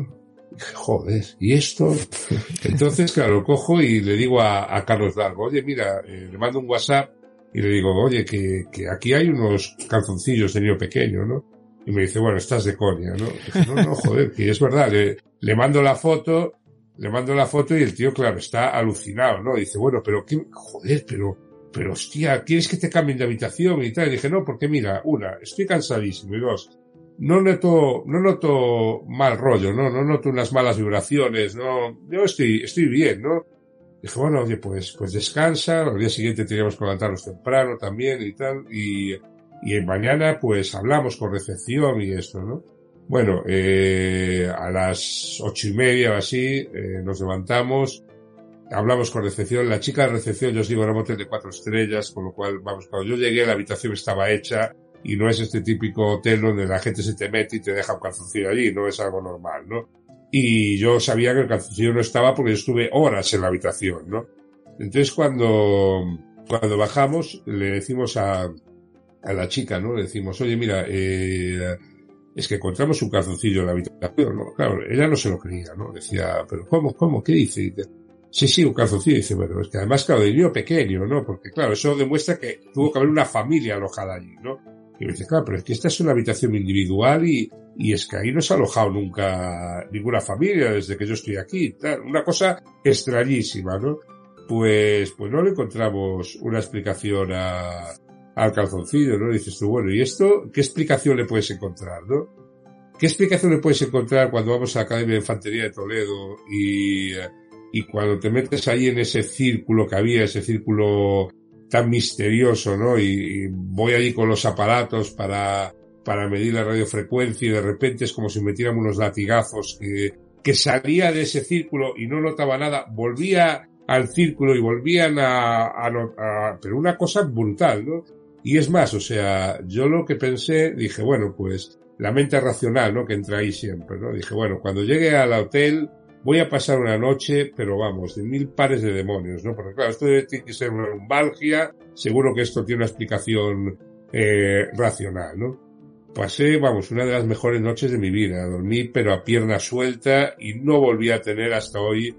F: Y dije, joder, ¿y esto? Entonces, claro, cojo y le digo a, a Carlos Largo, oye, mira, eh, le mando un WhatsApp y le digo, oye, que, que aquí hay unos calzoncillos de niño pequeño, ¿no? Y me dice, bueno, estás de coña, ¿no? Dije, no, no, joder, que es verdad, le, le mando la foto, le mando la foto y el tío, claro, está alucinado, ¿no? Dice, bueno, pero qué, joder, pero, pero hostia, ¿quieres que te cambien de habitación y tal? Y dije, no, porque mira, una, estoy cansadísimo y dos, no noto, no noto mal rollo, ¿no? No noto unas malas vibraciones, no, yo estoy, estoy bien, ¿no? Dije, bueno, oye, pues, pues descansa, al día siguiente teníamos que levantarnos temprano también y tal, y, y mañana pues hablamos con recepción y esto, ¿no? Bueno, eh, a las ocho y media o así eh, nos levantamos, hablamos con recepción, la chica de recepción, yo os digo, era un hotel de cuatro estrellas, con lo cual, vamos, cuando yo llegué la habitación estaba hecha y no es este típico hotel donde la gente se te mete y te deja un calzoncillo allí, no es algo normal, ¿no? Y yo sabía que el calzoncillo no estaba porque yo estuve horas en la habitación, ¿no? Entonces cuando, cuando bajamos le decimos a, a la chica, ¿no? Le decimos, oye, mira, eh, es que encontramos un calzoncillo en la habitación, ¿no? Claro, ella no se lo creía, ¿no? Decía, pero ¿cómo, cómo, qué dice? Sí, sí, un calzoncillo. dice, bueno, es que además, claro, de niño pequeño, ¿no? Porque, claro, eso demuestra que tuvo que haber una familia alojada allí, ¿no? Y me dice, claro, pero es que esta es una habitación individual y, y es que ahí no se ha alojado nunca ninguna familia desde que yo estoy aquí. Tal. Una cosa extrañísima, ¿no? Pues, pues no le encontramos una explicación a, al calzoncillo, ¿no? dices tú, bueno, ¿y esto qué explicación le puedes encontrar, no? ¿Qué explicación le puedes encontrar cuando vamos a la Academia de Infantería de Toledo y, y cuando te metes ahí en ese círculo que había, ese círculo tan misterioso, ¿no? Y, voy allí con los aparatos para, para medir la radiofrecuencia y de repente es como si metiéramos unos latigazos que, que salía de ese círculo y no notaba nada, volvía al círculo y volvían a, a, a, pero una cosa brutal, ¿no? Y es más, o sea, yo lo que pensé, dije, bueno, pues la mente racional, ¿no? Que entra ahí siempre, ¿no? Dije, bueno, cuando llegue al hotel voy a pasar una noche, pero vamos, de mil pares de demonios, ¿no? Porque claro, esto tiene que ser una lumbalgia, seguro que esto tiene una explicación eh, racional, ¿no? Pasé, vamos, una de las mejores noches de mi vida, dormí pero a pierna suelta y no volví a tener hasta hoy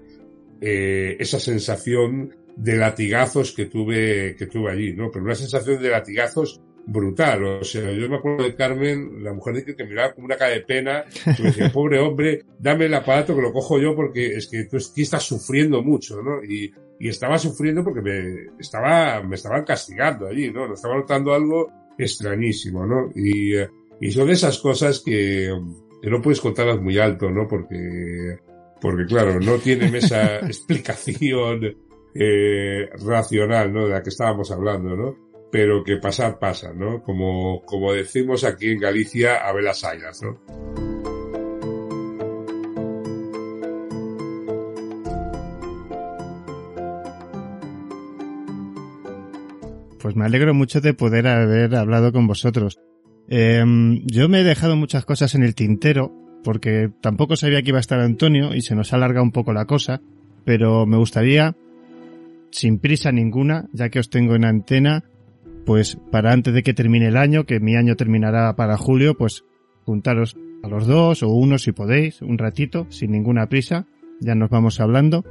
F: eh, esa sensación de latigazos que tuve, que tuve allí, ¿no? Pero una sensación de latigazos brutal. O sea, yo me acuerdo de Carmen, la mujer dice que miraba como una cara de pena, que me decía, pobre hombre, dame el aparato que lo cojo yo porque es que tú estás sufriendo mucho, ¿no? Y, y estaba sufriendo porque me estaba, me estaban castigando allí, ¿no? Me estaba notando algo extrañísimo, ¿no? Y, y son esas cosas que, que no puedes contarlas muy alto, ¿no? Porque, porque claro, no tienen esa explicación eh, racional, ¿no? De la que estábamos hablando, ¿no? Pero que pasar pasa, ¿no? Como, como decimos aquí en Galicia, a ver las hayas, ¿no?
A: Pues me alegro mucho de poder haber hablado con vosotros. Eh, yo me he dejado muchas cosas en el tintero, porque tampoco sabía que iba a estar Antonio y se nos ha alargado un poco la cosa, pero me gustaría, sin prisa ninguna, ya que os tengo en antena, pues para antes de que termine el año, que mi año terminará para julio, pues juntaros a los dos o uno si podéis, un ratito, sin ninguna prisa, ya nos vamos hablando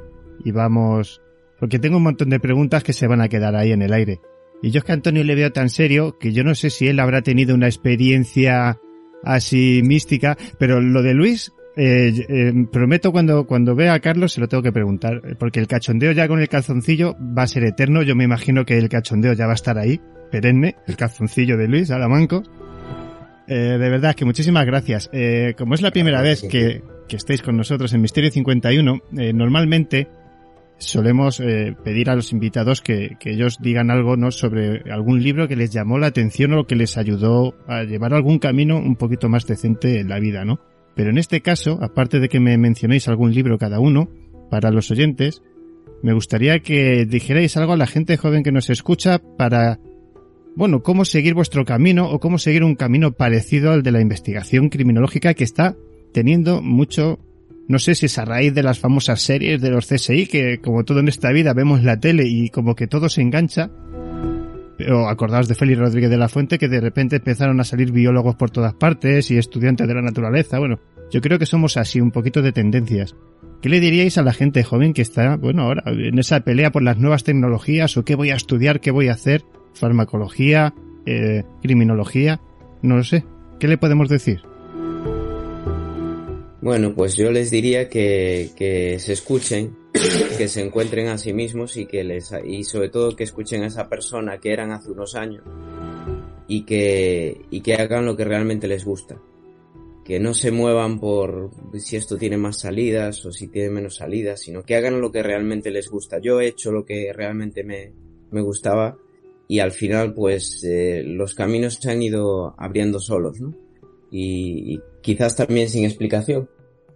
A: y vamos, porque tengo un montón de preguntas que se van a quedar ahí en el aire. Y yo es que a Antonio le veo tan serio que yo no sé si él habrá tenido una experiencia así mística, pero lo de Luis, eh, eh, prometo cuando, cuando vea a Carlos se lo tengo que preguntar, porque el cachondeo ya con el calzoncillo va a ser eterno, yo me imagino que el cachondeo ya va a estar ahí, perenne, el calzoncillo de Luis Alamanco. Eh, de verdad que muchísimas gracias. Eh, como es la primera vez que, que estéis con nosotros en Misterio 51, eh, normalmente solemos eh, pedir a los invitados que, que, ellos digan algo ¿no? sobre algún libro que les llamó la atención o que les ayudó a llevar algún camino un poquito más decente en la vida, ¿no? Pero en este caso, aparte de que me mencionéis algún libro cada uno, para los oyentes, me gustaría que dijerais algo a la gente joven que nos escucha para bueno, cómo seguir vuestro camino o cómo seguir un camino parecido al de la investigación criminológica que está teniendo mucho, no sé si es a raíz de las famosas series de los CSI, que como todo en esta vida vemos la tele y como que todo se engancha. Pero acordaos de Félix Rodríguez de la Fuente que de repente empezaron a salir biólogos por todas partes y estudiantes de la naturaleza. Bueno, yo creo que somos así, un poquito de tendencias. ¿Qué le diríais a la gente joven que está, bueno, ahora en esa pelea por las nuevas tecnologías o qué voy a estudiar, qué voy a hacer? Farmacología, eh, criminología, no lo sé. ¿Qué le podemos decir?
E: Bueno, pues yo les diría que, que se escuchen, que se encuentren a sí mismos y que les y sobre todo que escuchen a esa persona que eran hace unos años y que y que hagan lo que realmente les gusta. Que no se muevan por si esto tiene más salidas o si tiene menos salidas, sino que hagan lo que realmente les gusta. Yo he hecho lo que realmente me, me gustaba y al final pues eh, los caminos se han ido abriendo solos, ¿no? Y, y, quizás también sin explicación.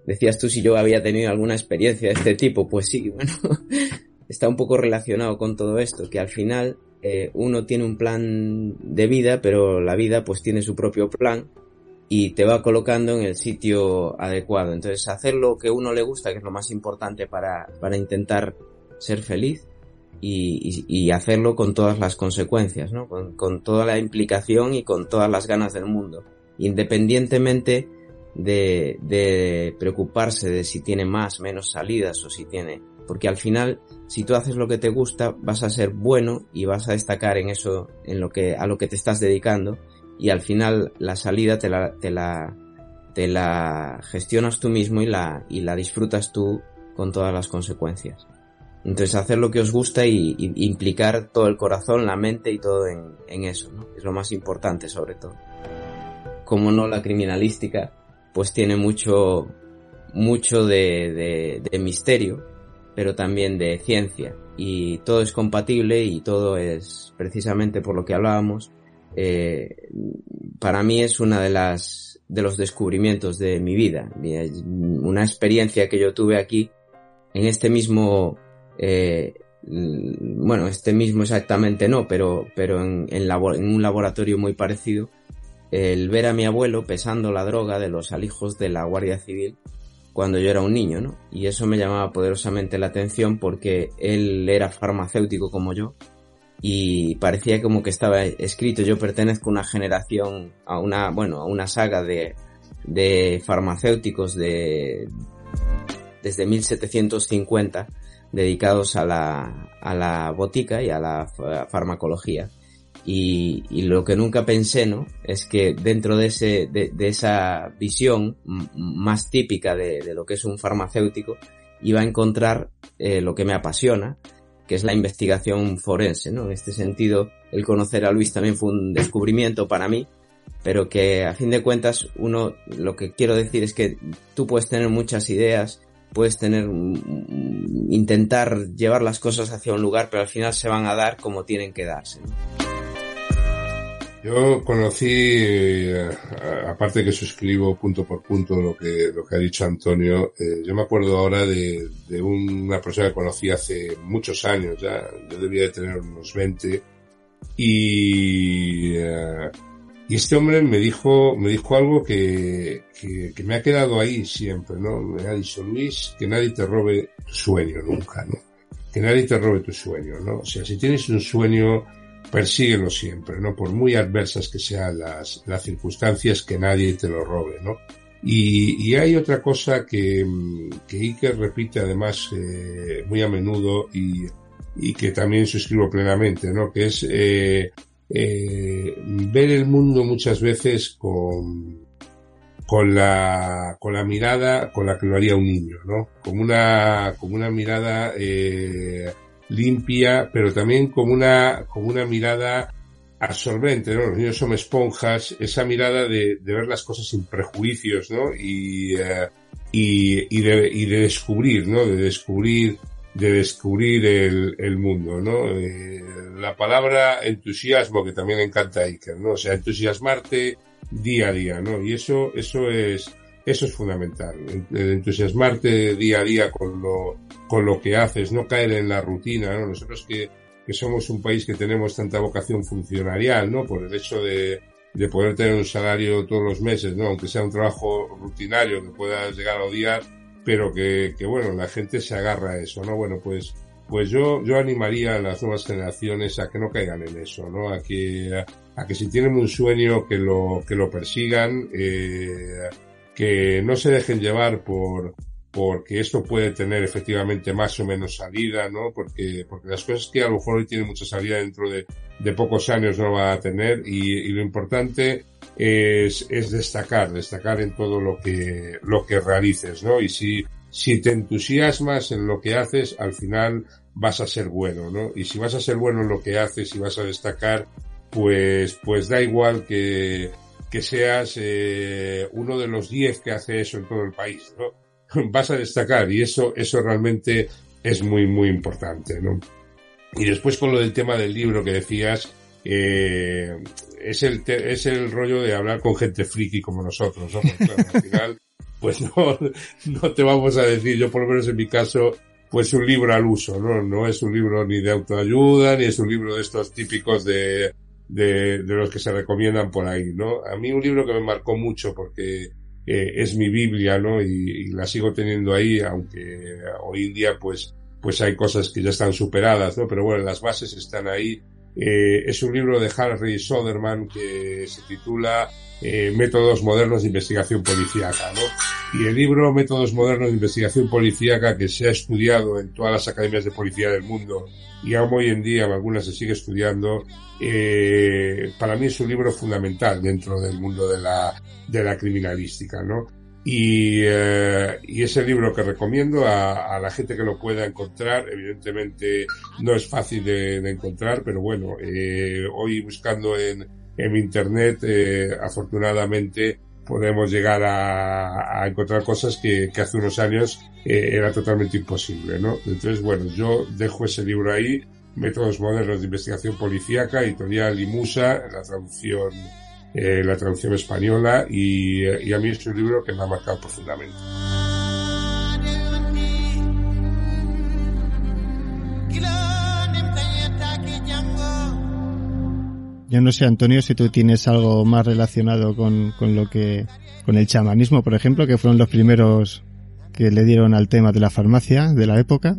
E: Decías tú si yo había tenido alguna experiencia de este tipo, pues sí, bueno, está un poco relacionado con todo esto, que al final eh, uno tiene un plan de vida, pero la vida pues tiene su propio plan y te va colocando en el sitio adecuado. Entonces hacer lo que uno le gusta, que es lo más importante para, para intentar ser feliz, y, y, hacerlo con todas las consecuencias, ¿no? Con, con, toda la implicación y con todas las ganas del mundo, independientemente de, de preocuparse de si tiene más, menos salidas o si tiene, porque al final, si tú haces lo que te gusta, vas a ser bueno y vas a destacar en eso, en lo que, a lo que te estás dedicando y al final la salida te la, te la, te la gestionas tú mismo y la, y la disfrutas tú con todas las consecuencias. Entonces hacer lo que os gusta y, y implicar todo el corazón, la mente y todo en, en, eso, ¿no? Es lo más importante sobre todo. Como no la criminalística, pues tiene mucho, mucho de, de, misterio, pero también de ciencia. Y todo es compatible y todo es precisamente por lo que hablábamos. Eh, para mí es una de las de los descubrimientos de mi vida, una experiencia que yo tuve aquí en este mismo eh, bueno, este mismo exactamente no, pero, pero en, en, un laboratorio muy parecido, el ver a mi abuelo pesando la droga de los alijos de la Guardia Civil cuando yo era un niño, ¿no? Y eso me llamaba poderosamente la atención porque él era farmacéutico como yo y parecía como que estaba escrito, yo pertenezco a una generación, a una, bueno, a una saga de, de farmacéuticos de, desde 1750 dedicados a la, a la botica y a la farmacología. Y, y, lo que nunca pensé, ¿no? Es que dentro de ese, de, esa visión más típica de, de, lo que es un farmacéutico, iba a encontrar eh, lo que me apasiona, que es la investigación forense, ¿no? En este sentido, el conocer a Luis también fue un descubrimiento para mí, pero que a fin de cuentas, uno, lo que quiero decir es que tú puedes tener muchas ideas, puedes tener, intentar llevar las cosas hacia un lugar, pero al final se van a dar como tienen que darse.
F: Yo conocí, eh, aparte que suscribo punto por punto lo que, lo que ha dicho Antonio, eh, yo me acuerdo ahora de, de, una persona que conocí hace muchos años ya, yo debía de tener unos 20, y eh, y este hombre me dijo, me dijo algo que, que, que, me ha quedado ahí siempre, ¿no? Me ha dicho, Luis, que nadie te robe tu sueño nunca, ¿no? Que nadie te robe tu sueño, ¿no? O sea, si tienes un sueño, persíguelo siempre, ¿no? Por muy adversas que sean las, las circunstancias, que nadie te lo robe, ¿no? Y, y hay otra cosa que, que Iker repite además eh, muy a menudo y, y que también suscribo plenamente, ¿no? Que es, eh, eh, ver el mundo muchas veces con, con la, con la mirada con la que lo haría un niño, ¿no? Como una, como una mirada, eh, limpia, pero también como una, como una mirada absorbente, ¿no? Los niños son esponjas, esa mirada de, ver las cosas sin prejuicios, ¿no? Y, eh, y, y, de, y de descubrir, ¿no? De descubrir de descubrir el, el mundo, ¿no? Eh, la palabra entusiasmo, que también encanta a Iker, ¿no? O sea, entusiasmarte día a día, ¿no? Y eso, eso es, eso es fundamental. Entusiasmarte día a día con lo, con lo que haces, no caer en la rutina, ¿no? Nosotros que, que somos un país que tenemos tanta vocación funcionarial, ¿no? Por el hecho de, de poder tener un salario todos los meses, ¿no? Aunque sea un trabajo rutinario que puedas llegar a odiar, pero que, que bueno, la gente se agarra a eso, ¿no? Bueno, pues, pues yo, yo animaría a las nuevas generaciones a que no caigan en eso, ¿no? A que, a, que si tienen un sueño que lo, que lo persigan, eh, que no se dejen llevar por, porque esto puede tener efectivamente más o menos salida, ¿no? Porque, porque las cosas que a lo mejor hoy tienen mucha salida dentro de, de pocos años no va a tener y, y lo importante es, es destacar, destacar en todo lo que, lo que realices, ¿no? Y si, si te entusiasmas en lo que haces, al final vas a ser bueno, ¿no? Y si vas a ser bueno en lo que haces y vas a destacar, pues, pues da igual que, que seas eh, uno de los diez que hace eso en todo el país, ¿no? Vas a destacar y eso, eso realmente es muy, muy importante, ¿no? Y después con lo del tema del libro que decías, eh, es el, es el rollo de hablar con gente friki como nosotros, ¿no? al final, pues no, no te vamos a decir, yo por lo menos en mi caso, pues un libro al uso, ¿no? No es un libro ni de autoayuda, ni es un libro de estos típicos de, de, de los que se recomiendan por ahí, ¿no? A mí un libro que me marcó mucho porque eh, es mi Biblia, ¿no? Y, y, la sigo teniendo ahí, aunque hoy en día pues, pues hay cosas que ya están superadas, ¿no? Pero bueno, las bases están ahí eh, es un libro de Harry Soderman que se titula eh, Métodos Modernos de Investigación Policíaca, ¿no? Y el libro Métodos Modernos de Investigación Policíaca que se ha estudiado en todas las academias de policía del mundo y aún hoy en día en algunas se sigue estudiando, eh, para mí es un libro fundamental dentro del mundo de la, de la criminalística, ¿no? Y, eh, y es el libro que recomiendo a, la gente que lo pueda encontrar. Evidentemente no es fácil de, encontrar, pero bueno, eh, hoy buscando en, en internet, eh, afortunadamente, podemos llegar a, encontrar cosas que, hace unos años eh, era totalmente imposible, ¿no? Entonces, bueno, yo dejo ese libro ahí, Métodos Modernos de Investigación Policíaca, editorial Limusa, la traducción, eh, la traducción española, y, y a mí es un libro que me ha marcado profundamente.
A: Yo no sé, Antonio, si tú tienes algo más relacionado con, con lo que, con el chamanismo, por ejemplo, que fueron los primeros que le dieron al tema de la farmacia de la época.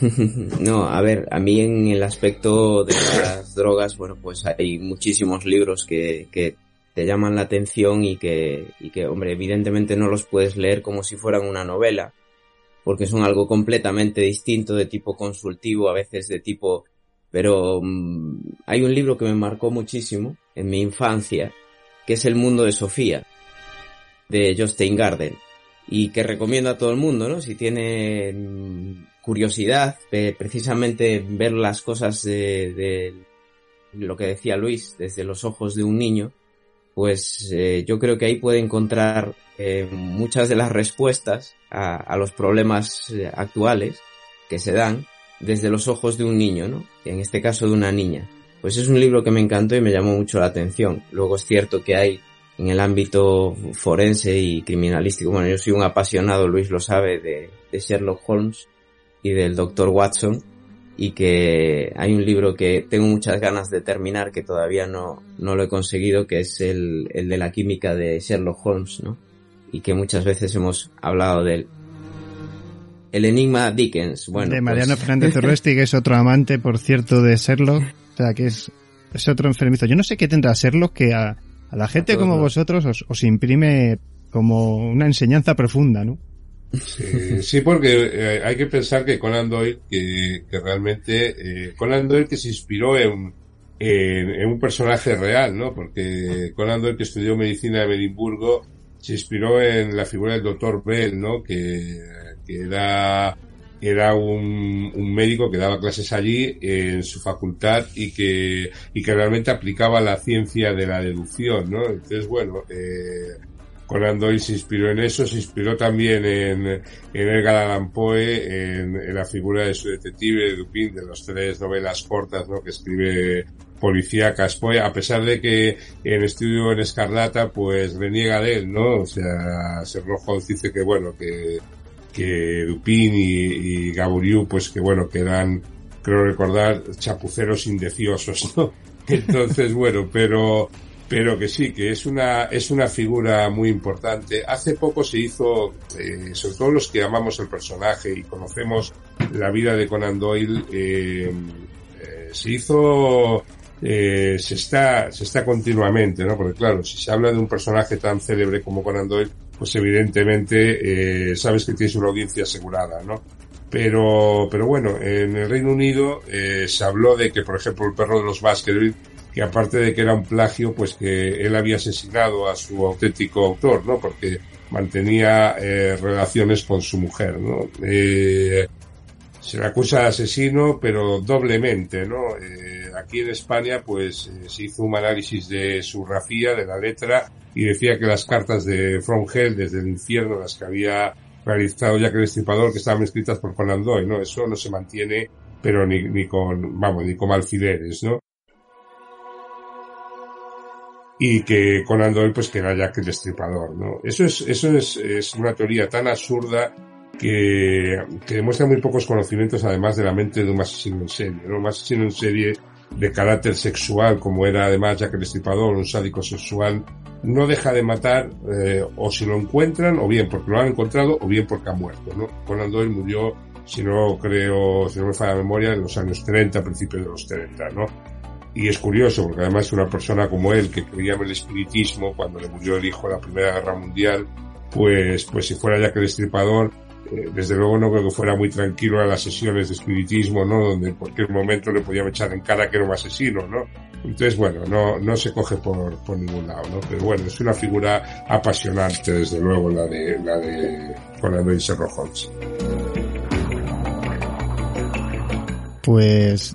E: No, a ver, a mí en el aspecto de las drogas, bueno, pues hay muchísimos libros que, que te llaman la atención y que, y que, hombre, evidentemente no los puedes leer como si fueran una novela, porque son algo completamente distinto, de tipo consultivo, a veces de tipo pero mm, hay un libro que me marcó muchísimo en mi infancia, que es El mundo de Sofía, de Justin Garden, y que recomiendo a todo el mundo, ¿no? Si tiene curiosidad, de precisamente ver las cosas de, lo que decía Luis, desde los ojos de un niño, pues eh, yo creo que ahí puede encontrar eh, muchas de las respuestas a, a los problemas eh, actuales que se dan desde los ojos de un niño, ¿no? En este caso de una niña. Pues es un libro que me encantó y me llamó mucho la atención. Luego es cierto que hay en el ámbito forense y criminalístico, bueno, yo soy un apasionado, Luis lo sabe, de, Sherlock Holmes y del Dr. Watson, y que hay un libro que tengo muchas ganas de terminar, que todavía no, no lo he conseguido, que es el, el de la química de Sherlock Holmes, ¿no? Y que muchas veces hemos hablado de él. El enigma Dickens. Bueno,
A: de Mariano pues... Fernández Urresti, que es otro amante, por cierto, de Sherlock. O sea, que es, es otro enfermizo. Yo no sé qué tendrá Sherlock que a, a la gente como vosotros os, os, imprime como una enseñanza profunda, ¿no?
F: Sí, porque eh, hay que pensar que Conan Doyle, que, realmente, eh, Conan Doyle que se inspiró en, en, en, un personaje real, ¿no? Porque Conan Doyle que estudió medicina en Edimburgo se inspiró en la figura del doctor Bell, ¿no? Que que era, era un, un, médico que daba clases allí en su facultad y que, y que realmente aplicaba la ciencia de la deducción, ¿no? Entonces, bueno, eh, Conan Doyle se inspiró en eso, se inspiró también en, en Edgar Allan Poe, en, en, la figura de su detective Dupin, de las tres novelas cortas, ¿no? Que escribe policíacas Poe, a pesar de que en Estudio en Escarlata, pues reniega de él, ¿no? O sea, Sherlock dice que, bueno, que que Dupin y, y pues que bueno, quedan, creo recordar, chapuceros indeciosos, ¿no? Entonces, bueno, pero, pero que sí, que es una, es una figura muy importante. Hace poco se hizo, eh, sobre todo los que amamos el personaje y conocemos la vida de Conan Doyle, eh, eh, se hizo, eh, se está, se está continuamente, ¿no? Porque claro, si se habla de un personaje tan célebre como Conan Doyle, pues evidentemente eh, sabes que tienes una audiencia asegurada, ¿no? Pero, pero bueno, en el Reino Unido eh, se habló de que, por ejemplo, el perro de los Baskerville, que aparte de que era un plagio, pues que él había asesinado a su auténtico autor, ¿no? Porque mantenía eh, relaciones con su mujer, ¿no? Eh, se le acusa de asesino, pero doblemente, ¿no? Eh, aquí en España, pues eh, se hizo un análisis de su grafía, de la letra, y decía que las cartas de From Hell, desde el infierno, las que había realizado Jack el Destripador, que estaban escritas por Conan ¿no? Eso no se mantiene, pero ni, ni con, vamos, ni con alfileres, ¿no? Y que Conan Doyle pues que era Jack el Destripador, ¿no? Eso es, eso es, es una teoría tan absurda que, que, demuestra muy pocos conocimientos además de la mente de un asesino en serie, ¿no? Un asesino en serie de carácter sexual, como era además Jack el Destripador, un sádico sexual, no deja de matar, eh, o si lo encuentran, o bien porque lo han encontrado, o bien porque ha muerto, ¿no? Conan Doyle murió, si no creo, si no me falla la memoria, en los años 30, principios de los 30, ¿no? Y es curioso, porque además una persona como él, que creía en el espiritismo, cuando le murió el hijo en la Primera Guerra Mundial, pues, pues si fuera Jack el Destripador, eh, desde luego no creo que fuera muy tranquilo a las sesiones de espiritismo, ¿no? Donde en cualquier momento le podían echar en cara que era un asesino, ¿no? Entonces, bueno, no, no se coge por, por ningún lado, ¿no? Pero bueno, es una figura apasionante, desde luego, la de, la de Conan Sherlock Holmes.
A: Pues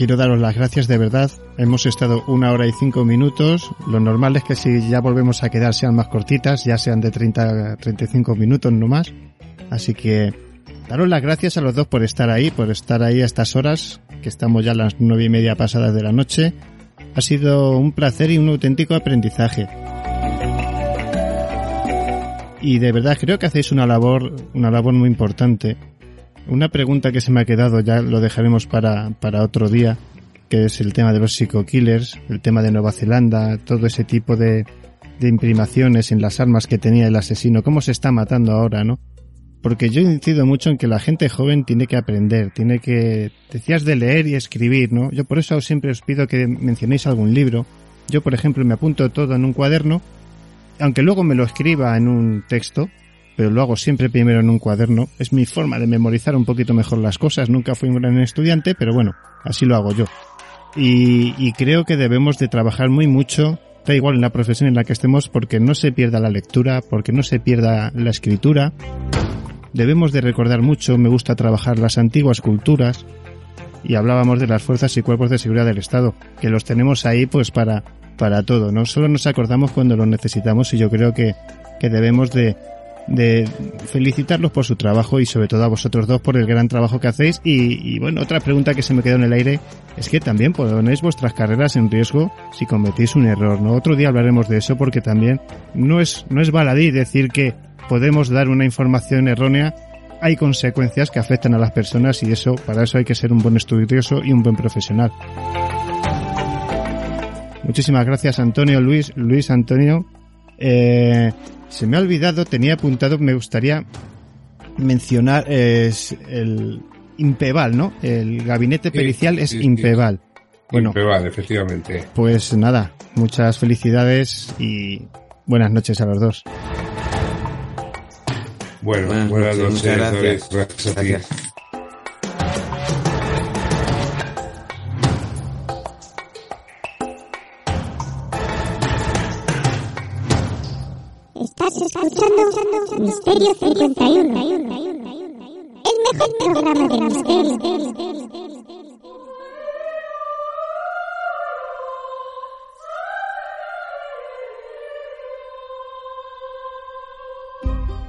A: quiero daros las gracias de verdad. Hemos estado una hora y cinco minutos. Lo normal es que si ya volvemos a quedar sean más cortitas, ya sean de 30 35 minutos no más. Así que daros las gracias a los dos por estar ahí, por estar ahí a estas horas, que estamos ya a las nueve y media pasadas de la noche. Ha sido un placer y un auténtico aprendizaje. Y de verdad creo que hacéis una labor, una labor muy importante. Una pregunta que se me ha quedado, ya lo dejaremos para, para otro día, que es el tema de los psico-killers, el tema de Nueva Zelanda, todo ese tipo de, de imprimaciones en las armas que tenía el asesino, cómo se está matando ahora, ¿no? Porque yo incido mucho en que la gente joven tiene que aprender, tiene que, decías de leer y escribir, ¿no? Yo por eso siempre os pido que mencionéis algún libro. Yo, por ejemplo, me apunto todo en un cuaderno, aunque luego me lo escriba en un texto, pero lo hago siempre primero en un cuaderno. Es mi forma de memorizar un poquito mejor las cosas. Nunca fui un gran estudiante, pero bueno, así lo hago yo. Y, creo que debemos de trabajar muy mucho, da igual en la profesión en la que estemos, porque no se pierda la lectura, porque no se pierda la escritura. Debemos de recordar mucho, me gusta trabajar las antiguas culturas, y hablábamos de las fuerzas y cuerpos de seguridad del Estado, que los tenemos ahí pues para, para todo, ¿no? Solo nos acordamos cuando los necesitamos y yo creo que, que debemos de, de felicitarlos por su trabajo y sobre todo a vosotros dos por el gran trabajo que hacéis y, bueno, otra pregunta que se me quedó en el aire es que también ponéis vuestras carreras en riesgo si cometéis un error, ¿no? Otro día hablaremos de eso porque también no es, no es baladí decir que podemos dar una información errónea hay consecuencias que afectan a las personas y eso, para eso hay que ser un buen estudioso y un buen profesional. Muchísimas gracias Antonio, Luis, Luis Antonio. Eh, se me ha olvidado, tenía apuntado, me gustaría mencionar es el Impeval, ¿no? El gabinete pericial sí, es sí, Impeval.
F: Sí. Bueno, Impeval, efectivamente.
A: Pues nada, muchas felicidades y buenas noches a los dos.
F: Bueno, buenas, buenas noches, gracias. gracias a
G: Estás escuchando Misterio 51, el mejor programa de misterio.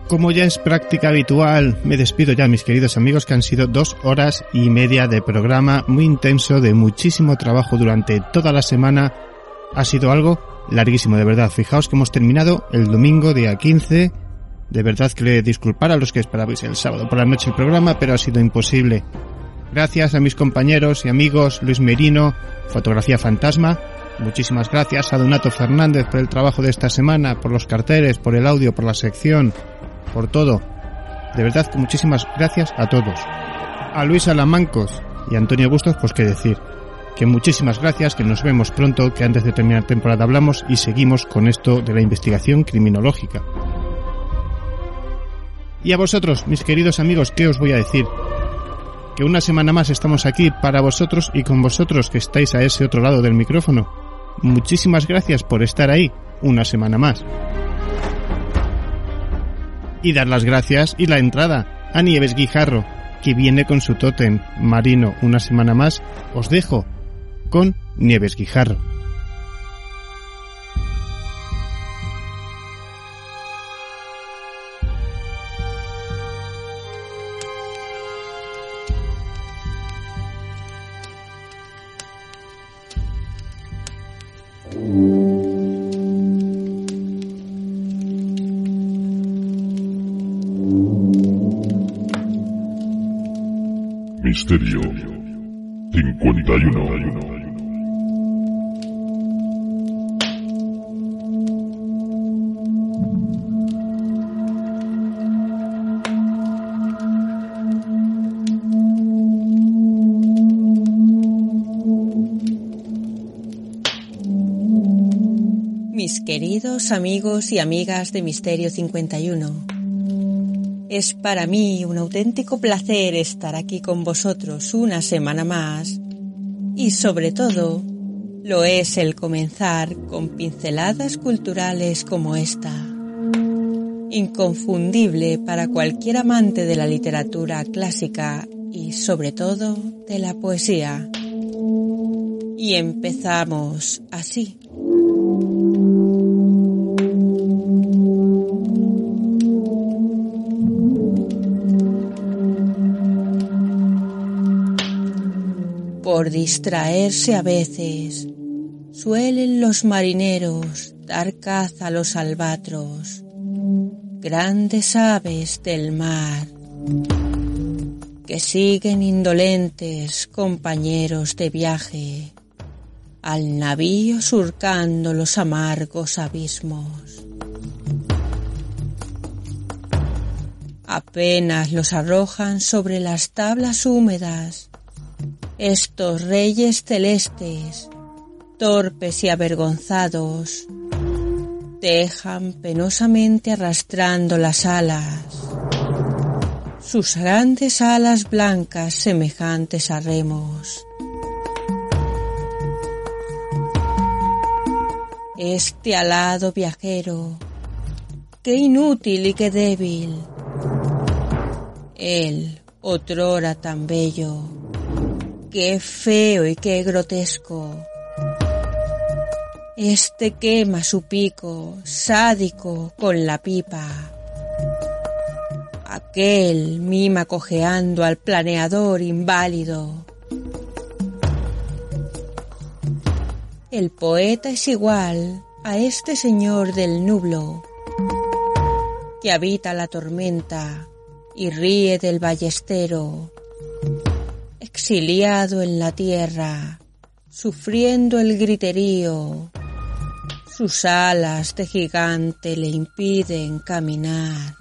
A: Como ya es práctica habitual, me despido ya mis queridos amigos que han sido dos horas y media de programa muy intenso, de muchísimo trabajo durante toda la semana. Ha sido algo larguísimo, de verdad. Fijaos que hemos terminado el domingo día 15. De verdad que disculpar a los que esperabais el sábado por la noche el programa, pero ha sido imposible. Gracias a mis compañeros y amigos Luis Merino, Fotografía Fantasma. Muchísimas gracias a Donato Fernández por el trabajo de esta semana, por los carteles, por el audio, por la sección, por todo. De verdad que muchísimas gracias a todos. A Luis Alamancos y a Antonio Bustos, pues qué decir. Que muchísimas gracias, que nos vemos pronto, que antes de terminar temporada hablamos y seguimos con esto de la investigación criminológica. Y a vosotros, mis queridos amigos, ¿qué os voy a decir? Que una semana más estamos aquí para vosotros y con vosotros que estáis a ese otro lado del micrófono. Muchísimas gracias por estar ahí una semana más y dar las gracias y la entrada a Nieves Guijarro, que viene con su tótem marino una semana más. Os dejo con Nieves Guijarro.
B: Misterio 51.
H: Queridos amigos y amigas de Misterio 51. Es para mí un auténtico placer estar aquí con vosotros una semana más y sobre todo lo es el comenzar con pinceladas culturales como esta, inconfundible para cualquier amante de la literatura clásica y sobre todo de la poesía. Y empezamos así. Por distraerse a veces, suelen los marineros dar caza a los albatros, grandes aves del mar, que siguen indolentes compañeros de viaje al navío surcando los amargos abismos. Apenas los arrojan sobre las tablas húmedas estos reyes celestes, torpes y avergonzados, dejan penosamente arrastrando las alas, sus grandes alas blancas semejantes a remos. Este alado viajero, qué inútil y qué débil, él, otrora tan bello, Qué feo y qué grotesco. Este quema su pico, sádico, con la pipa. Aquel mima cojeando al planeador inválido. El poeta es igual a este señor del nublo, que habita la tormenta y ríe del ballestero exiliado en la tierra, sufriendo el griterío. Sus alas de gigante le impiden caminar.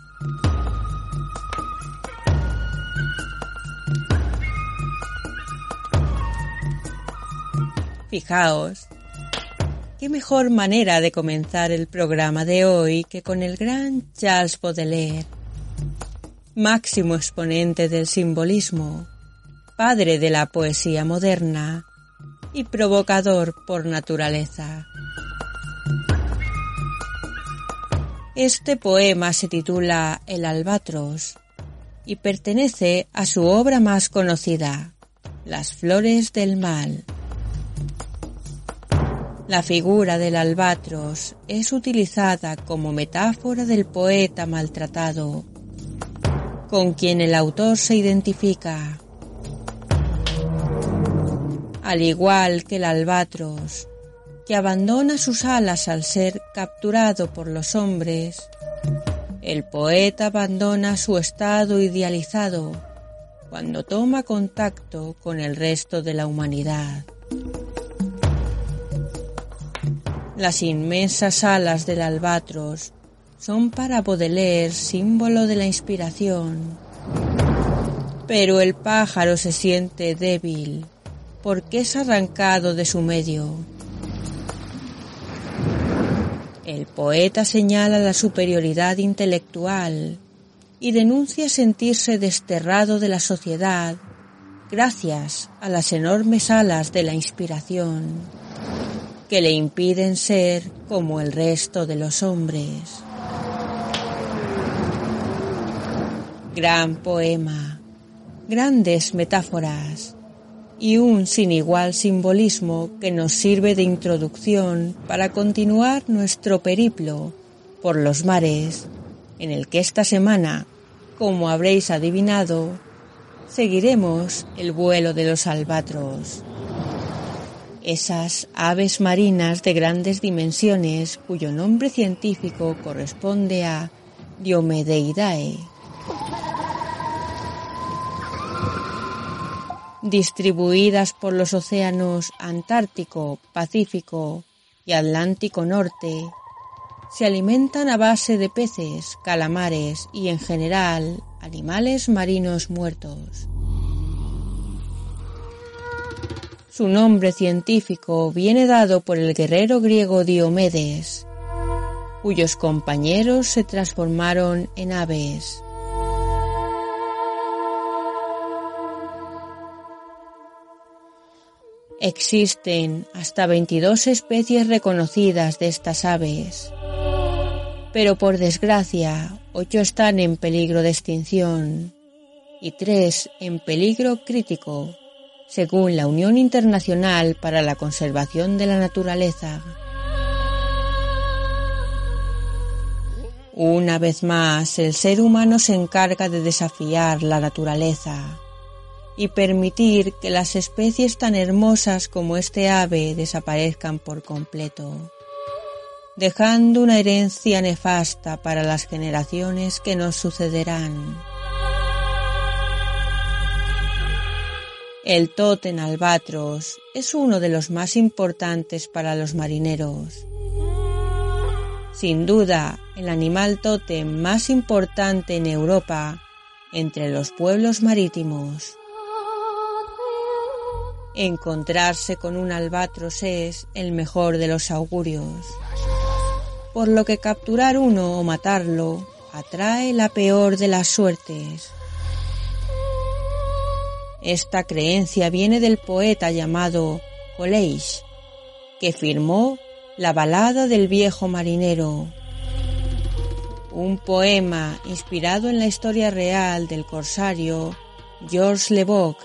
H: Fijaos, qué mejor manera de comenzar el programa de hoy que con el gran Charles Baudelaire, máximo exponente del simbolismo, padre de la poesía moderna y provocador por naturaleza. Este poema se titula El albatros y pertenece a su obra más conocida, Las flores del mal. La figura del albatros es utilizada como metáfora del poeta maltratado, con quien el autor se identifica al igual que el albatros, que abandona sus alas al ser capturado por los hombres, el poeta abandona su estado idealizado cuando toma contacto con el resto de la humanidad. Las inmensas alas del albatros son para Baudelaire símbolo de la inspiración, pero el pájaro se siente débil porque es arrancado de su medio. El poeta señala la superioridad intelectual y denuncia sentirse desterrado de la sociedad gracias a las enormes alas de la inspiración que le impiden ser como el resto de los hombres. Gran poema, grandes metáforas, y un sin igual simbolismo que nos sirve de introducción para continuar nuestro periplo por los mares, en el que esta semana, como habréis adivinado, seguiremos el vuelo de los albatros. Esas aves marinas de grandes dimensiones cuyo nombre científico corresponde a Diomedeidae distribuidas por los océanos Antártico, Pacífico y Atlántico Norte, se alimentan a base de peces, calamares y en general animales marinos muertos. Su nombre científico viene dado por el guerrero griego Diomedes, cuyos compañeros se transformaron en aves. Existen hasta 22 especies reconocidas de estas aves, pero por desgracia 8 están en peligro de extinción y 3 en peligro crítico, según la Unión Internacional para la Conservación de la Naturaleza. Una vez más, el ser humano se encarga de desafiar la naturaleza y permitir que las especies tan hermosas como este ave desaparezcan por completo, dejando una herencia nefasta para las generaciones que nos sucederán. El totem albatros es uno de los más importantes para los marineros. Sin duda, el animal tótem más importante en Europa entre los pueblos marítimos. Encontrarse con un albatros es el mejor de los augurios, por lo que capturar uno o matarlo atrae la peor de las suertes. Esta creencia viene del poeta llamado Coleish, que firmó la balada del viejo marinero, un poema inspirado en la historia real del corsario Georges Leboc,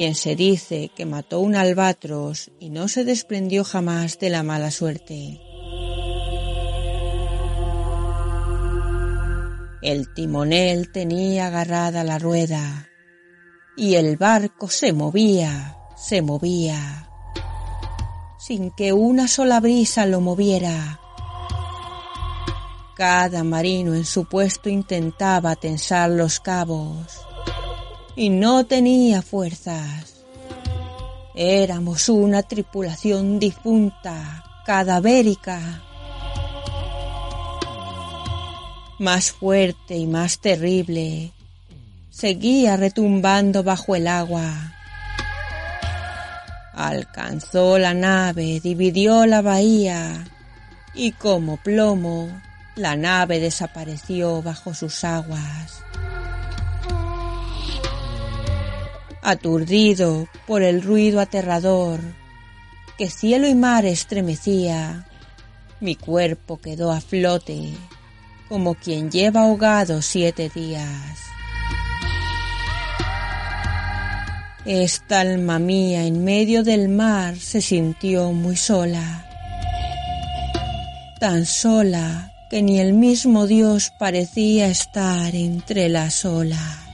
H: quien se dice que mató un albatros y no se desprendió jamás de la mala suerte. El timonel tenía agarrada la rueda y el barco se movía, se movía, sin que una sola brisa lo moviera. Cada marino en su puesto intentaba tensar los cabos y no tenía fuerzas. Éramos una tripulación difunta, cadavérica. Más fuerte y más terrible seguía retumbando bajo el agua. Alcanzó la nave, dividió la bahía y como plomo la nave desapareció bajo sus aguas. Aturdido por el ruido aterrador que cielo y mar estremecía, mi cuerpo quedó a flote como quien lleva ahogado siete días. Esta alma mía en medio del mar se sintió muy sola, tan sola que ni el mismo Dios parecía estar entre las olas.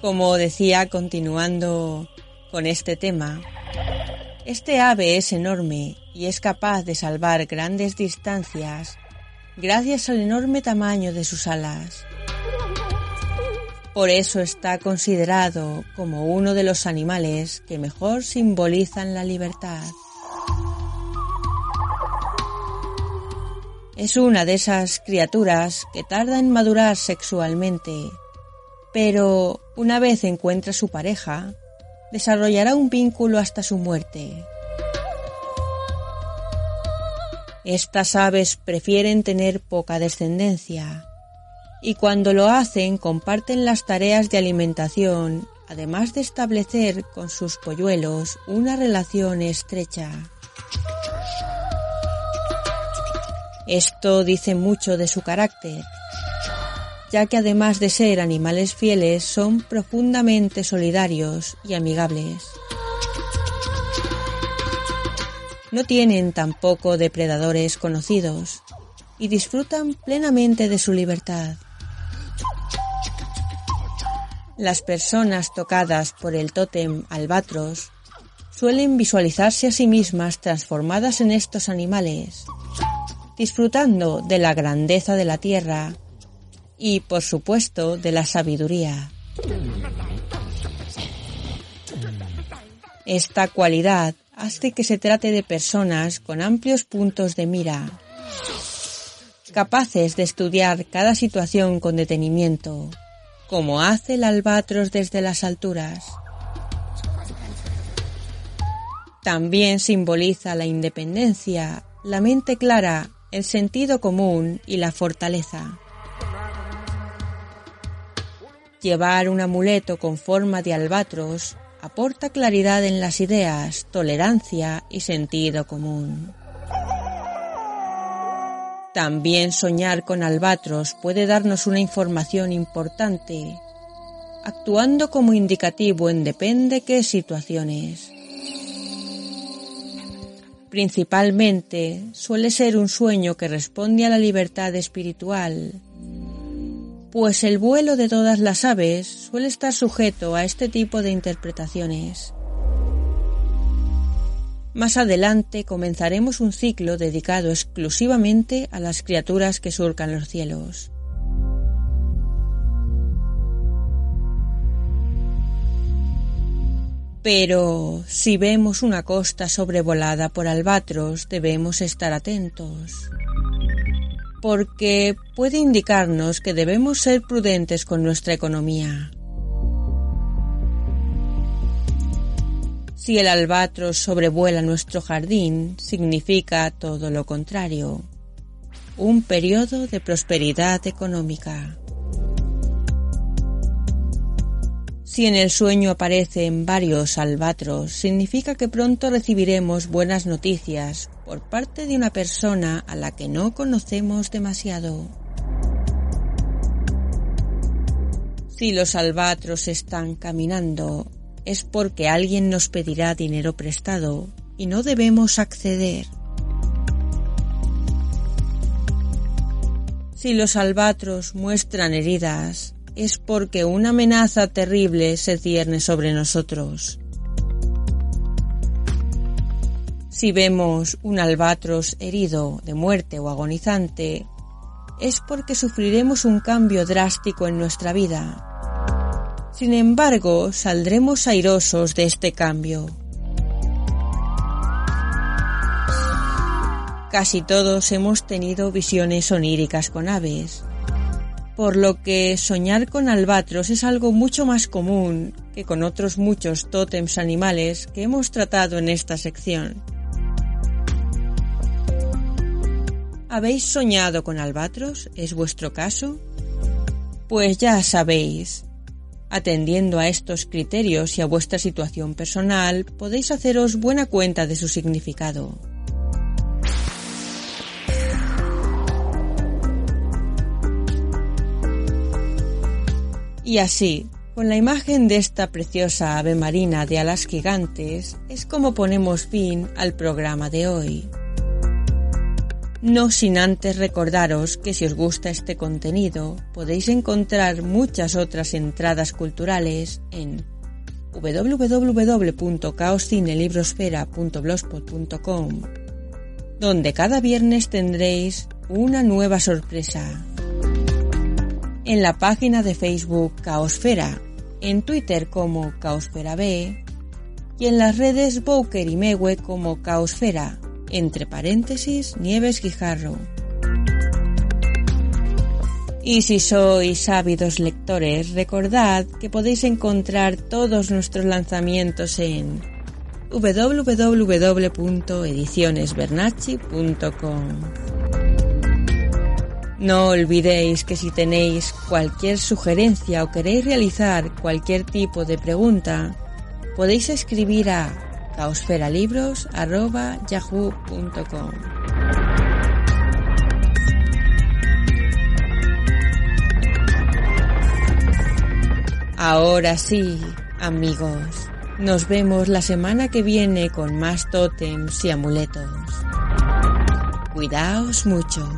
H: Como decía, continuando con este tema. Este ave es enorme y es capaz de salvar grandes distancias gracias al enorme tamaño de sus alas. Por eso está considerado como uno de los animales que mejor simbolizan la libertad. Es una de esas criaturas que tarda en madurar sexualmente, pero una vez encuentra su pareja, desarrollará un vínculo hasta su muerte. Estas aves prefieren tener poca descendencia y cuando lo hacen comparten las tareas de alimentación, además de establecer con sus polluelos una relación estrecha. Esto dice mucho de su carácter, ya que además de ser animales fieles son profundamente solidarios y amigables. No tienen tampoco depredadores conocidos y disfrutan plenamente de su libertad. Las personas tocadas por el tótem albatros suelen visualizarse a sí mismas transformadas en estos animales, disfrutando de la grandeza de la tierra y, por supuesto, de la sabiduría. Esta cualidad hace que se trate de personas con amplios puntos de mira, capaces de estudiar cada situación con detenimiento, como hace el albatros desde las alturas. También simboliza la independencia, la mente clara, el sentido común y la fortaleza. Llevar un amuleto con forma de albatros aporta claridad en las ideas, tolerancia y sentido común. También soñar con albatros puede darnos una información importante, actuando como indicativo en depende qué situaciones. Principalmente suele ser un sueño que responde a la libertad espiritual, pues el vuelo de todas las aves suele estar sujeto a este tipo de interpretaciones. Más adelante comenzaremos un ciclo dedicado exclusivamente a las criaturas que surcan los cielos. Pero si vemos una costa sobrevolada por albatros debemos estar atentos, porque puede indicarnos que debemos ser prudentes con nuestra economía. Si el albatros sobrevuela nuestro jardín, significa todo lo contrario, un periodo de prosperidad económica. Si en el sueño aparecen varios albatros, significa que pronto recibiremos buenas noticias por parte de una persona a la que no conocemos demasiado. Si los albatros están caminando, es porque alguien nos pedirá dinero prestado y no debemos acceder. Si los albatros muestran heridas, es porque una amenaza terrible se cierne sobre nosotros. Si vemos un albatros herido de muerte o agonizante, es porque sufriremos un cambio drástico en nuestra vida. Sin embargo, saldremos airosos de este cambio. Casi todos hemos tenido visiones oníricas con aves por lo que soñar con albatros es algo mucho más común que con otros muchos tótems animales que hemos tratado en esta sección. ¿Habéis soñado con albatros? ¿Es vuestro caso? Pues ya sabéis, atendiendo a estos criterios y a vuestra situación personal, podéis haceros buena cuenta de su significado. Y así, con la imagen de esta preciosa ave marina de alas gigantes, es como ponemos fin al programa de hoy. No sin antes recordaros que si os gusta este contenido, podéis encontrar muchas otras entradas culturales en www.caoscinelibrosfera.blogspot.com, donde cada viernes tendréis una nueva sorpresa en la página de Facebook Caosfera, en Twitter como Caosfera B y en las redes Booker y Mewe como Caosfera, entre paréntesis Nieves Guijarro. Y si sois ávidos lectores, recordad que podéis encontrar todos nuestros lanzamientos en www.edicionesbernacci.com. No olvidéis que si tenéis cualquier sugerencia o queréis realizar cualquier tipo de pregunta, podéis escribir a caosferalibros.yahoo.com. Ahora sí, amigos, nos vemos la semana que viene con más tótems y amuletos. Cuidaos mucho.